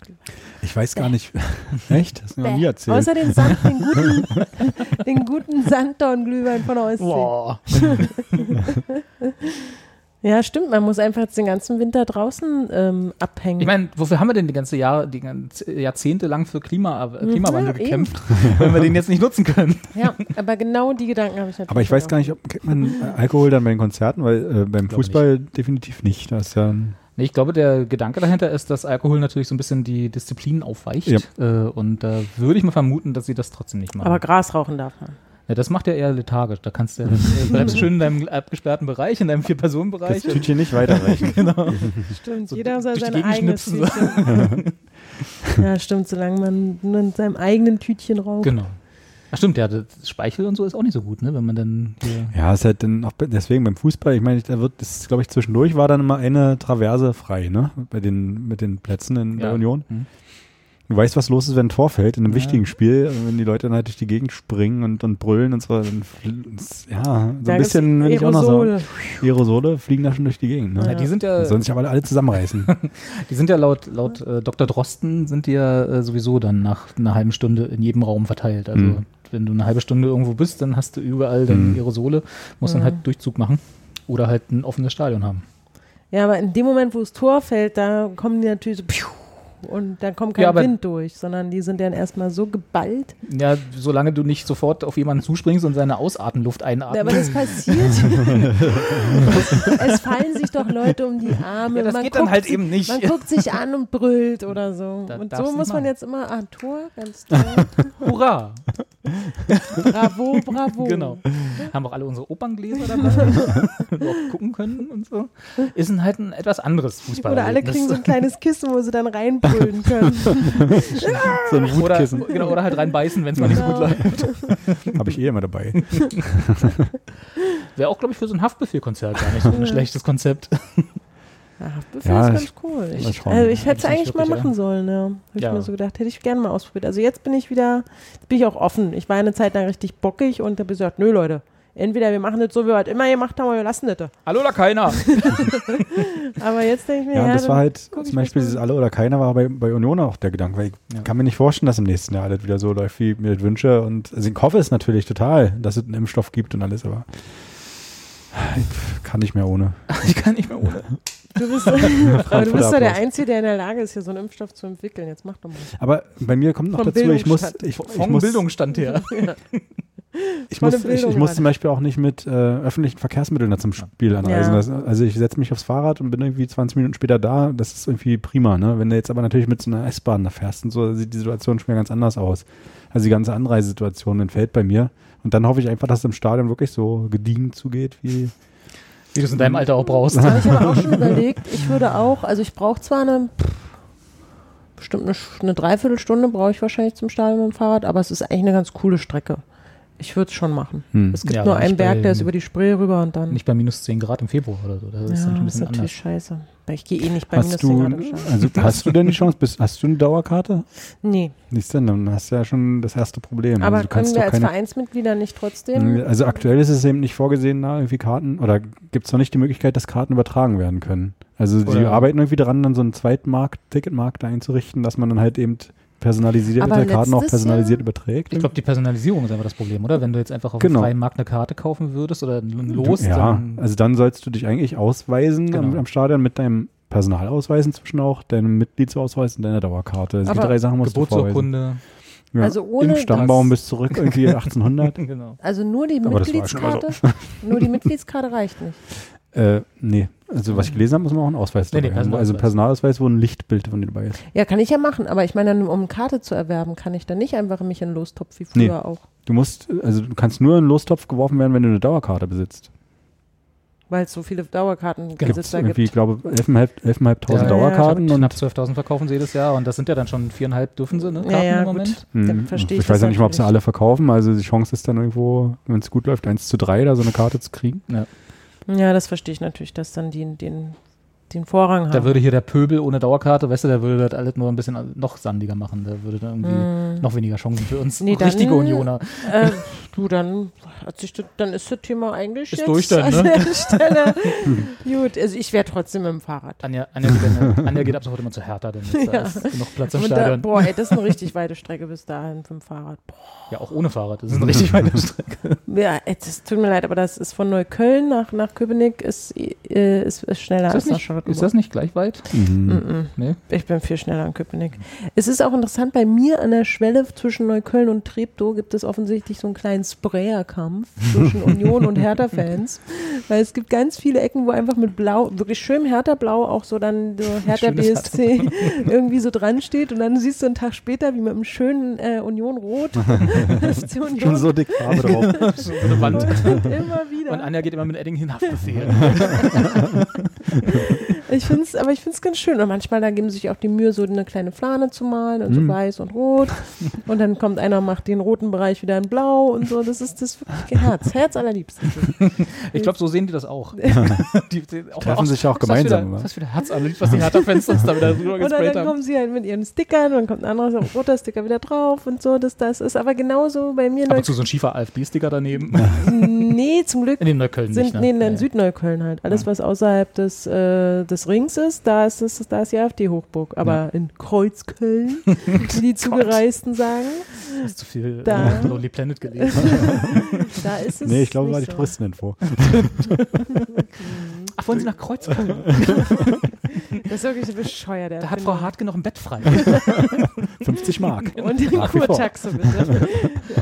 Glühwein. Ich weiß gar nicht. Echt? Das hast du mir noch nie erzählt. Außer den Sand, den guten, den guten Sanddorn-Glühwein von der Ostsee. Boah. Ja, stimmt. Man muss einfach jetzt den ganzen Winter draußen ähm, abhängen. Ich meine, wofür haben wir denn die ganze Jahr, die ganze Jahrzehnte lang für Klima, äh, Klimawandel Mhm, ja, gekämpft, wenn wir den jetzt nicht nutzen können? ja, aber genau die Gedanken habe ich natürlich. Aber ich weiß auch. gar nicht, ob kriegt man äh, Alkohol dann bei den Konzerten, weil äh, beim Fußball definitiv nicht. Das ist ja ein- Nee, ich glaube, der Gedanke dahinter ist, dass Alkohol natürlich so ein bisschen die Disziplin aufweicht. Ja. Äh, und da würde ich mal vermuten, dass sie das trotzdem nicht machen. Aber Gras rauchen darf man. Ja, das macht ja eher lethargisch. Da kannst du ja, äh, bleibst schön in deinem abgesperrten Bereich, in deinem das Vier-Personen-Bereich. Tütchen nicht weiterreichen. genau. Stimmt, So jeder soll sein eigenes. Tütchen. ja, stimmt, solange man nur in seinem eigenen Tütchen raucht. Genau. Ach stimmt, ja, das Speichel und so ist auch nicht so gut, ne? Wenn man dann Ja, ist halt dann auch deswegen beim Fußball, ich meine, da wird, das glaube ich, zwischendurch war dann immer eine Traverse frei, ne? Bei den, mit den Plätzen in der Ja. Union. Mhm. Du weißt, was los ist, wenn ein Tor fällt in einem Ja. wichtigen Spiel, wenn die Leute dann halt durch die Gegend springen und, und brüllen und so. Dann, ja, so Da ein gibt's bisschen, wenn ich auch noch sagen. Aerosole. Fliegen da schon durch die Gegend, ne? Ja, die sind ja, Die sollen sich aber alle zusammenreißen. die sind ja laut, laut äh, Dr. Drosten sind die ja äh, sowieso dann nach einer halben Stunde in jedem Raum verteilt. Also Mhm. wenn du eine halbe Stunde irgendwo bist, dann hast du überall dann Mhm. Aerosole, musst dann Mhm. halt Durchzug machen oder halt ein offenes Stadion haben. Ja, aber in dem Moment, wo das Tor fällt, da kommen die natürlich so und da kommt kein Ja, Wind durch, sondern die sind dann erstmal so geballt. Ja, solange du nicht sofort auf jemanden zuspringst und seine Ausatmenluft Ja, einatmest. aber das passiert. es fallen sich doch Leute um die Arme. Ja, das man geht dann halt sich, eben nicht. Man guckt sich an und brüllt oder so. Da und so muss man machen. jetzt immer, ah, Tor, ganz toll. Hurra! bravo, bravo. Genau. Haben auch alle unsere Operngläser dabei, wo auch gucken können und so. Ist ein halt ein etwas anderes Fußball. Oder alle kriegen so ein kleines Kissen, wo sie dann reinbrüllen können. so ein oder, Wutkissen. genau, oder halt reinbeißen, wenn es mal nicht so gut läuft. Habe ich eh immer dabei. Wäre auch, glaube ich, für so ein Haftbefehlkonzert gar nicht so ein Ja. schlechtes Konzept. Ja, Haftbefehl Ja, ist ich- ganz cool. Ich, also ich hätte es Eigentlich mal machen sollen, ja. Habe ich Ja. mir so gedacht, hätte ich gerne mal ausprobiert. Also jetzt bin ich wieder, jetzt bin ich auch offen. Ich war eine Zeit lang richtig bockig und habe gesagt, nö Leute, entweder wir machen das so, wie wir halt immer gemacht haben, oder wir lassen das. Hallo oder keiner? Aber jetzt denke ich mir, Ja, ja, das war halt zum Beispiel dieses Alle oder Keiner war bei, bei Union auch der Gedanke, weil ich Ja. kann mir nicht vorstellen, dass im nächsten Jahr alles wieder so läuft, wie ich mir das wünsche. Und also ich hoffe es natürlich total, dass es einen Impfstoff gibt und alles, aber ich kann nicht mehr ohne. Ich kann nicht mehr ohne. Du bist, aber du bist doch der. Einzige, der in der Lage ist, hier so einen Impfstoff zu entwickeln. Jetzt mach doch mal. Aber bei mir kommt noch Vom dazu, ich muss, ich, ich Vom muss, Bildungsstand her. Ich, muss, ich, ich muss zum Beispiel auch nicht mit äh, öffentlichen Verkehrsmitteln da zum Spiel anreisen. Ja. Das, also ich setze mich aufs Fahrrad und bin irgendwie 20 Minuten später da. Das ist irgendwie prima. Ne? Wenn du jetzt aber natürlich mit so einer S-Bahn da fährst und so, sieht die Situation schon wieder ganz anders aus. Also die ganze Anreisesituation entfällt bei mir. Und dann hoffe ich einfach, dass es im Stadion wirklich so gediegen zugeht, wie Wie du es in deinem Alter auch brauchst. Habe ich aber auch schon überlegt. Ich würde auch, also ich brauche zwar eine, bestimmt eine, eine Dreiviertelstunde brauche ich wahrscheinlich zum Stadion mit dem Fahrrad, aber es ist eigentlich eine ganz coole Strecke. Ich würde es schon machen. Hm. Es gibt Ja, nur aber einen Berg, bei- der ist über die Spree rüber und dann. Nicht bei minus 10 Grad im Februar oder so. Das ist dann schon ja, ein das ist bisschen natürlich anders. scheiße. Weil ich gehe eh nicht bei minus Hast 10 du, Grad im also hast du denn die Chance, bist, hast du eine Dauerkarte? Nee, Nichts denn, dann hast du ja schon das erste Problem. aber also du kannst können wir als keine, Vereinsmitglieder nicht trotzdem? Also aktuell ist es eben nicht vorgesehen, da irgendwie Karten, oder gibt es noch nicht die Möglichkeit, dass Karten übertragen werden können. Also sie Oder- arbeiten irgendwie daran, dann so einen Zweitmarkt, Ticketmarkt da einzurichten, dass man dann halt eben personalisierte Aber Karten auch personalisiert überträgt. Ich glaube, die Personalisierung ist einfach das Problem, oder? Wenn du jetzt einfach auf Genau. dem freien Markt eine Karte kaufen würdest oder ein Du- Los, ja, dann also dann sollst du dich eigentlich ausweisen am, Genau. am Stadion mit deinem Personalausweis inzwischen auch, deinem Mitgliedsausweis und deiner Dauerkarte. Also die drei Sachen musst du vorweisen. Geburtsurkunde. Ja. Also ohne Im Stammbaum das- bis zurück irgendwie 1800. genau. Also nur die Aber Mitgliedskarte? Nur die Mitgliedskarte reicht nicht. Äh, nee, also was ich gelesen habe, muss man auch einen Ausweis Nee, nee, dabei haben. Also Personalausweis. Personalausweis, wo ein Lichtbild von dir dabei ist. Ja, kann ich ja machen, aber ich meine, um eine Karte zu erwerben, kann ich dann nicht einfach mich in den Lostopf wie früher Nee. auch. Du musst, also du kannst nur in einen Lostopf geworfen werden, wenn du eine Dauerkarte besitzt. Weil es so viele Gibt's Dauerkartenbesitzer irgendwie, gibt. ich glaube, 11.500 11.500 Ja, ja, Dauerkarten und Knapp 12.000 verkaufen sie jedes Jahr und das sind ja dann schon viereinhalb dürfen sie, ne? Karten Ja, ja, im gut. Moment. Dann Hm, verstehe ich ich weiß ja nicht mal, ob sie alle verkaufen. Also die Chance ist dann irgendwo, wenn es gut läuft, 1 zu 3 da so eine Karte zu kriegen. Ja, das verstehe ich natürlich, dass dann die den, den Vorrang Da haben. würde hier der Pöbel ohne Dauerkarte, weißt du, der würde das alles nur ein bisschen noch sandiger machen. Der würde dann irgendwie Hm. noch weniger Chancen für uns. Nee, dann- Richtige Unioner. Äh, du, dann hat sich das, dann ist das Thema eigentlich Ist jetzt durch dann, an ne? der Stelle. Gut, also ich wäre trotzdem mit dem Fahrrad. Anja, Anja, geht, Anja geht ab sofort immer zu Hertha, denn jetzt da Ja. ist genug Platz im Und da, Stadion. boah, ey, das ist eine richtig weite Strecke bis dahin mit dem Fahrrad. Boah. Ja, auch ohne Fahrrad. Das ist eine richtig weite Strecke. Ja, ey, das tut mir leid, aber das ist von Neukölln nach, nach Köpenick ist, äh, ist, ist schneller Ist als das, nach nicht, Charlottenburg. ist das nicht gleich weit? Mhm. Mm-mm. Nee? Ich bin viel schneller in Köpenick. Es ist auch interessant, bei mir an der Schwelle zwischen Neukölln und Treptow gibt es offensichtlich so einen kleinen Sprayerkampf zwischen Union und Hertha-Fans. Weil es gibt ganz viele Ecken, wo einfach mit Blau, wirklich schön Hertha-Blau, auch so dann so Hertha Schönes BSC irgendwie so dran steht. Und dann siehst du einen Tag später, wie mit einem schönen äh, Union-Rot Union Schon so dick Farbe drauf. So eine Wand. immer wieder. Und Anja geht immer mit Edding hin, Haftbefehl. Ich finde es, aber ich finde es ganz schön. Und manchmal, da geben sie sich auch die Mühe, so eine kleine Fahne zu malen und so Mhm. weiß und rot. Und dann kommt einer, macht den roten Bereich wieder in blau und so. Das ist das wirklich Herz, Herz allerliebst. Ich glaube, so sehen die das auch. die, die auch Treffen sich auch das ist gemeinsam, das ist wieder Herz allerliebst, was die Hertha-Fans uns da wieder drüber Oder dann haben. kommen sie halt mit ihren Stickern und dann kommt ein anderer so, roter Sticker wieder drauf und so. Das, das ist aber genauso bei mir. Und zu so ein schiefer AfD-Sticker daneben. nee, zum Glück In dem Neukölln sind, nicht, ne? nee, in Ja. Südneukölln halt. Alles, was außerhalb des, äh, des Rings ist, da ist, es, da ist die AfD-Hochburg. Aber Ja. in Kreuzköln, wie die Zugereisten sagen, Du hast zu viel Da. äh, Lonely Planet gelesen. da ist es Nee, ich glaube, war die so. Touristeninfo. Ach, wollen Sie nach Kreuzköln? Das ist wirklich so bescheuert. der Da hat. Frau Hartke noch ein Bett frei. 50 Mark. Und vor. Kurtaxe, bitte.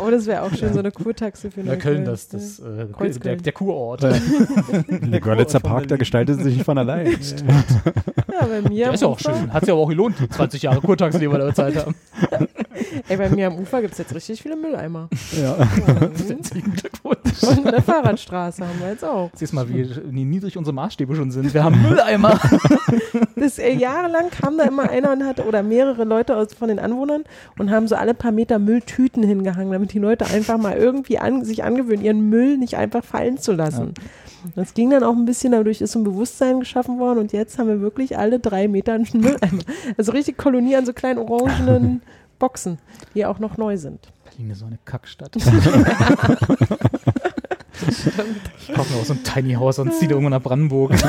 Oh, das wäre auch schön, so eine Kurtaxe für Neukölln, Neukölln. das, das äh, der, der Kurort. Der Görlitzer Park, der gestaltet sich nicht von allein. Ja, bei mir Der ist ja auch Ufer, schön. Hat sich aber auch gelohnt, die 20 Jahre Kurtaxe, die wir da bezahlt haben. Ey, bei mir am Ufer gibt es jetzt richtig viele Mülleimer. Ja. Herzlichen Glückwunsch. Und eine Fahrradstraße haben wir jetzt auch. Siehst mal, wie, wie niedrig unsere Maßstäbe schon sind. Wir haben Mülleimer. Das, äh, jahrelang kam da immer einer und hat, oder mehrere Leute aus, von den Anwohnern und haben so alle paar Meter Mülltüten hingehangen, damit die Leute einfach mal irgendwie an, sich angewöhnen, ihren Müll nicht einfach fallen zu lassen. Das ging dann auch ein bisschen, dadurch ist so ein Bewusstsein geschaffen worden und jetzt haben wir wirklich alle drei Meter einen Mülleimer. Also richtig Kolonie an so kleinen orangenen Boxen, die auch noch neu sind. Berlin ist so eine Kackstadt. ich kaufe mir auch so ein Tiny House und ziehe irgendwo nach Brandenburg.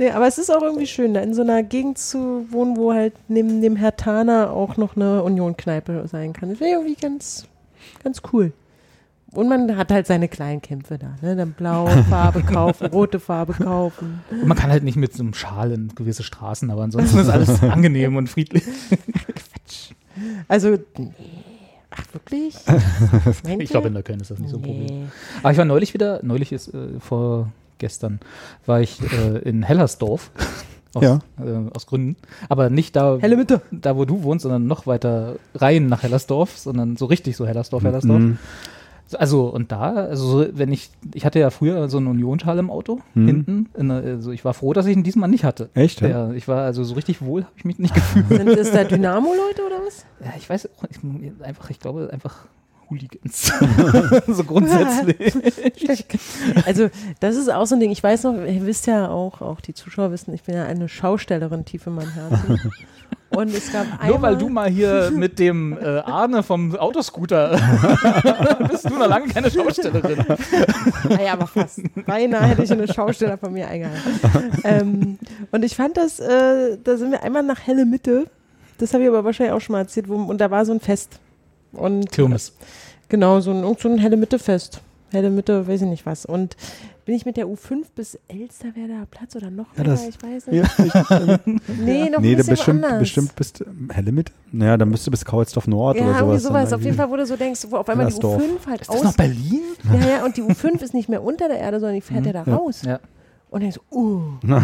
Nee, aber es ist auch irgendwie schön, da in so einer Gegend zu wohnen, wo halt neben dem Hertaner auch noch eine Union-Kneipe sein kann. Das wäre irgendwie ganz, ganz cool. Und man hat halt seine kleinen Kämpfe da, ne? Dann blaue Farbe kaufen, rote Farbe kaufen. Und man kann halt nicht mit so einem Schal in gewisse Straßen, aber ansonsten ist alles angenehm und friedlich. Also, nee. Ach, wirklich? Ich glaube, in Neukölln ist das nicht so ein Problem. Nee. Aber ich war neulich wieder, neulich ist äh, vor gestern, war ich äh, in Hellersdorf. Aus, Ja. äh, aus Gründen. Aber nicht da, Helle Mitte. da, wo du wohnst, sondern noch weiter rein nach Hellersdorf, sondern so richtig so Hellersdorf, Hellersdorf. Mhm. Also und da, also so, wenn ich, ich hatte ja früher so einen Union-Schal im Auto Mhm. hinten. In also ich war froh, dass ich ihn diesmal nicht hatte. Echt? Ja? Ja, ich war also so richtig wohl, habe ich mich nicht gefühlt. Sind es da Dynamo-Leute oder was? Ja, ich weiß auch, ich, einfach, ich glaube einfach Hooligans. so grundsätzlich. Also, das ist auch so ein Ding. Ich weiß noch, ihr wisst ja auch, auch die Zuschauer wissen, ich bin ja eine Schaustellerin tief in meinem Herzen. Und es gab einmal, Nur weil du mal hier mit dem äh, Arne vom Autoscooter bist du noch lange keine Schaustellerin. Naja, aber fast. Beinahe hätte ich eine Schausteller von mir eingehalten. ähm, und ich fand das, äh, da sind wir einmal nach Helle Mitte. Das habe ich aber wahrscheinlich auch schon mal erzählt. Wo, und da war so ein Fest. Und Kirmes. Genau, so ein, so ein Helle Mitte Fest. Helle Mitte, weiß ich nicht was. Und bin ich mit der U5 bis Elsterwerder Platz oder noch Ja, weiter? das- ich weiß nicht. Ja, Nee, noch nee, ein bisschen bestimmt, anders. bestimmt bist ähm, Helle mit. Naja, dann bist du bis Kaulsdorf Nord Ja, oder sowas. sowas. dann Auf jeden Fall, wo du so denkst, wo auf einmal die Hellersdorf. U5 halt Ist das aus. noch Berlin? Ja, ja, und die U5 ist nicht mehr unter der Erde, sondern die fährt ja da raus. Ja. Und denkst, uh, das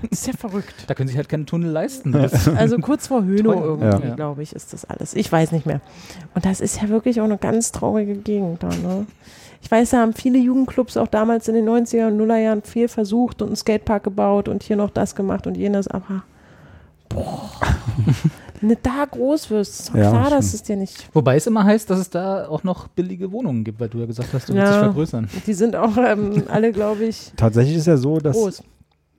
ist ja verrückt. Da können sich halt keine Tunnel leisten. Das, Also kurz vor Teuer. irgendwie, Ja. glaube ich, ist das alles. Ich weiß nicht mehr. Und das ist ja wirklich auch eine ganz traurige Gegend da, ne? Ich weiß, da haben viele Jugendclubs auch damals in den 90er und Nuller Jahren viel versucht und einen Skatepark gebaut und hier noch das gemacht und jenes, aber boah, wenn du da groß wirst, ist doch Ja, klar, dass es dir nicht. wobei es immer heißt, dass es da auch noch billige Wohnungen gibt, weil du ja gesagt hast, du willst Ja. dich vergrößern. Die sind auch ähm, alle, glaube ich, Tatsächlich ist ja so, dass groß.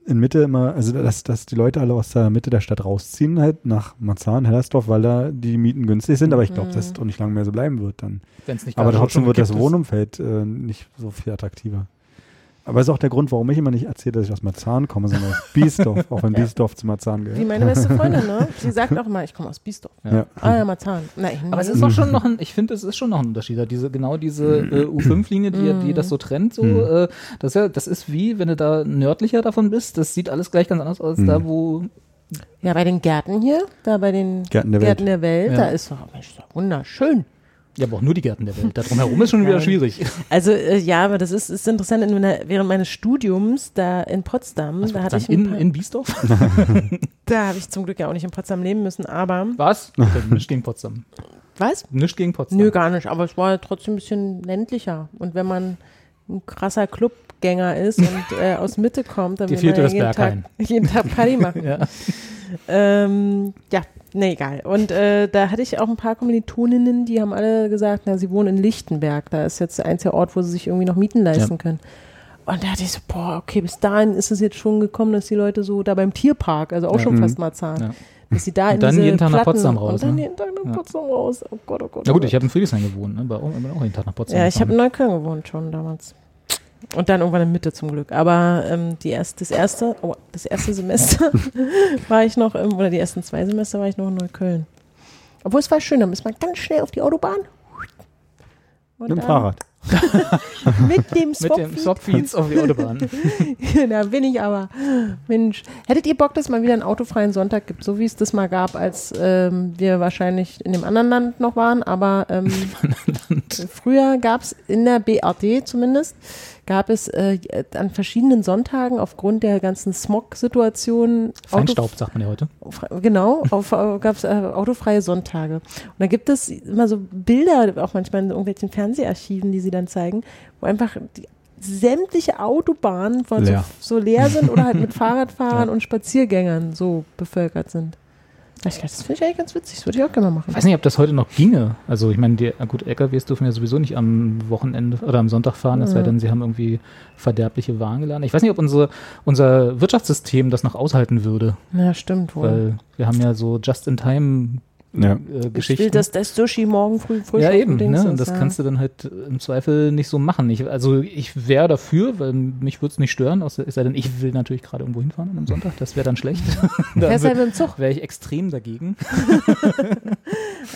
In Mitte immer, also dass, dass die Leute alle aus der Mitte der Stadt rausziehen, halt nach Marzahn, Hellersdorf, weil da die Mieten günstig sind, aber ich glaube, Mhm. dass es auch nicht lange mehr so bleiben wird dann. Wenn's nicht Aber trotzdem schon wird das. Wohnumfeld äh, nicht so viel attraktiver. Aber das ist auch der Grund, warum ich immer nicht erzähle, dass ich aus Marzahn komme, sondern aus Biesdorf, auch wenn Biesdorf zu Marzahn Wie gehört. meine beste Freundin, ne? Sie sagt auch immer, ich komme aus Biesdorf. Ja. Ah ja, Marzahn. Nein, Aber es ist auch schon noch ein, ich finde, es ist schon noch ein Unterschied. da Diese, genau diese äh, U5-Linie, die, die das so trennt, so, Mhm. äh, das, ist ja, das ist wie, wenn du da nördlicher davon bist, das sieht alles gleich ganz anders aus, da wo, Ja, bei den Gärten hier, da bei den Gärten der Gärten Welt. der Welt, Ja. da ist doch, Mensch, ist doch wunderschön. Ja, aber auch nur die Gärten der Welt. Da drumherum ist schon wieder schwierig. Also äh, ja, aber das ist, ist interessant, in meiner, während meines Studiums da in Potsdam, Was da hatte ich in, paar, in Biesdorf? da habe ich zum Glück ja auch nicht in Potsdam leben müssen, aber Was? Okay, nichts gegen Potsdam. was? Nichts gegen Potsdam. Nö, gar nicht, aber es war trotzdem ein bisschen ländlicher. Und wenn man ein krasser Clubgänger ist und äh, aus Mitte kommt, dann Dir will man ja das jeden. Tag, jeden Tag Party machen. Ja. Ähm, ja, nee, egal. Und äh, da hatte ich auch ein paar Kommilitoninnen, die haben alle gesagt, na, sie wohnen in Lichtenberg. Da ist jetzt der einzige Ort, wo sie sich irgendwie noch Mieten leisten Ja. können. Und da hatte ich so, boah, okay, bis dahin ist es jetzt schon gekommen, dass die Leute so da beim Tierpark, also auch Ja. schon Mhm. fast mal zahlen, Ja. dass sie da Und in dann jeden Tag nach Potsdam raus, Und dann ne? jeden Tag nach Ja. Potsdam raus. Oh Gott, oh Gott. Na oh gut, Gott. ich habe in Friedrichshain gewohnt, ne? Bei- bin auch jeden Tag nach Potsdam Ja, ich habe in. Neukölln gewohnt schon damals. Und dann irgendwann in Mitte zum Glück. Aber ähm, die erst, das erste, oh, das erste Semester war ich noch, im, oder die ersten zwei Semester war ich noch in Neukölln. Obwohl es war schön, da ist man ganz schnell auf die Autobahn. Und Mit dem dann Fahrrad. Mit dem mit dem Swapfeed. Swapfeeds auf die Autobahn. da bin ich aber. Mensch, hättet ihr Bock, dass es mal wieder einen autofreien Sonntag gibt, so wie es das mal gab, als ähm, wir wahrscheinlich in dem anderen Land noch waren, aber ähm, früher gab es in der BRD zumindest, gab es äh, an verschiedenen Sonntagen aufgrund der ganzen Smog-Situation Feinstaub, sagt man ja heute. Genau, äh, gab es äh, autofreie Sonntage. Und da gibt es immer so Bilder, auch manchmal in irgendwelchen Fernseharchiven, die sie dann zeigen, wo einfach die, sämtliche Autobahnen von Leer. So, so leer sind oder halt mit Fahrradfahrern Ja. und Spaziergängern so bevölkert sind. Ich dachte, das finde ich eigentlich ganz witzig, das würde ich auch gerne mal machen. Ich weiß nicht, ob das heute noch ginge. Also ich meine, die gut, LKWs dürfen ja sowieso nicht am Wochenende oder am Sonntag fahren, es sei Ja. denn, sie haben irgendwie verderbliche Waren geladen. Ich weiß nicht, ob unsere, unser Wirtschaftssystem das noch aushalten würde, Ja, stimmt wohl. weil wir haben ja so Just-in-Time Ja. äh, ich will, Geschichten. dass das Sushi morgen früh frisch ja, eben, ne? Und das ja. kannst du dann halt im Zweifel nicht so machen. Ich, also ich wäre dafür, weil mich würde es nicht stören, außer, es sei denn, ich will natürlich gerade irgendwo hinfahren an einem Sonntag, das wäre dann schlecht. Fährst dann halt mit dem Zug. wäre ich extrem dagegen.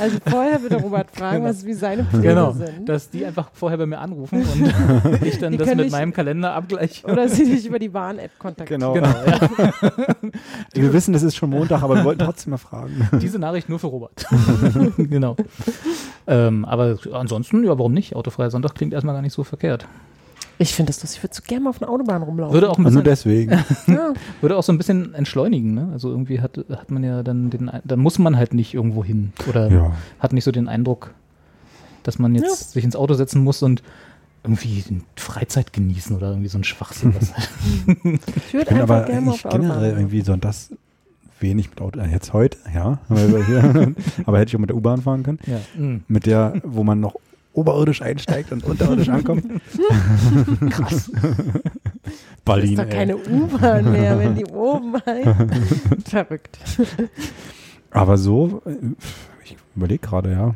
Also vorher wird der Robert fragen, Genau. was wie seine Pläne Genau, sind. dass die einfach vorher bei mir anrufen und ich dann Die das mit meinem Kalender abgleiche. Oder sie dich über die Bahn-App kontaktieren. Genau. Genau, ja. Wir wissen, das ist schon Montag, aber wir wollten trotzdem mal fragen. Diese Nachricht nur für Robert. genau. Ähm, aber ansonsten, ja, warum nicht? Autofreier Sonntag klingt erstmal gar nicht so verkehrt. Ich finde das lustig. Ich würde so gerne mal auf einer Autobahn rumlaufen. Würde auch, ein Also bisschen, deswegen. ja. würde auch so ein bisschen entschleunigen, ne? Also irgendwie hat, hat man ja dann den, dann muss man halt nicht irgendwo hin. Oder Ja. hat nicht so den Eindruck, dass man jetzt sich ins Auto setzen muss und irgendwie Freizeit genießen oder irgendwie so ein Schwachsinn. Was Ich würde einfach aber gerne mal auf Autobahn. generell irgendwie so das wenig mit Auto. äh, Jetzt heute, ja. aber hätte ich auch mit der U-Bahn fahren können. ja. mm. Mit der, wo man noch oberirdisch einsteigt und unterirdisch ankommt. Krass. Das Berlin, ist doch keine U-Bahn mehr, wenn die oben halt. Verrückt. Aber so, äh, ich überlege gerade, ja.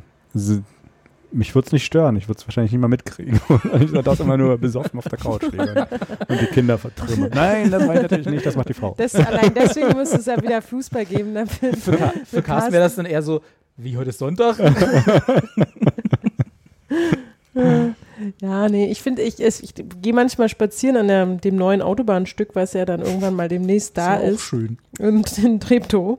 Mich würde es nicht stören. Ich würde es wahrscheinlich nicht mal mitkriegen. ich das immer nur besoffen auf der Couch liegen und die Kinder vertrümmern. Nein, das mache ich natürlich nicht. Das macht die Frau. Das, allein deswegen müsste es ja wieder Fußball geben. Damit Für, Ka für Carsten wäre das dann eher so, wie heute ist Sonntag? Ja, nee, ich finde, ich, es- ich gehe manchmal spazieren an der, dem neuen Autobahnstück, was ja dann irgendwann mal demnächst da ja auch ist. schön. Und in Treptow.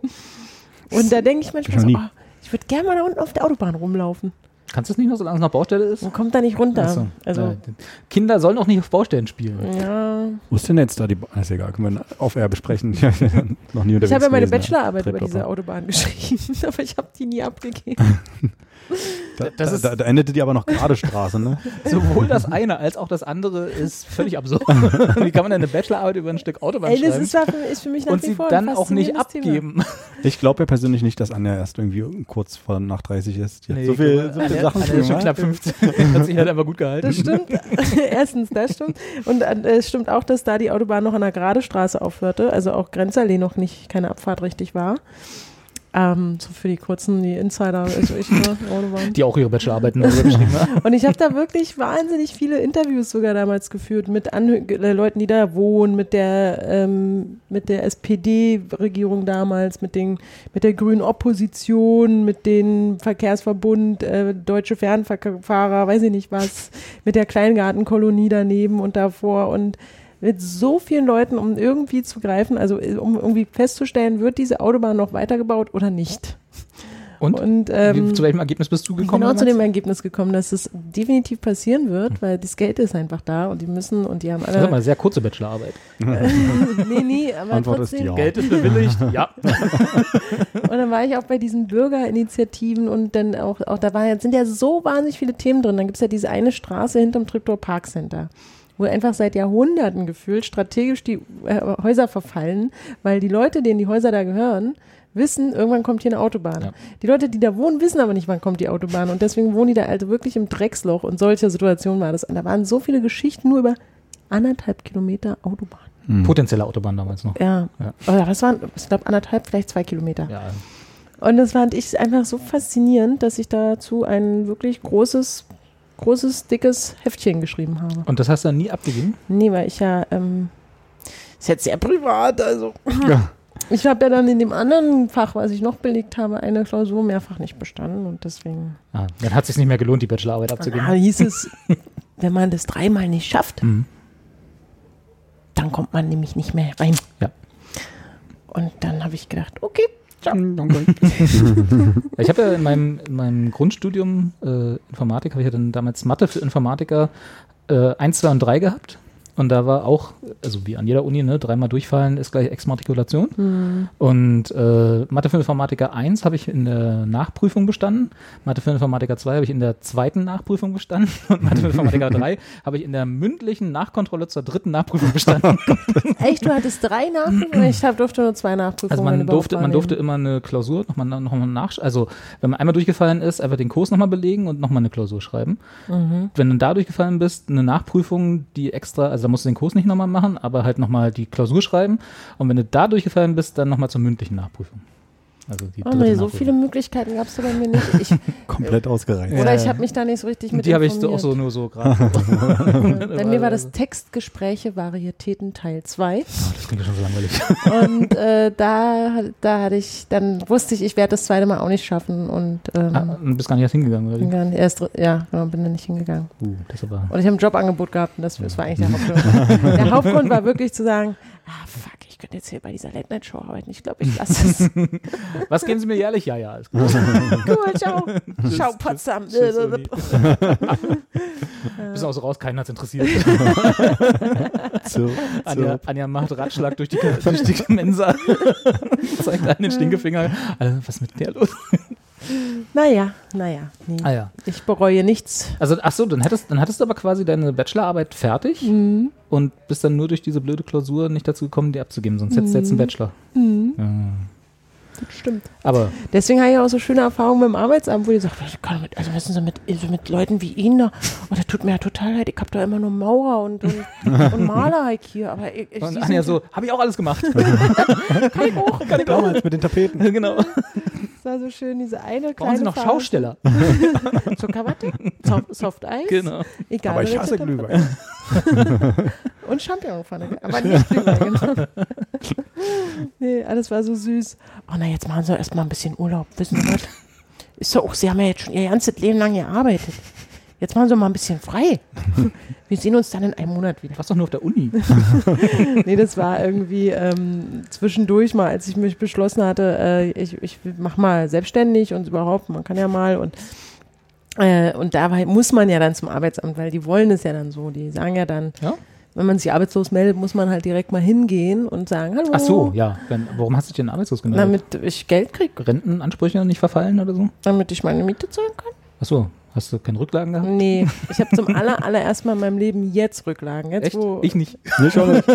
Und da denke ich manchmal Ich so, oh, ich würde gerne mal da unten auf der Autobahn rumlaufen. Kannst du es nicht mehr, solange es noch Baustelle ist? Man kommt da nicht runter. So. Also, Äh, Kinder sollen auch nicht auf Baustellen spielen. ja. Wo ist denn jetzt da die. Ba- Ist egal, können wir auf Air besprechen. Ich noch habe ja meine gewesen, Bachelorarbeit über diese Autobahn geschrieben, aber ich habe die nie abgegeben. Da, Das da, ist- da, da endete die aber noch gerade Straße, ne? Sowohl das eine als auch das andere ist völlig absurd. Wie kann man denn eine Bachelorarbeit über ein Stück Autobahn Ey, das schreiben ist, für, ist für mich nach und sie dann auch nicht abgeben? Ich glaube ja persönlich nicht, dass Anja erst irgendwie kurz vor nach 30 ist. Die hat Nee, so ich viel, glaube, so viele Sachen Anne ist schon knapp 15. Hat sich halt einfach gut gehalten. Das stimmt. Erstens, das stimmt. Und äh, es stimmt auch, dass da die Autobahn noch an der Gerade Straße aufhörte, also auch Grenzallee noch nicht, keine Abfahrt richtig war. Ähm, so für die kurzen, die Insider, also ich, ne. Die auch ihre Bachelorarbeiten geschrieben haben. Und ich habe da wirklich wahnsinnig viele Interviews sogar damals geführt mit Anhö äh, Leuten, die da wohnen, mit der, ähm, mit der SPD-Regierung damals, mit, den, mit der grünen Opposition, mit dem Verkehrsverbund, äh, deutsche Fernfahrer, weiß ich nicht was, mit der Kleingartenkolonie daneben und davor und mit so vielen Leuten, um irgendwie zu greifen, also äh, um irgendwie festzustellen, wird diese Autobahn noch weitergebaut oder nicht. Und? Und ähm, zu welchem Ergebnis bist du gekommen? genau zu dem? Ergebnis gekommen, dass es definitiv passieren wird, weil das Geld ist einfach da und die müssen und die haben Das ist aber alle. eine sehr kurze Bachelorarbeit. nee, nee, aber Antwort ist trotzdem. ja. Geld ist bewilligt, ja. Und dann war ich auch bei diesen Bürgerinitiativen und dann auch, auch da war, jetzt sind ja so wahnsinnig viele Themen drin. Dann gibt es ja diese eine Straße hinterm Treptower Park Center. Wo einfach seit Jahrhunderten gefühlt strategisch die äh, Häuser verfallen, weil die Leute, denen die Häuser da gehören, wissen, irgendwann kommt hier eine Autobahn. Ja. Die Leute, die da wohnen, wissen aber nicht, wann kommt die Autobahn. Und deswegen wohnen die da also wirklich im Drecksloch. Und solche Situationen war das. Und da waren so viele Geschichten nur über anderthalb Kilometer Autobahn. Hm. Potenzielle Autobahn damals noch. Ja. Ja. Oder was waren, ich glaube, anderthalb, vielleicht zwei Kilometer. Ja. Und das fand ich einfach so faszinierend, dass ich dazu ein wirklich großes, großes, dickes Heftchen geschrieben habe. Und das hast du dann nie abgegeben? Nee, weil ich ja, ähm, ist jetzt sehr privat, also. Ja. Ich habe ja dann in dem anderen Fach, was ich noch belegt habe, eine Klausur mehrfach nicht bestanden und deswegen Ah, dann hat es sich nicht mehr gelohnt, die Bachelorarbeit da abzugeben. hieß es, wenn man das dreimal nicht schafft, Mhm. dann kommt man nämlich nicht mehr rein. Ja. Und dann habe ich gedacht, okay, Ich habe ja in meinem, in meinem Grundstudium äh, Informatik, habe ich ja dann damals Mathe für Informatiker äh, 1, 2 und 3 gehabt. Und da war auch, also wie an jeder Uni, ne, dreimal durchfallen ist gleich Exmatrikulation. Und äh, Mathe für Informatiker 1 habe ich in der Nachprüfung bestanden. Mathe für Informatiker 2 habe ich in der zweiten Nachprüfung bestanden. Und Mathe für Informatiker 3 habe ich in der mündlichen Nachkontrolle zur dritten Nachprüfung bestanden. echt, du hattest drei Nachprüfungen? Ich hab, durfte nur zwei Nachprüfungen. Also man durfte, man durfte immer eine Klausur nochmal noch mal nach, also wenn man einmal durchgefallen ist, einfach den Kurs nochmal belegen und nochmal eine Klausur schreiben. Mhm. Wenn du da durchgefallen bist, eine Nachprüfung, die extra, also da musst du den Kurs nicht nochmal machen, aber halt nochmal die Klausur schreiben. Und wenn du da durchgefallen bist, dann nochmal zur mündlichen Nachprüfung. Also die Oh nee, so viele Möglichkeiten gab es da bei mir nicht. Ich, Komplett ausgereizt. Ja, oder ich habe mich da nicht so richtig mit Die habe ich so auch so nur so gerade. Bei mir war das Textgespräche, Varietäten Teil 2. Das klingt ja schon so langweilig. Und äh, da, da hatte ich, dann wusste ich, ich werde das zweite Mal auch nicht schaffen. Und ähm, Ah, du bist gar nicht erst hingegangen, oder? gar nicht, erst, ja, genau, bin dann nicht hingegangen. Uh, das aber. Und ich habe ein Jobangebot gehabt und das, das war eigentlich der Hauptgrund. der Hauptgrund war wirklich zu sagen, ah fuck, ich könnte jetzt hier bei dieser Late-Night-Show arbeiten. Ich glaube, ich lasse es. Was geben Sie mir jährlich? Ja, ja, alles gut. cool, ciao. Ciao, Potsdam. Tschüss, auch so raus, keinen hat's interessiert. Zirp, Anja. Anja macht Ratschlag durch die, durch die Mensa. Zeigt einen den Stinkefinger. Also, was ist mit der los? Naja, naja. Nee. Ah ja. Ich bereue nichts. Also, ach so, dann hättest, dann hattest du aber quasi deine Bachelorarbeit fertig Mhm. und bist dann nur durch diese blöde Klausur nicht dazu gekommen, die abzugeben. Sonst hättest du jetzt einen Bachelor. Mhm. Ja. Das stimmt. Aber Deswegen habe ich auch so schöne Erfahrungen mit dem Arbeitsamt, wo die kann mit, also wissen Sie, mit, so mit Leuten wie Ihnen da, oh, das tut mir ja total leid, ich habe da immer nur Maurer und, und, und Maler halt hier, aber ich, ich und Anja so, habe ich auch alles gemacht. kann ich auch, kann ich auch. Damals mit den Tapeten. genau. Das war so schön, diese eine kleine Brauchen Sie noch Phase. Schausteller? Zuckerwatte, Soft, Soft Eis, Genau. egal. Aber ich hasse. Glühwein. Und Champignonpfanne, aber nicht Glühwein, genau. Nee, alles war so süß. Oh na, jetzt machen Sie erst mal ein bisschen Urlaub, wissen Sie was? Ist doch auch, Sie haben ja jetzt schon Ihr ganzes Leben lang gearbeitet. Jetzt machen Sie mal ein bisschen frei. Wir sehen uns dann in einem Monat wieder. Du warst doch nur auf der Uni. Nee, das war irgendwie ähm, zwischendurch mal, als ich mich beschlossen hatte, äh, ich, ich mach mal selbstständig und überhaupt, man kann ja mal und äh, und da muss man ja dann zum Arbeitsamt, weil die wollen es ja dann so. Die sagen ja dann, Ja? Wenn man sich arbeitslos meldet, muss man halt direkt mal hingehen und sagen, hallo. Ach so, ja. Wenn, warum hast du dich denn arbeitslos gemeldet? Damit ich Geld kriege, Rentenansprüche nicht verfallen oder so? damit ich meine Miete zahlen kann? Ach so, hast du keine Rücklagen gehabt? Nee, ich habe zum aller, allerersten Mal in meinem Leben jetzt Rücklagen. Jetzt, Echt? wo, Ich nicht. Nee, schon nicht.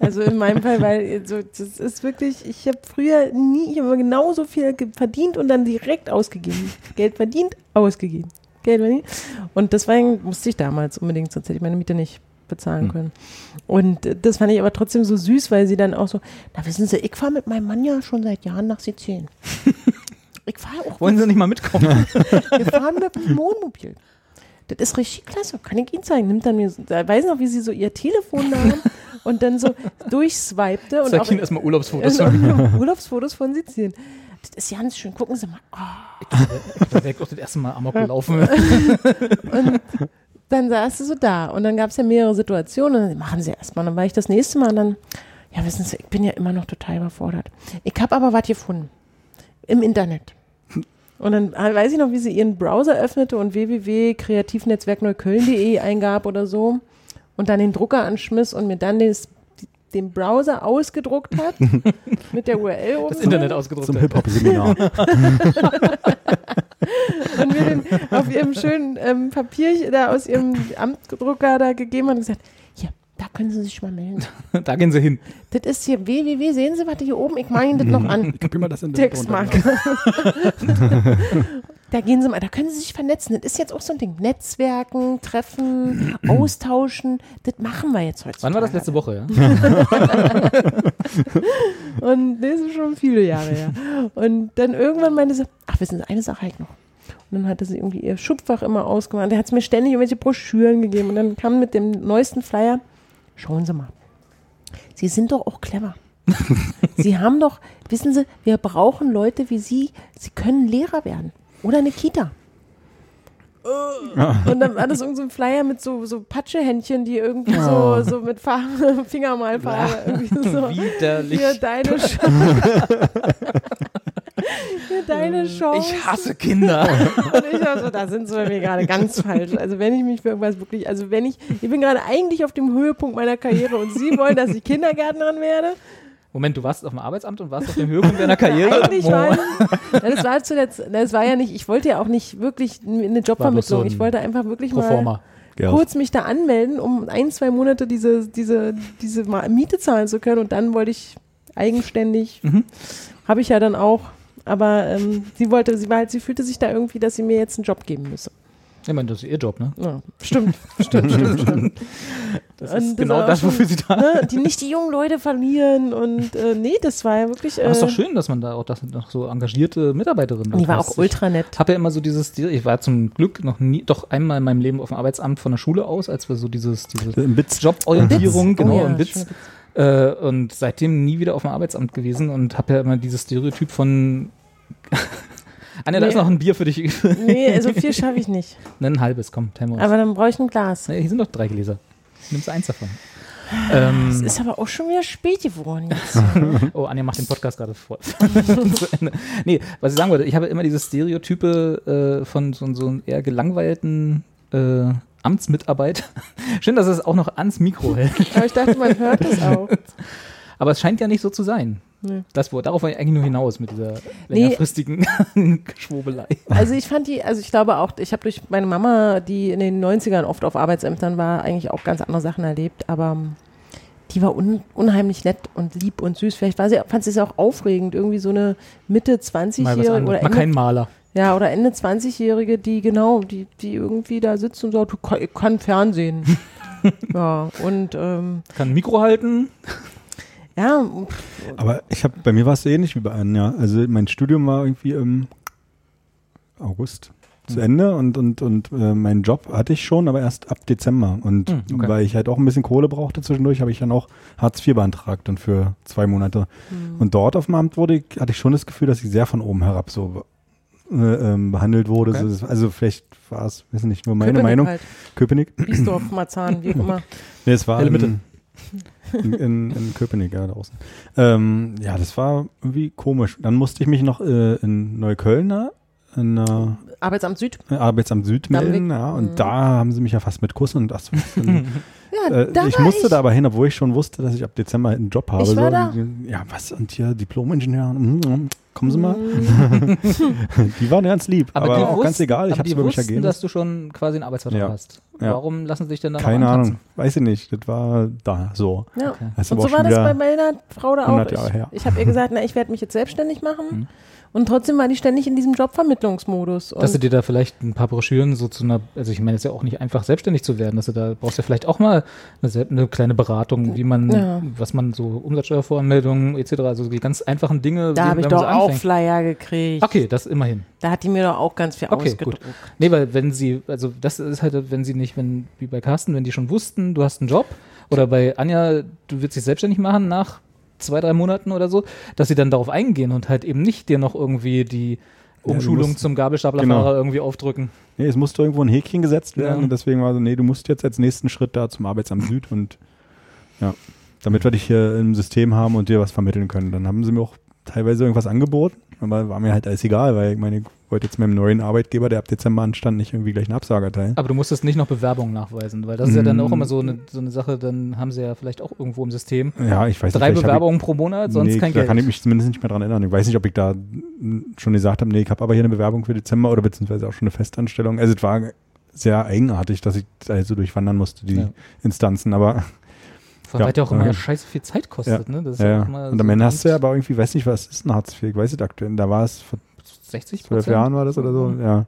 Also in meinem Fall, weil so, das ist wirklich, ich habe früher nie, ich habe genauso viel verdient und dann direkt ausgegeben. Geld verdient, ausgegeben. Geld verdient. Und deswegen musste ich damals unbedingt, sonst hätte ich meine Miete nicht bezahlen Hm. können. Und das fand ich aber trotzdem so süß, weil sie dann auch so, na wissen Sie, ich fahre mit meinem Mann ja schon seit Jahren nach Sizilien. Ich fahre auch, Wollen Sie nicht mal mitkommen? wir fahren mit dem Wohnmobil. Das ist richtig klasse, kann ich Ihnen zeigen. Nimmt dann mir, da weiß noch, wie sie so ihr Telefon nahm und dann so durchswipte und Zeig Ihnen erstmal Urlaubsfotos. also, Urlaubsfotos von Sizilien. Das ist ganz schön. Gucken Sie mal. Oh. Da wäre ich doch das erste Mal Amok gelaufen. Und dann saß sie so da. Und dann gab es ja mehrere Situationen. Und dann machen Sie erstmal. Dann war ich das nächste Mal. Und dann, ja, wissen Sie, ich bin ja immer noch total überfordert. Ich habe aber was gefunden. Im Internet. Und dann äh, weiß ich noch, wie sie ihren Browser öffnete und www.kreativnetzwerkneukölln.de eingab oder so. Und dann den Drucker anschmiss und mir dann des, den Browser ausgedruckt hat. mit der URL oben. Das Internet ausgedruckt. Zum hat. Hip-Hop-Seminar. und mir den auf ihrem schönen ähm, Papier da aus ihrem Amtdrucker da gegeben hat und gesagt, hier, da können Sie sich mal melden. Da gehen Sie hin. Das ist hier www, sehen Sie, was hier oben, ich mache Ihnen das noch an. Ich gucke mir das in den Textmarke. Da gehen Sie mal, da können Sie sich vernetzen. Das ist jetzt auch so ein Ding. Netzwerken, treffen, austauschen, das machen wir jetzt heute. Wann war das letzte Woche, ja? Und das ist schon viele Jahre her. Und dann irgendwann meinte sie, ach, wissen Sie, eine Sache halt noch. Und dann hatte sie irgendwie ihr Schubfach immer ausgemacht. Der hat es mir ständig irgendwelche Broschüren gegeben. Und dann kam mit dem neuesten Flyer, schauen Sie mal. Sie sind doch auch clever. Sie haben doch, wissen Sie, wir brauchen Leute wie Sie. Sie können Lehrer werden. Oder eine Kita. Und dann war das irgend so ein Flyer mit so, so Patschehändchen, die irgendwie so, so mit Farbe, Fingermalfarbe irgendwie so. Widerlich. Hier deine Chance. Hier deine Chance. Ich hasse Kinder. Und ich also, da sind sie bei mir gerade ganz falsch. Also wenn ich mich für irgendwas wirklich, also wenn ich, ich bin gerade eigentlich auf dem Höhepunkt meiner Karriere und Sie wollen, dass ich Kindergärtnerin werde. Moment, du warst auf dem Arbeitsamt und warst auf dem Höhepunkt deiner Karriere? Eigentlich war ich, das war zuletzt, das war ja nicht, ich wollte ja auch nicht wirklich eine Jobvermittlung. so ein ich wollte einfach wirklich mal Proforma. Ja. kurz mich da anmelden, um ein, zwei Monate diese, diese, diese Miete zahlen zu können und dann wollte ich eigenständig, Mhm. habe ich ja dann auch, aber ähm, sie wollte, sie war halt, sie fühlte sich da irgendwie, dass sie mir jetzt einen Job geben müsse. Ich meine, das ist ihr Job, ne? Ja, stimmt, stimmt, stimmt, stimmt. Das Und ist genau auch das, wofür sie da ne, Die nicht die jungen Leute verlieren und äh, nee, das war ja wirklich. Äh, Aber ist doch schön, dass man da auch das noch so engagierte Mitarbeiterinnen Die war hast. auch ultra nett. Ich habe ja immer so dieses, ich war zum Glück noch nie, doch einmal in meinem Leben auf dem Arbeitsamt von der Schule aus, als wir so dieses, diese. Joborientierung, genau, Oh ja, im Bitz. Äh, und seitdem nie wieder auf dem Arbeitsamt gewesen und habe ja immer dieses Stereotyp von Anja, da Nee. ist noch ein Bier für dich. Nee, also viel schaffe ich nicht. ein halbes, komm, teilen wir uns. Aber dann brauche ich ein Glas. Nee, hier sind doch drei Gläser. Nimmst eins davon. ähm, Es ist aber auch schon wieder spät geworden jetzt. Oh, Anja macht den Podcast gerade vor. Nee, was ich sagen wollte, ich habe immer diese Stereotype äh, von so, so einem eher gelangweilten äh, Amtsmitarbeit. Schön, dass es auch noch ans Mikro hält. aber ich dachte, man hört das auch. Aber es scheint ja nicht so zu sein. Nee. Das, wo- darauf war ich eigentlich nur hinaus mit dieser Nee. längerfristigen Geschwobelei. Also ich fand die, also ich glaube auch, ich habe durch meine Mama, die in den 90ern oft auf Arbeitsämtern war, eigentlich auch ganz andere Sachen erlebt, aber ähm, die war un, unheimlich nett und lieb und süß. Vielleicht war sie, fand sie es auch aufregend, irgendwie so eine Mitte Mal was 20-Jährige anderes. oder Ende, kein Maler. ja, oder Ende 20-Jährige, die genau, die, die irgendwie da sitzt und sagt, kann, ich kann Fernsehen. ja, und ähm, Kann ein Mikro halten. Ja, Aber ich habe, bei mir war es so ähnlich wie bei Anja. Also mein Studium war irgendwie im August zu Ende und, und, und äh, meinen Job hatte ich schon, aber erst ab Dezember. Und Hm, okay. weil ich halt auch ein bisschen Kohle brauchte zwischendurch, habe ich dann auch Hartz IV beantragt dann für zwei Monate. Hm. Und dort auf dem Amt wurde ich, hatte ich schon das Gefühl, dass ich sehr von oben herab so äh, ähm, behandelt wurde. Okay. So, also vielleicht war es, weiß nicht, nur meine Köpenick Meinung. Halt. Köpenick. Biesdorf, Marzahn, wie auch immer. Nee, es war Helle in, in, in, Köpenick, ja, da draußen. Ähm, ja, das war irgendwie komisch. Dann musste ich mich noch äh, in Neukölln da, in einer Arbeitsamt Süd. Arbeitsamt Süd melden, ja, und Mhm. da haben sie mich ja fast mit Kuss und das. Und, Ja, äh, da ich musste ich. da aber hin, obwohl ich schon wusste, dass ich ab Dezember einen Job habe. Ich war so. da. Ja, was? Und hier Diplom-Ingenieur, mm, mm, kommen Sie mal. Die waren ganz lieb, aber, die auch ganz wussten- egal, ich aber habe es mich wussten, ergehen dass du schon quasi einen Arbeitsvertrag Ja. hast. Ja. Warum lassen sie dich denn dann Keine noch Ahnung, weiß ich nicht. Das war da so. Ja. Und aber so war das bei meiner Frau da auch. 100 Jahre Ich, her. ich habe ihr gesagt, na, ich werde mich jetzt selbstständig machen. Mhm. Und trotzdem war die ständig in diesem Jobvermittlungsmodus. Und Dass du dir da vielleicht ein paar Broschüren so zu einer, also ich meine, es ist ja auch nicht einfach selbstständig zu werden, dass du da brauchst ja vielleicht auch mal eine, eine kleine Beratung, wie man, Ja. was man so Umsatzsteuervoranmeldungen etc., also die ganz einfachen Dinge. da habe ich doch auch. Flyer gekriegt. Okay, das immerhin. Da hat die mir doch auch ganz viel Okay, ausgedruckt. Nee, weil wenn sie, also das ist halt, wenn sie nicht, wenn, wie bei Carsten, wenn die schon wussten, du hast einen Job, oder bei Anja, du willst dich selbstständig machen nach zwei, drei Monaten oder so, dass sie dann darauf eingehen und halt eben nicht dir noch irgendwie die Umschulung musst- zum Gabelstaplerfahrer genau. irgendwie aufdrücken. Nee, es musste irgendwo ein Häkchen gesetzt werden Ja. und deswegen war so, nee, du musst jetzt als nächsten Schritt da zum Arbeitsamt Süd und ja, damit wir dich hier im System haben und dir was vermitteln können. Dann haben sie mir auch teilweise irgendwas angeboten, aber war mir halt alles egal, weil ich meine, ich wollte jetzt meinem neuen Arbeitgeber, der ab Dezember anstand, nicht irgendwie gleich eine Absage erteilen. Aber du musstest nicht noch Bewerbungen nachweisen, weil das ist ja dann auch Mm. immer so eine, so eine Sache, dann haben sie ja vielleicht auch irgendwo im System Ja, ich weiß drei nicht. hab Bewerbungen pro Monat, Ich, sonst nee, kein da Geld. kann ich mich zumindest nicht mehr dran erinnern. Ich weiß nicht, ob ich da mm, schon gesagt habe, nee, ich habe aber hier eine Bewerbung für Dezember oder beziehungsweise auch schon eine Festanstellung. Also es war sehr eigenartig, dass ich also durchwandern musste, die Ja. Instanzen, aber Weil Ja, ja, auch immer ja. scheiße viel Zeit kostet, ne? Das ist ja, ja. immer Und am Ende hast du ja nicht aber irgendwie, weiß nicht, was ist ein Hartz IV, ich weiß es aktuell, da war es vor 60 zwölf Jahren war das oder so, ja.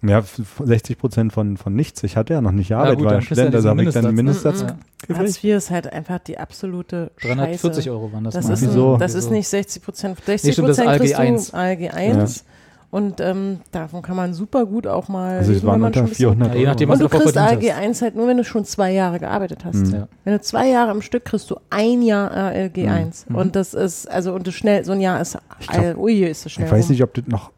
Ja, f- 60 Prozent von, von nichts. Ich hatte ja noch nicht Arbeit, ja ja Student, also habe ich dann diesen Mindestsatz Mhm. Hartz gekriegt. IV ist halt einfach die absolute 340 Scheiße. Euro waren das, Das, mal. ist, ein, Wieso? das ist Wieso? nicht 60 Prozent. 60 stimmt, das ist Prozent kriegst ALG 1. du ALG 1. Und ähm, davon kann man super gut auch mal. Also es waren unter ein bisschen- 400 Ja, je nachdem, Euro. Und du kriegst ALG 1 halt nur, wenn du schon zwei Jahre gearbeitet hast. Mhm. Ja. Wenn du zwei Jahre im Stück kriegst du ein Jahr ALG Mhm. 1. Und das ist, also, und du schnell, so ein Jahr ist, Ich glaub- ui, ist das schnell. Ich weiß rum. nicht, ob das noch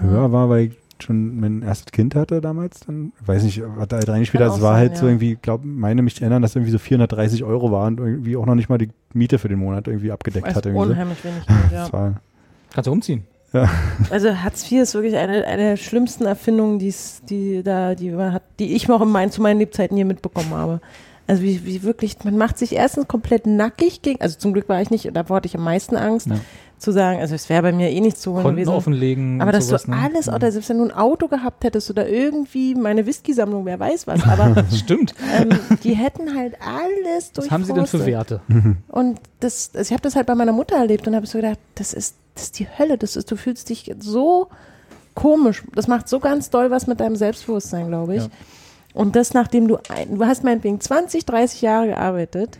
höher war, weil ich schon mein erstes Kind hatte damals. Dann ich weiß nicht, was da halt reingespielt hat. Es war sein, halt so ja. irgendwie, glaube meine mich zu erinnern, dass irgendwie so 430 Euro waren und irgendwie auch noch nicht mal die Miete für den Monat irgendwie abgedeckt hat. Irgendwie so. unheimlich wenig. Geld, ja. Das war, Kannst du umziehen. Also Hartz IV ist wirklich eine, eine der schlimmsten Erfindungen, die's, die da, die man hat, die ich noch in meinen, zu meinen Lebzeiten hier mitbekommen habe. Also wie, wie wirklich, man macht sich erstens komplett nackig gegen, also zum Glück war ich nicht, da hatte ich am meisten Angst, Ja. Zu sagen, also es wäre bei mir eh nicht so Konten gewesen. offenlegen. Aber dass sowas, du ne? alles, oder selbst wenn du ein Auto gehabt hättest oder irgendwie meine Whisky-Sammlung, wer weiß was, aber Stimmt. ähm, die hätten halt alles Was haben sie denn für. Werte? Und das, also ich habe das halt bei meiner Mutter erlebt und habe so gedacht, das ist, das ist die Hölle. Das ist, du fühlst dich so komisch. Das macht so ganz doll was mit deinem Selbstbewusstsein, glaube ich. Ja. Und das, nachdem du, ein, du hast meinetwegen 20, 30 Jahre gearbeitet,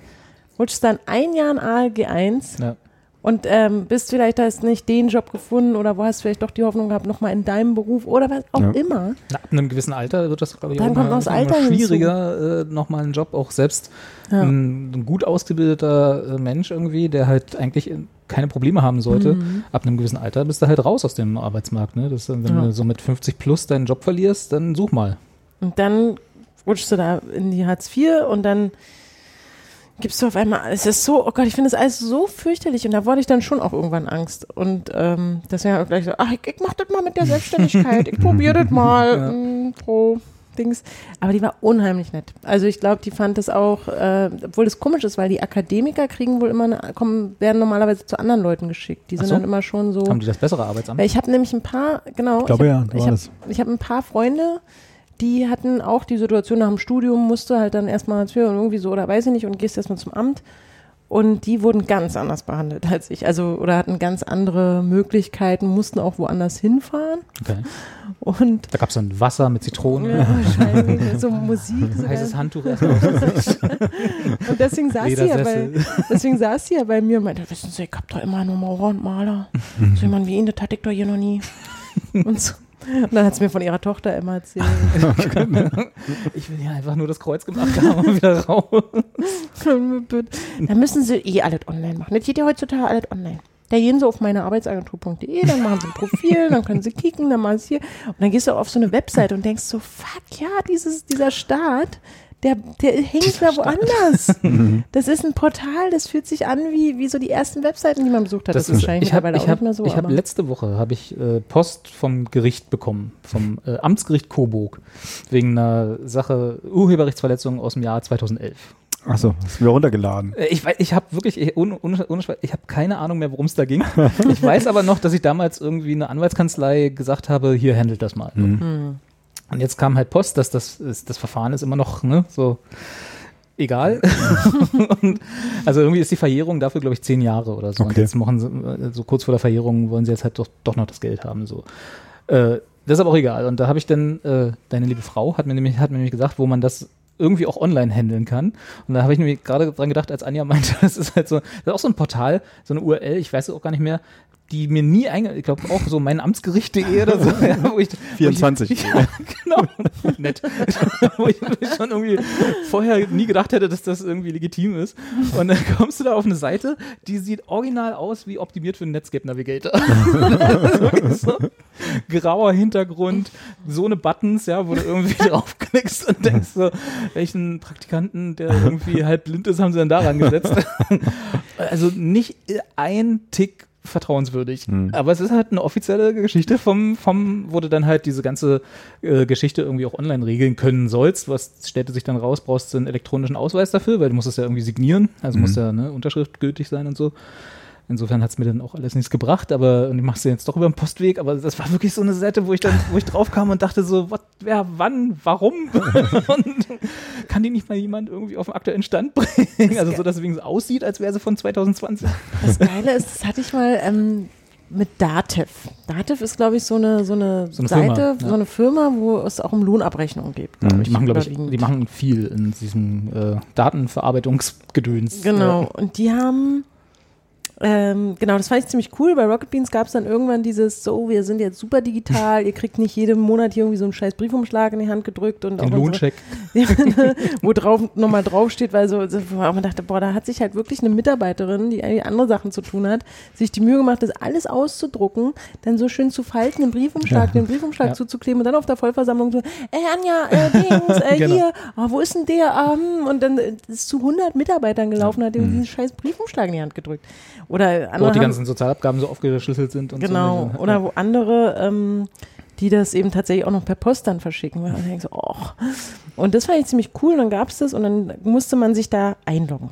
rutschst dann ein Jahr in ALG 1 Ja. Und ähm, bist vielleicht, hast nicht den Job gefunden oder wo hast vielleicht doch die Hoffnung gehabt, nochmal in deinem Beruf oder was auch Ja. immer. Na, ab einem gewissen Alter wird das, glaube ich, Dann auch kommt immer, immer Alter hinzu. schwieriger, äh, nochmal einen Job, auch selbst Ja. ein, ein gut ausgebildeter äh, Mensch irgendwie, der halt eigentlich keine Probleme haben sollte. Mhm. Ab einem gewissen Alter bist du halt raus aus dem Arbeitsmarkt. Ne? Das, äh, wenn Ja. du so mit 50 plus deinen Job verlierst, dann such mal. Und dann rutschst du da in die Hartz IV und dann gibst du auf einmal, es ist so, oh Gott, ich finde das alles so fürchterlich und da wurde ich dann schon auch irgendwann Angst und ähm, deswegen auch gleich so, ach, ich, ich mach das mal mit der Selbstständigkeit, ich probiere das mal Ja. mm, pro Dings. Aber die war unheimlich nett. Also ich glaube, die fand das auch, äh, obwohl das komisch ist, weil die Akademiker kriegen wohl immer, eine, kommen, werden normalerweise zu anderen Leuten geschickt. Die sind so. dann immer schon so. Haben die das bessere Arbeitsamt? Ich habe nämlich ein paar, genau. Ich glaube ich ja, hab, da ich war hab, habe ein paar Freunde, die hatten auch die Situation nach dem Studium, musste halt dann erstmal Hartz IV und irgendwie so oder weiß ich nicht und gehst erstmal zum Amt. Und die wurden ganz anders behandelt als ich. Also, oder hatten ganz andere Möglichkeiten, mussten auch woanders hinfahren. Okay. Und Da gab es dann Wasser mit Zitronen, ja, wahrscheinlich so Musik. So heißes Handtuch erstmal und deswegen saß sie ja bei, deswegen saß sie ja bei mir und meinte, wissen Sie, ich hab doch immer nur Maurer und Maler. So jemand wie ihn, das hatte ich doch hier noch nie. Und, so. Und dann hat sie mir von ihrer Tochter immer erzählt. Ich will ja einfach nur das Kreuz gemacht haben und wieder raus. Da müssen sie eh alles online machen. Das geht ja heutzutage alles online. Da gehen sie auf meine Arbeitsagentur.de, dann machen sie ein Profil, dann können sie kicken, dann machen sie hier. Und dann gehst du auf so eine Webseite und denkst so, fuck ja, dieses, dieser Staat, der, der hängt da woanders. Das ist ein Portal, das fühlt sich an wie, wie so die ersten Webseiten, die man besucht hat. Das, ist wahrscheinlich ich habe mittlerweile ich auch hab, nicht mehr so. ich hab aber- letzte Woche habe ich äh, Post vom Gericht bekommen, vom äh, Amtsgericht Coburg, wegen einer Sache Urheberrechtsverletzung aus dem Jahr 2011. Achso, hast du wieder runtergeladen. Äh, Ich, weiß- ich habe wirklich, ich, ohne, ohne, ich habe keine Ahnung mehr, worum es da ging. Ich weiß aber noch, dass ich damals irgendwie eine Anwaltskanzlei gesagt habe, hier handelt das mal. Mhm. Hm. Und jetzt kam halt Post, dass das, ist, das Verfahren ist immer noch ne, so egal. und, also irgendwie ist die Verjährung dafür, glaube ich, zehn Jahre oder so. Und Okay. jetzt machen sie, äh, so kurz vor der Verjährung wollen sie jetzt halt doch, doch noch das Geld haben. So. Äh, das ist aber auch egal. Und da habe ich dann, äh, deine liebe Frau hat mir nämlich, hat mir nämlich gesagt, wo man das irgendwie auch online handeln kann. Und da habe ich nämlich gerade dran gedacht, als Anja meinte, das ist halt so, das ist auch so ein Portal, so eine URL, ich weiß es auch gar nicht mehr, die mir nie einge, ich glaube auch so mein Amtsgericht.de oder so, ja, wo ich, 24. Wo ich, ja, genau, nett. wo ich schon irgendwie vorher nie gedacht hätte, dass das irgendwie legitim ist. Und dann kommst du da auf eine Seite, die sieht original aus wie optimiert für einen Netscape Navigator. So grauer Hintergrund, so eine Buttons, ja, wo du irgendwie draufklickst und denkst so, welchen Praktikanten, der irgendwie halb blind ist, haben sie dann daran gesetzt. Also nicht ein Tick vertrauenswürdig. Hm. Aber es ist halt eine offizielle Geschichte vom, vom, wo du dann halt diese ganze äh, Geschichte irgendwie auch online regeln können sollst. Was stellte sich dann raus, brauchst du einen elektronischen Ausweis dafür, weil du musst es ja irgendwie signieren, also muss Mhm. ja ne, Unterschrift gültig sein und so. Insofern hat es mir dann auch alles nichts gebracht, aber und ich mach's jetzt doch über den Postweg, aber das war wirklich so eine Seite, wo ich dann, wo ich drauf kam und dachte so, what, wer, wann, warum? und kann die nicht mal jemand irgendwie auf den aktuellen Stand bringen? Also so, dass es wenigstens aussieht, als wäre sie von 2020. Das Geile ist, das hatte ich mal ähm, mit Dativ. Dativ ist, glaube ich, so eine, so eine, So eine Seite, Firma, ja. so eine Firma, wo es auch um Lohnabrechnungen geht. Mhm. Die machen, glaube ich, die machen viel in diesem äh, Datenverarbeitungsgedöns. Genau, und die haben, ähm, genau, das fand ich ziemlich cool. Bei Rocket Beans gab es dann irgendwann dieses, so, wir sind jetzt super digital, ihr kriegt nicht jeden Monat hier irgendwie so einen scheiß Briefumschlag in die Hand gedrückt und Den auch Lohncheck. wo drauf nochmal draufsteht, weil so, so wo man dachte, boah, da hat sich halt wirklich eine Mitarbeiterin, die eigentlich andere Sachen zu tun hat, sich die Mühe gemacht, das alles auszudrucken, dann so schön zu falten, den Briefumschlag, den Briefumschlag Ja. zuzukleben und dann auf der Vollversammlung so, ey Anja, äh, Dings, äh, Genau. hier, oh, wo ist denn der? Ähm, und dann äh, ist zu 100 Mitarbeitern gelaufen, hat Mhm. ihm diesen scheiß Briefumschlag in die Hand gedrückt. Oder Wo auch andere die haben, ganzen Sozialabgaben so aufgeschlüsselt sind und Genau, so. oder wo andere, ähm, die das eben tatsächlich auch noch per Post dann verschicken. Und dann denkst so, oh. Und das fand ich ziemlich cool. Und dann gab es das und dann musste man sich da einloggen.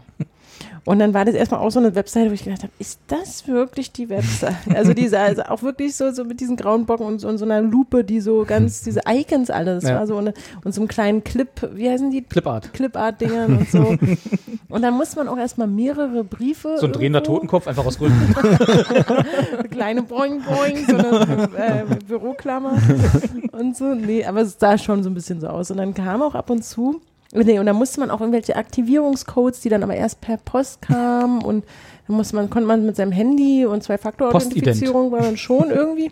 Und dann war das erstmal auch so eine Webseite, wo ich gedacht habe, ist das wirklich die Webseite? Also diese, also auch wirklich so, so mit diesen grauen Bocken und so, und so einer Lupe, die so ganz, diese Icons alles, Ja. war so eine, und so einem kleinen Clip, wie heißen die? Clipart. Clipart-Dingern und so. Und dann muss man auch erstmal mehrere Briefe. So ein drehender irgendwo- Totenkopf einfach aus Gründen. kleine Boing Boing, so eine äh, Büroklammer und so. Nee, aber es sah schon so ein bisschen so aus. Und dann kam auch ab und zu, nee, und da musste man auch irgendwelche Aktivierungscodes, die dann aber erst per Post kamen und dann musste man, konnte man mit seinem Handy und Zwei-Faktor-Authentifizierung war dann schon irgendwie.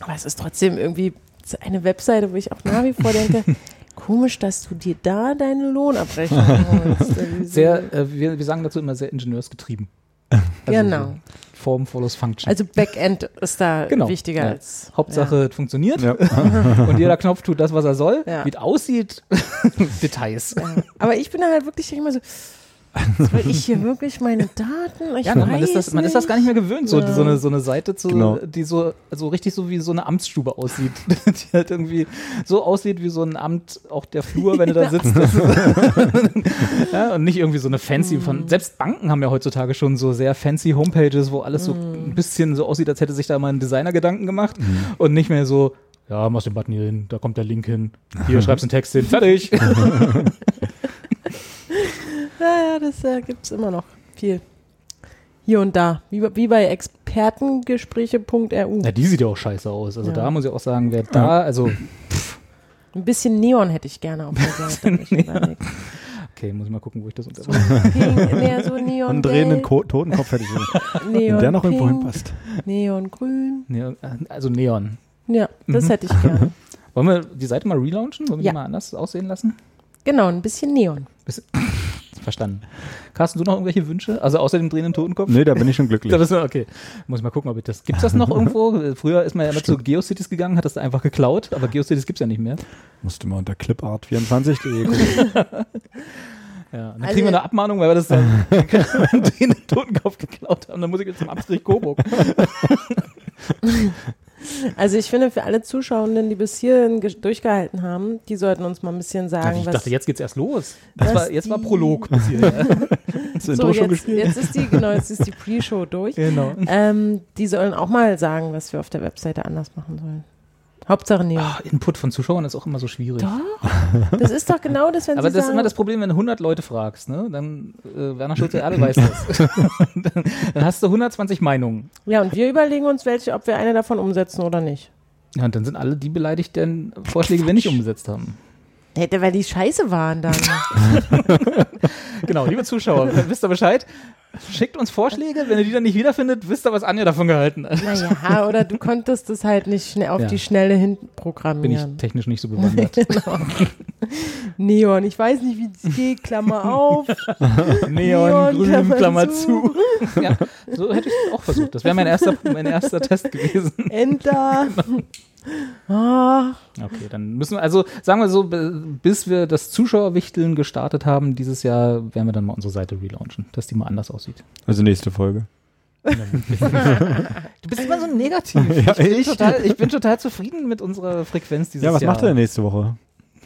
Aber es ist trotzdem irgendwie eine Webseite, wo ich auch nach wie vor denke, komisch, dass du dir da deine Lohnabrechnung holst. Sehr, äh, wir, wir sagen dazu immer sehr ingenieursgetrieben. Also Genau. so Form follows Function. Also Backend ist da Genau, wichtiger ja. als Hauptsache, es funktioniert Ja. und jeder Knopf tut das, was er soll. Ja. Wie es aussieht, Details. Ja. Aber ich bin da halt wirklich immer so, soll ich hier wirklich meine Daten? Ich Ja, man ist, das, man ist das gar nicht mehr gewöhnt, so, Ja. so, eine, so eine Seite, zu, Genau. die so also richtig so wie so eine Amtsstube aussieht. die halt irgendwie so aussieht wie so ein Amt, auch der Flur, wenn du da sitzt. Ja, und nicht irgendwie so eine fancy Mhm. von. Selbst Banken haben ja heutzutage schon so sehr fancy Homepages, wo alles so Mhm. ein bisschen so aussieht, als hätte sich da mal ein Designer Gedanken gemacht und nicht mehr so. Ja, machst den Button hier hin, da kommt der Link hin. Hier schreibst du einen Text hin, fertig. Ja, ja, das äh, gibt es immer noch viel. Hier und da. Wie, wie bei expertengespräche.ru. Na, die sieht ja auch scheiße aus. Also Ja. da muss ich auch sagen, wer da, also Ein bisschen Neon hätte ich gerne auf der Seite. Okay, muss ich mal gucken, wo ich das unter. so pink, mehr so Neon Einen drehenden Ko Totenkopf hätte ich. Neon Wenn der noch irgendwo pink, hinpasst. Neon grün. Neon, also Neon. Ja, das Mhm. hätte ich gerne. Wollen wir die Seite mal relaunchen? Wollen wir Ja. die mal anders aussehen lassen? Genau, ein bisschen Neon. Bis- Verstanden. Carsten, du noch irgendwelche Wünsche? Also außer dem drehenden Totenkopf? Nee, da bin ich schon glücklich. Da bist du, okay. Muss ich mal gucken, ob ich das. Gibt es das noch irgendwo? Früher ist man ja immer zu GeoCities gegangen, hat das da einfach geklaut, aber GeoCities gibt es ja nicht mehr. Musste mal unter clipart24.de gucken. Ja. Dann Also- kriegen wir eine Abmahnung, weil wir das dann den Totenkopf geklaut haben. Dann muss ich jetzt zum Amtsgericht Coburg. Also ich finde, für alle Zuschauenden, die bis hierhin ge- durchgehalten haben, die sollten uns mal ein bisschen sagen, ich was... dachte, jetzt geht's erst los. Das was war, jetzt war die- Prolog bis hierher. Hast so, jetzt, jetzt ist die, genau, jetzt ist die Pre-Show durch. genau. Ähm, die sollen auch mal sagen, was wir auf der Webseite anders machen sollen. Hauptsache Neon. Ah, Input von Zuschauern ist auch immer so schwierig. Doch, das ist doch genau das, wenn Aber sie das ist sagen, immer das Problem, wenn du 100 Leute fragst, ne? Dann äh, Werner Schulze-Erdel weiß das. dann, dann hast du 120 Meinungen. Ja, und wir überlegen uns welche, ob wir eine davon umsetzen oder nicht. Ja, und dann sind alle die beleidigt, deren Vorschläge wir nicht umgesetzt haben. Hätte, weil die scheiße waren dann. Genau, liebe Zuschauer, wisst ihr Bescheid? Schickt uns Vorschläge, wenn ihr die dann nicht wiederfindet, wisst ihr, was Anja davon gehalten hat. naja, oder du konntest es halt nicht schnell auf Ja. die Schnelle hin Bin ich programmieren. technisch nicht so bewandert. genau. Neon, ich weiß nicht, wie es geht, Klammer auf. Neon, Neon, grün, Klammer Klammer, zu. zu. ja, so hätte ich es auch versucht. Das wäre mein erster, mein erster Test gewesen. Enter. Ah, Okay, dann müssen wir, also sagen wir so, bis wir das Zuschauerwichteln gestartet haben dieses Jahr, werden wir dann mal unsere Seite relaunchen, dass die mal anders aussieht. Also nächste Folge. Du bist immer so negativ. Ja, ich, bin total, ich bin total zufrieden mit unserer Frequenz dieses Ja, was Jahr. macht er denn nächste Woche?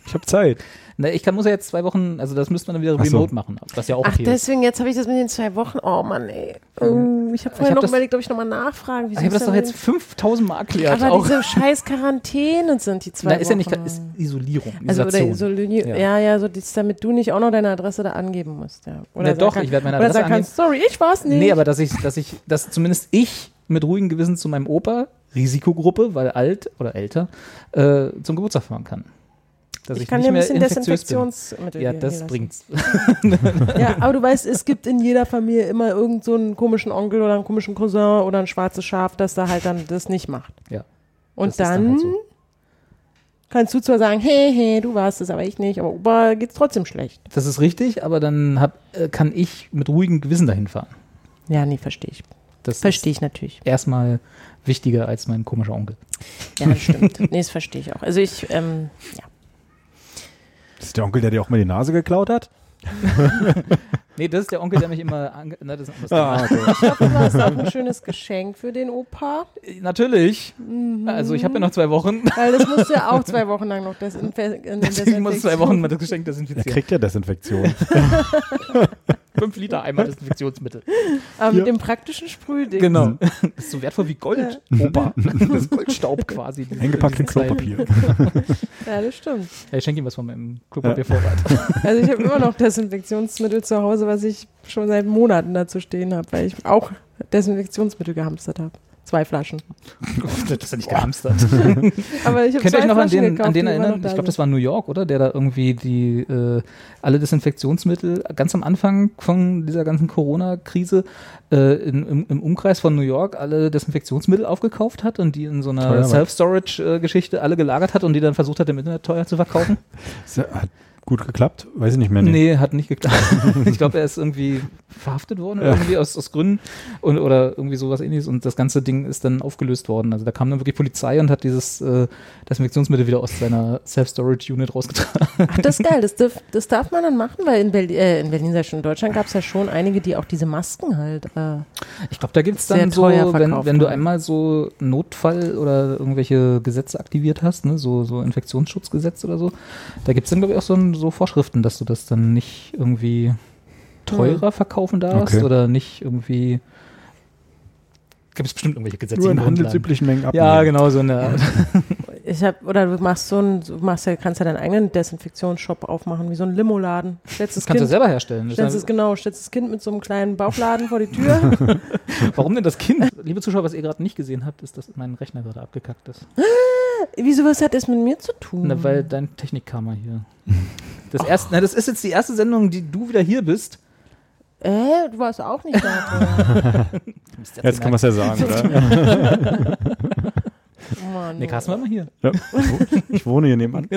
Ich habe Zeit. Na, ich kann, muss ja jetzt zwei Wochen, also das müsste man dann wieder Ach so. remote machen, was ja auch Ach, okay ist. deswegen, jetzt habe ich das mit den zwei Wochen. Oh Mann, ey. Oh, ich habe vorher hab noch das- überlegt, ob ich nochmal nachfragen. Ich habe das doch jetzt 5000 Mal erklärt. Aber auch. diese scheiß Quarantäne sind die zwei Na, ist ja Wochen. nicht, ist Isolierung, also oder Isolation. Isoli Ja. ja. ja, so dies, damit du nicht auch noch deine Adresse da angeben musst. Ja. Oder Na doch, kann- ich werde meine Oder Adresse sagen kannst, sorry, ich war's nicht. Nee, aber dass ich, dass ich, dass zumindest ich mit ruhigem Gewissen zu meinem Opa, Risikogruppe, weil alt oder älter, äh, zum Geburtstag fahren kann. Dass ich ich, kann dir ein bisschen. Desinfektionsmittel Ja, das bringt's. Ja, aber du weißt, es gibt in jeder Familie immer irgendeinen so einen komischen Onkel oder einen komischen Cousin oder ein schwarzes Schaf, das da halt dann das nicht macht. Ja, Und ist dann, halt so. kannst du zwar sagen, hey, hey, du warst es, aber ich nicht, aber Opa geht's trotzdem schlecht. Das ist richtig, aber dann hab, äh, kann ich mit ruhigem Gewissen dahin fahren. Ja, nee, verstehe ich. Das Verstehe ich natürlich. erstmal wichtiger als mein komischer Onkel. Ja, das stimmt. nee, das verstehe ich auch. Also ich, ähm, ja. Das ist der Onkel, der dir auch mal die Nase geklaut hat? Nee, das ist der Onkel, der mich immer ange Na, das ist Ah, okay. Ich hoffe, du hast auch ein schönes Geschenk für den Opa. Natürlich. Mhm. Also ich habe ja noch zwei Wochen. Weil das musst du ja auch zwei Wochen lang noch desinfe in Deswegen muss zwei Wochen mal das Geschenk Er desinfizieren. kriegt ja Desinfektion. Fünf Liter Eimer Desinfektionsmittel. Aber Ja. mit dem praktischen Sprühding. Genau. Das ist so wertvoll wie Gold, Opa. Das ist Goldstaub quasi. Eingepackt in Klopapier. Ja, das stimmt. Ja, ich schenke ihm was von meinem Klopapiervorrat. Also ich habe immer noch Desinfektionsmittel zu Hause, was ich schon seit Monaten dazu stehen habe, weil ich auch Desinfektionsmittel gehamstert habe. Zwei Flaschen. das ist ja nicht gehamstert. Aber ich habe Könnt ihr euch noch an den, gekauft, an den erinnern? Ich glaube, das war New York, oder? Der da irgendwie die äh, alle Desinfektionsmittel ganz am Anfang von dieser ganzen Corona-Krise äh, im, im Umkreis von New York alle Desinfektionsmittel aufgekauft hat und die in so einer. Self-Storage-Geschichte alle gelagert hat und die dann versucht hat, im Internet teuer zu verkaufen. Gut geklappt, weiß ich nicht mehr. Nee, hat nicht geklappt. ich glaube, er ist irgendwie verhaftet worden, irgendwie aus, aus Gründen und, oder irgendwie sowas ähnliches und das ganze Ding ist dann aufgelöst worden. Also da kam dann wirklich Polizei und hat dieses äh, Desinfektionsmittel wieder aus seiner Self-Storage-Unit rausgetragen. Ach, das ist geil. Das, darf, das darf man dann machen, weil in, Berlin, äh, in Berlin, schon, in Deutschland gab es ja schon einige, die auch diese Masken halt. Äh, Ich glaube, da gibt es dann so, wenn, wenn du haben. einmal so Notfall oder irgendwelche Gesetze aktiviert hast, ne, so, so Infektionsschutzgesetz oder so, da gibt es dann, glaube ich, auch so, ein- so Vorschriften, dass du das dann nicht irgendwie teurer verkaufen darfst Okay. oder nicht irgendwie. Gibt es bestimmt irgendwelche Gesetze Nur in handelsüblichen Mengen abnehmen. Ja, genau, so eine. ich hab, oder du machst so ein, du machst ja, kannst ja deinen eigenen Desinfektionsshop aufmachen, wie so ein Limoladen. Stellst das Das kannst du Kind, selber herstellen. Stellst es genau, stellst das Kind mit so einem kleinen Bauchladen vor die Tür. warum denn das Kind? Liebe Zuschauer, was ihr gerade nicht gesehen habt, ist, dass mein Rechner gerade abgekackt ist. Wieso, was hat das mit mir zu tun? Na, weil dein Technikkammer hier. Das, erste, na, das ist jetzt die erste Sendung, die du wieder hier bist. äh, du warst auch nicht da. Du bist Jetzt kann man es ja sagen, oder? Oh Mann, Nee, Carsten war mal hier. ja. Ich wohne hier nebenan.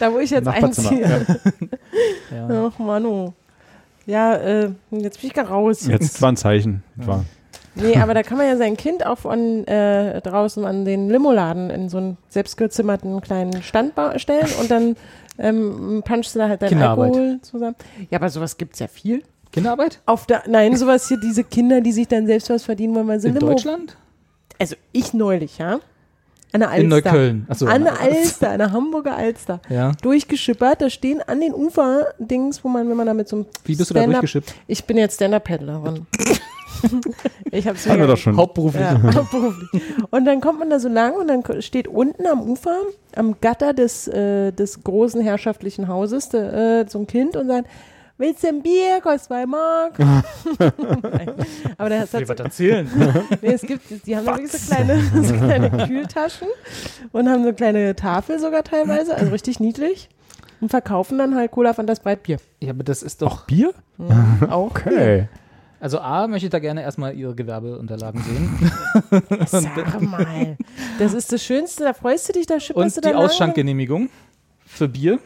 da wo ich jetzt Nachbarzimmer. einziehe. Ja. Ja. Ach Manu. Ja, äh, jetzt bin ich gar raus. Jetzt war ein Zeichen. War. Nee, aber da kann man ja sein Kind auch von äh, draußen an den Limoladen in so einen selbstgezimmerten kleinen Stand stellen und dann ähm, punchst du da halt deinen. Alkohol zusammen. Ja, aber sowas gibt's ja viel. Kinderarbeit? Auf der, nein, sowas hier, diese Kinder, die sich dann selbst was verdienen wollen, weil sie In Limo. Deutschland? Also ich neulich, ja. An der Alster. In Neukölln. Achso, An der Alster, an der Hamburger Alster. Ja. Durchgeschippert, da stehen an den Ufer-Dings, wo man, wenn man da mit so einem Wie bist du da durchgeschippt? Ich bin jetzt Stand-Up-Paddlerin. ich hab's Haben wir mega- doch schon. Hauptberuflich. Ja, hauptberuflich. Und dann kommt man da so lang und dann steht unten am Ufer, am Gatter des, äh, des großen herrschaftlichen Hauses, de, äh, so ein Kind und sagt, willst du ein Bier? Kostet zwei Mark. Aber der hat, Ich will was erzählen. nee, es gibt, die haben da wirklich so kleine, so kleine Kühltaschen und haben so eine kleine Tafel sogar teilweise, also richtig niedlich. Und verkaufen dann halt Cola, Fanta, Sprite, Bier. ja, aber das ist doch. Bier? Auch Okay. Also A, möchte ich da gerne erstmal ihre Gewerbeunterlagen sehen. Sag mal. Das ist das Schönste, da freust du dich, da schipperst du Und die dann. Ausschankgenehmigung für Bier.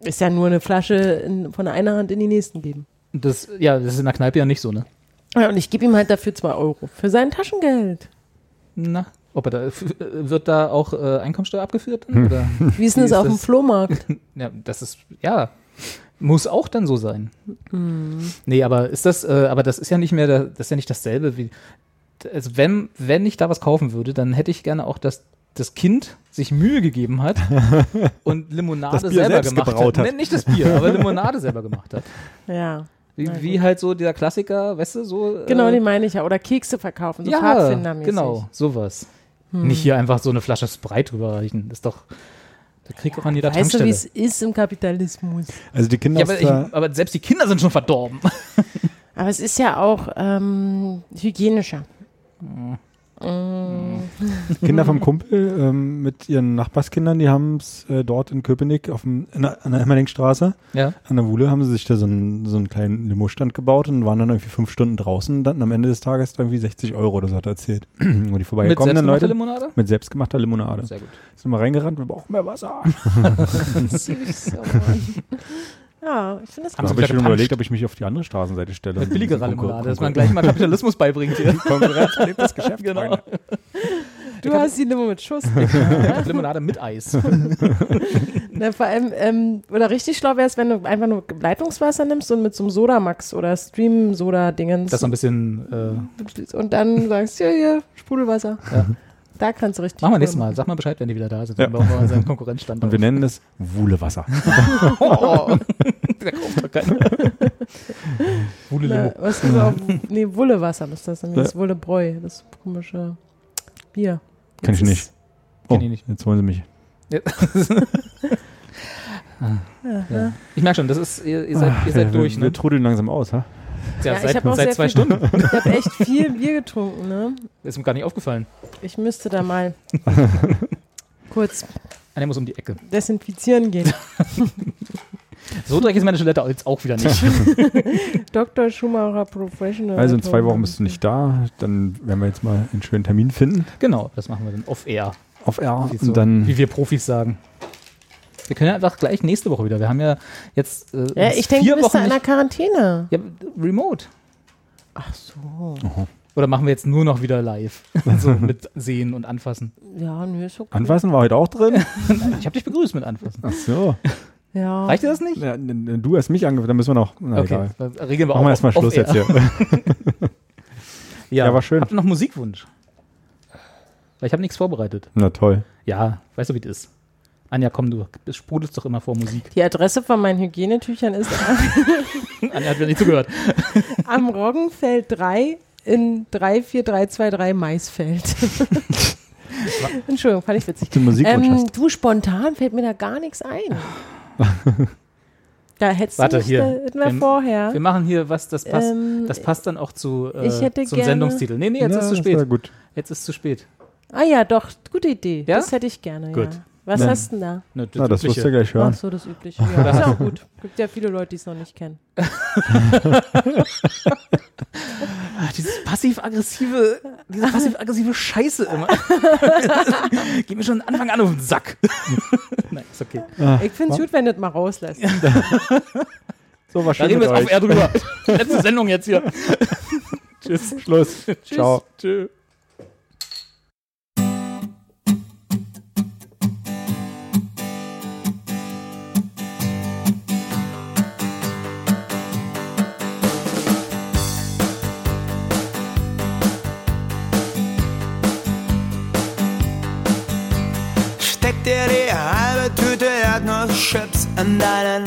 Ist ja nur eine Flasche in, von einer Hand in die nächsten geben. Das, ja, das ist in der Kneipe ja nicht so, ne? Ja, und ich gebe ihm halt dafür zwei Euro. Für sein Taschengeld. Na, ob er da, äh, wird da auch äh, Einkommensteuer abgeführt? Oder? Wie ist denn das auf dem? Flohmarkt? Ja, das ist, ja, muss auch dann so sein. Hm. Nee, aber ist das, äh, aber das ist ja nicht mehr, da- das ist ja nicht dasselbe wie, also wenn, wenn ich da was kaufen würde, dann hätte ich gerne auch, dass das Kind sich Mühe gegeben hat und Limonade Das Bier selber gemacht hat. hat. Nee, nicht das Bier, aber Limonade selber gemacht hat. Ja. Wie, wie halt so dieser Klassiker, weißt du, so. Genau, äh, die meine ich ja. Oder Kekse verkaufen, so ja, Pfadfindermäßig. genau, sowas. Hm. Nicht hier einfach so eine Flasche Sprite drüberreichen. Das ist doch, da kriegt auch an jeder Weißt du, Tankstelle. wie es ist im Kapitalismus? Also die Kinder ja, aber, ich, aber selbst die Kinder sind schon verdorben. Aber es ist ja auch ähm, hygienischer. Kinder vom Kumpel ähm, mit ihren Nachbarskindern, die haben es äh, dort in Köpenick auf dem, in der, an der Emmerdingstraße, Ja. an der Wuhle, haben sie sich da so einen, so einen kleinen Limo-Stand gebaut und waren dann irgendwie fünf Stunden draußen und dann am Ende des Tages irgendwie 60 Euro oder so hat er erzählt. Wo die Mit vorbeigekommenen selbstgemachter Leute Limonade? mit selbstgemachter Limonade. Sehr gut. Sind mal reingerannt, wir brauchen mehr Wasser. Süß. Oh Mann. Ja, ich finde das sie habe ich schon überlegt, ob ich mich auf die andere Straßenseite stelle. Billigerer Konkur- Limonade, dass man gleich mal Kapitalismus beibringt hier. Konkurrenz belebt das Geschäft. Genau. Du hast die Limo mit Schuss. Limonade mit Eis. Na, vor allem, ähm, oder richtig schlau wäre es, wenn du einfach nur Leitungswasser nimmst und mit so einem Sodamax oder Stream-Soda-Dingens Das ist so ein bisschen, äh, und dann sagst, ja, hier, Sprudelwasser. Ja. Da kannst du richtig. Machen wir nächstes Mal. Sag mal Bescheid, wenn die wieder da sind. Ja. Dann bauen wir seinen Konkurrenzstand Und wir nennen es Wuhlewasser. oh, da kauft doch keiner. Wuhle Na, was ist auch, nee, Wullewasser ist das. Ja. Das Wullebräu, das komische Bier. Kenn ich Jetzt nicht. Oh, Kenn ich nicht. jetzt wollen sie mich. Ja. Ja, Ja. Ich merke schon, das ist, ihr, ihr seid, ihr wir, seid durch, wir, ne? wir trudeln langsam aus, ha? Ja, Ja, ich seit, auch seit sehr zwei viel- Stunden. Ich habe echt viel Bier getrunken, ne? Ist mir gar nicht aufgefallen. Ich müsste da mal kurz Einer muss um die Ecke. desinfizieren gehen. So dreckig ist meine Toilette jetzt auch wieder nicht. Dr. Schumacher Professional. Also in zwei Wochen bist du nicht da. Dann werden wir jetzt mal einen schönen Termin finden. genau, das machen wir dann off-air. Auf R. Wie Und so, dann. wie wir Profis sagen. Wir können ja einfach gleich nächste Woche wieder. Wir haben ja jetzt äh, Ja, ich denke, vier du bist da Wochen in der Quarantäne. ja, Remote. Ach so. Oder machen wir jetzt nur noch wieder live? so mit Sehen und Anfassen. Ja, nö, ist okay. Anfassen war heute auch drin. Ich habe dich begrüßt mit Anfassen. Ach so. Ja. Reicht dir das nicht? Ja, du hast mich angefangen, dann müssen wir noch. Na, okay, egal. regeln wir Machen wir auch erstmal off- Schluss jetzt hier. Ja, Ja, war schön. Habt ihr noch Musikwunsch? Weil ich habe nichts vorbereitet. Na toll. Ja, weißt du, wie das ist? Anja, komm, du sprudelst doch immer vor Musik. Die Adresse von meinen Hygienetüchern ist Anja hat wieder nicht zugehört. am Roggenfeld 3 in 34323 Maisfeld. Entschuldigung, fand ich witzig. Ähm, du, spontan fällt mir da gar nichts ein. Da hättest Warte, du mich hier. da hätten wir Wir- vorher. Wir machen hier was, das passt, Ähm, das passt dann auch zu, äh, ich hätte zum gerne- Sendungstitel. Nee, nee, jetzt Ja, ist zu spät. Jetzt ist zu spät. Ah ja, doch, gute Idee. Ja? Das hätte ich gerne, Gut. ja. Was Dann- hast du denn da? Ne, Na, das wirst du gleich Ach hören. so, das Übliche. Ja, ist ja auch gut. Gibt ja viele Leute, die es noch nicht kennen. Ah, dieses passiv-aggressive, diese passiv-aggressive Scheiße immer. Geht mir schon von Anfang an auf den Sack. Nein, ist okay. Ich finde es gut, wenn du das mal rauslässt. So, war Da schön reden wir jetzt auf. R drüber. Letzte Sendung jetzt hier. Tschüss. Schluss. Tschüss. Ciao. Tschö. Deinen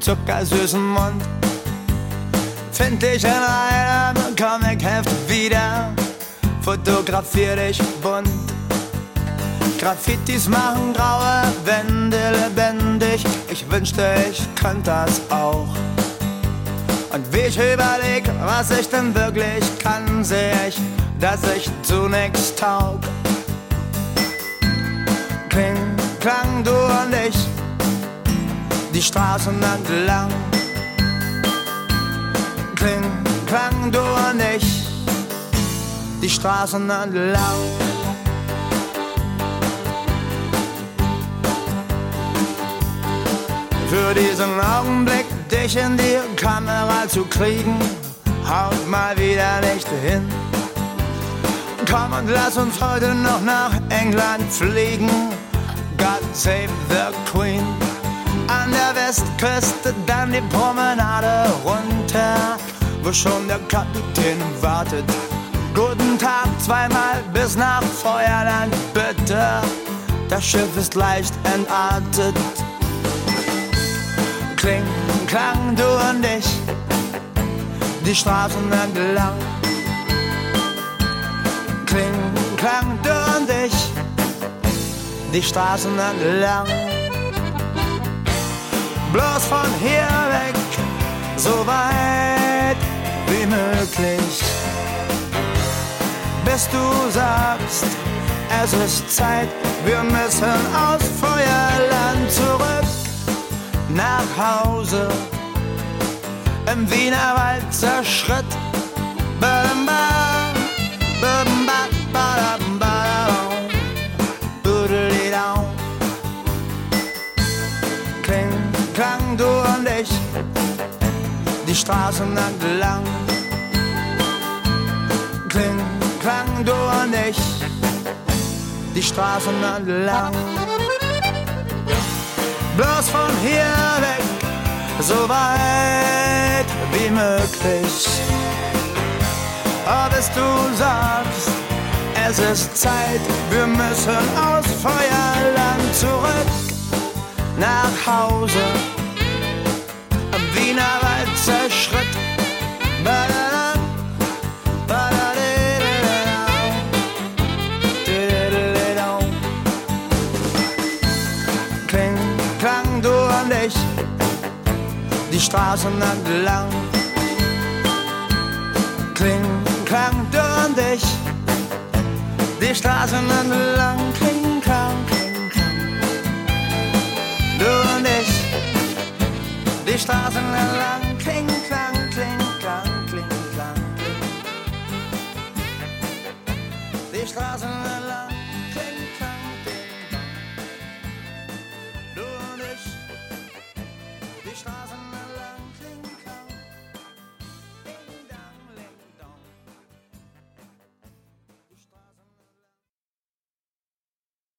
zuckersüßen Mund. Find dich in einem Comicheft wieder, fotografier dich bunt. Graffitis machen graue Wände lebendig, ich wünschte, ich könnte das auch. Und wie ich überleg, was ich denn wirklich kann, seh ich, dass ich zu nix taug. Kling, klang, du und ich, die Straßen entlang. Kling, klang, du und ich, die Straßen entlang. Für diesen Augenblick, dich in die Kamera zu kriegen, haut mal wieder nicht hin. Komm und lass uns heute noch nach England fliegen. God save the Queen. An der Westküste dann die Promenade runter, wo schon der Kapitän wartet. Guten Tag, zweimal bis nach Feuerland, bitte. Das Schiff ist leicht entartet. Kling, klang, du und ich, die Straßen entlang. Kling, klang, du und ich, die Straßen entlang. Bloß von hier weg, so weit wie möglich. Bis du sagst, es ist Zeit, wir müssen aus Feuerland zurück nach Hause. Im Wienerwalzer Schritt. Badam, bam, badam, bam, badam, badam, ich, die Straßen entlang. Kling, klang, du und ich, die Straßen entlang. Bloß von hier weg, so weit wie möglich. Bis du sagst, Es ist Zeit, wir müssen aus Feuerland zurück nach Hause. Am Wiener Wald zerschritt. Badadam. Kling, klang du die Straßen entlang. Kling, klang du und ich, die Straßen entlang. Kling, klang, kling, klang. Du und ich, die Straßen entlang. Kling, klang, kling, klang, kling, klang. Die Straßen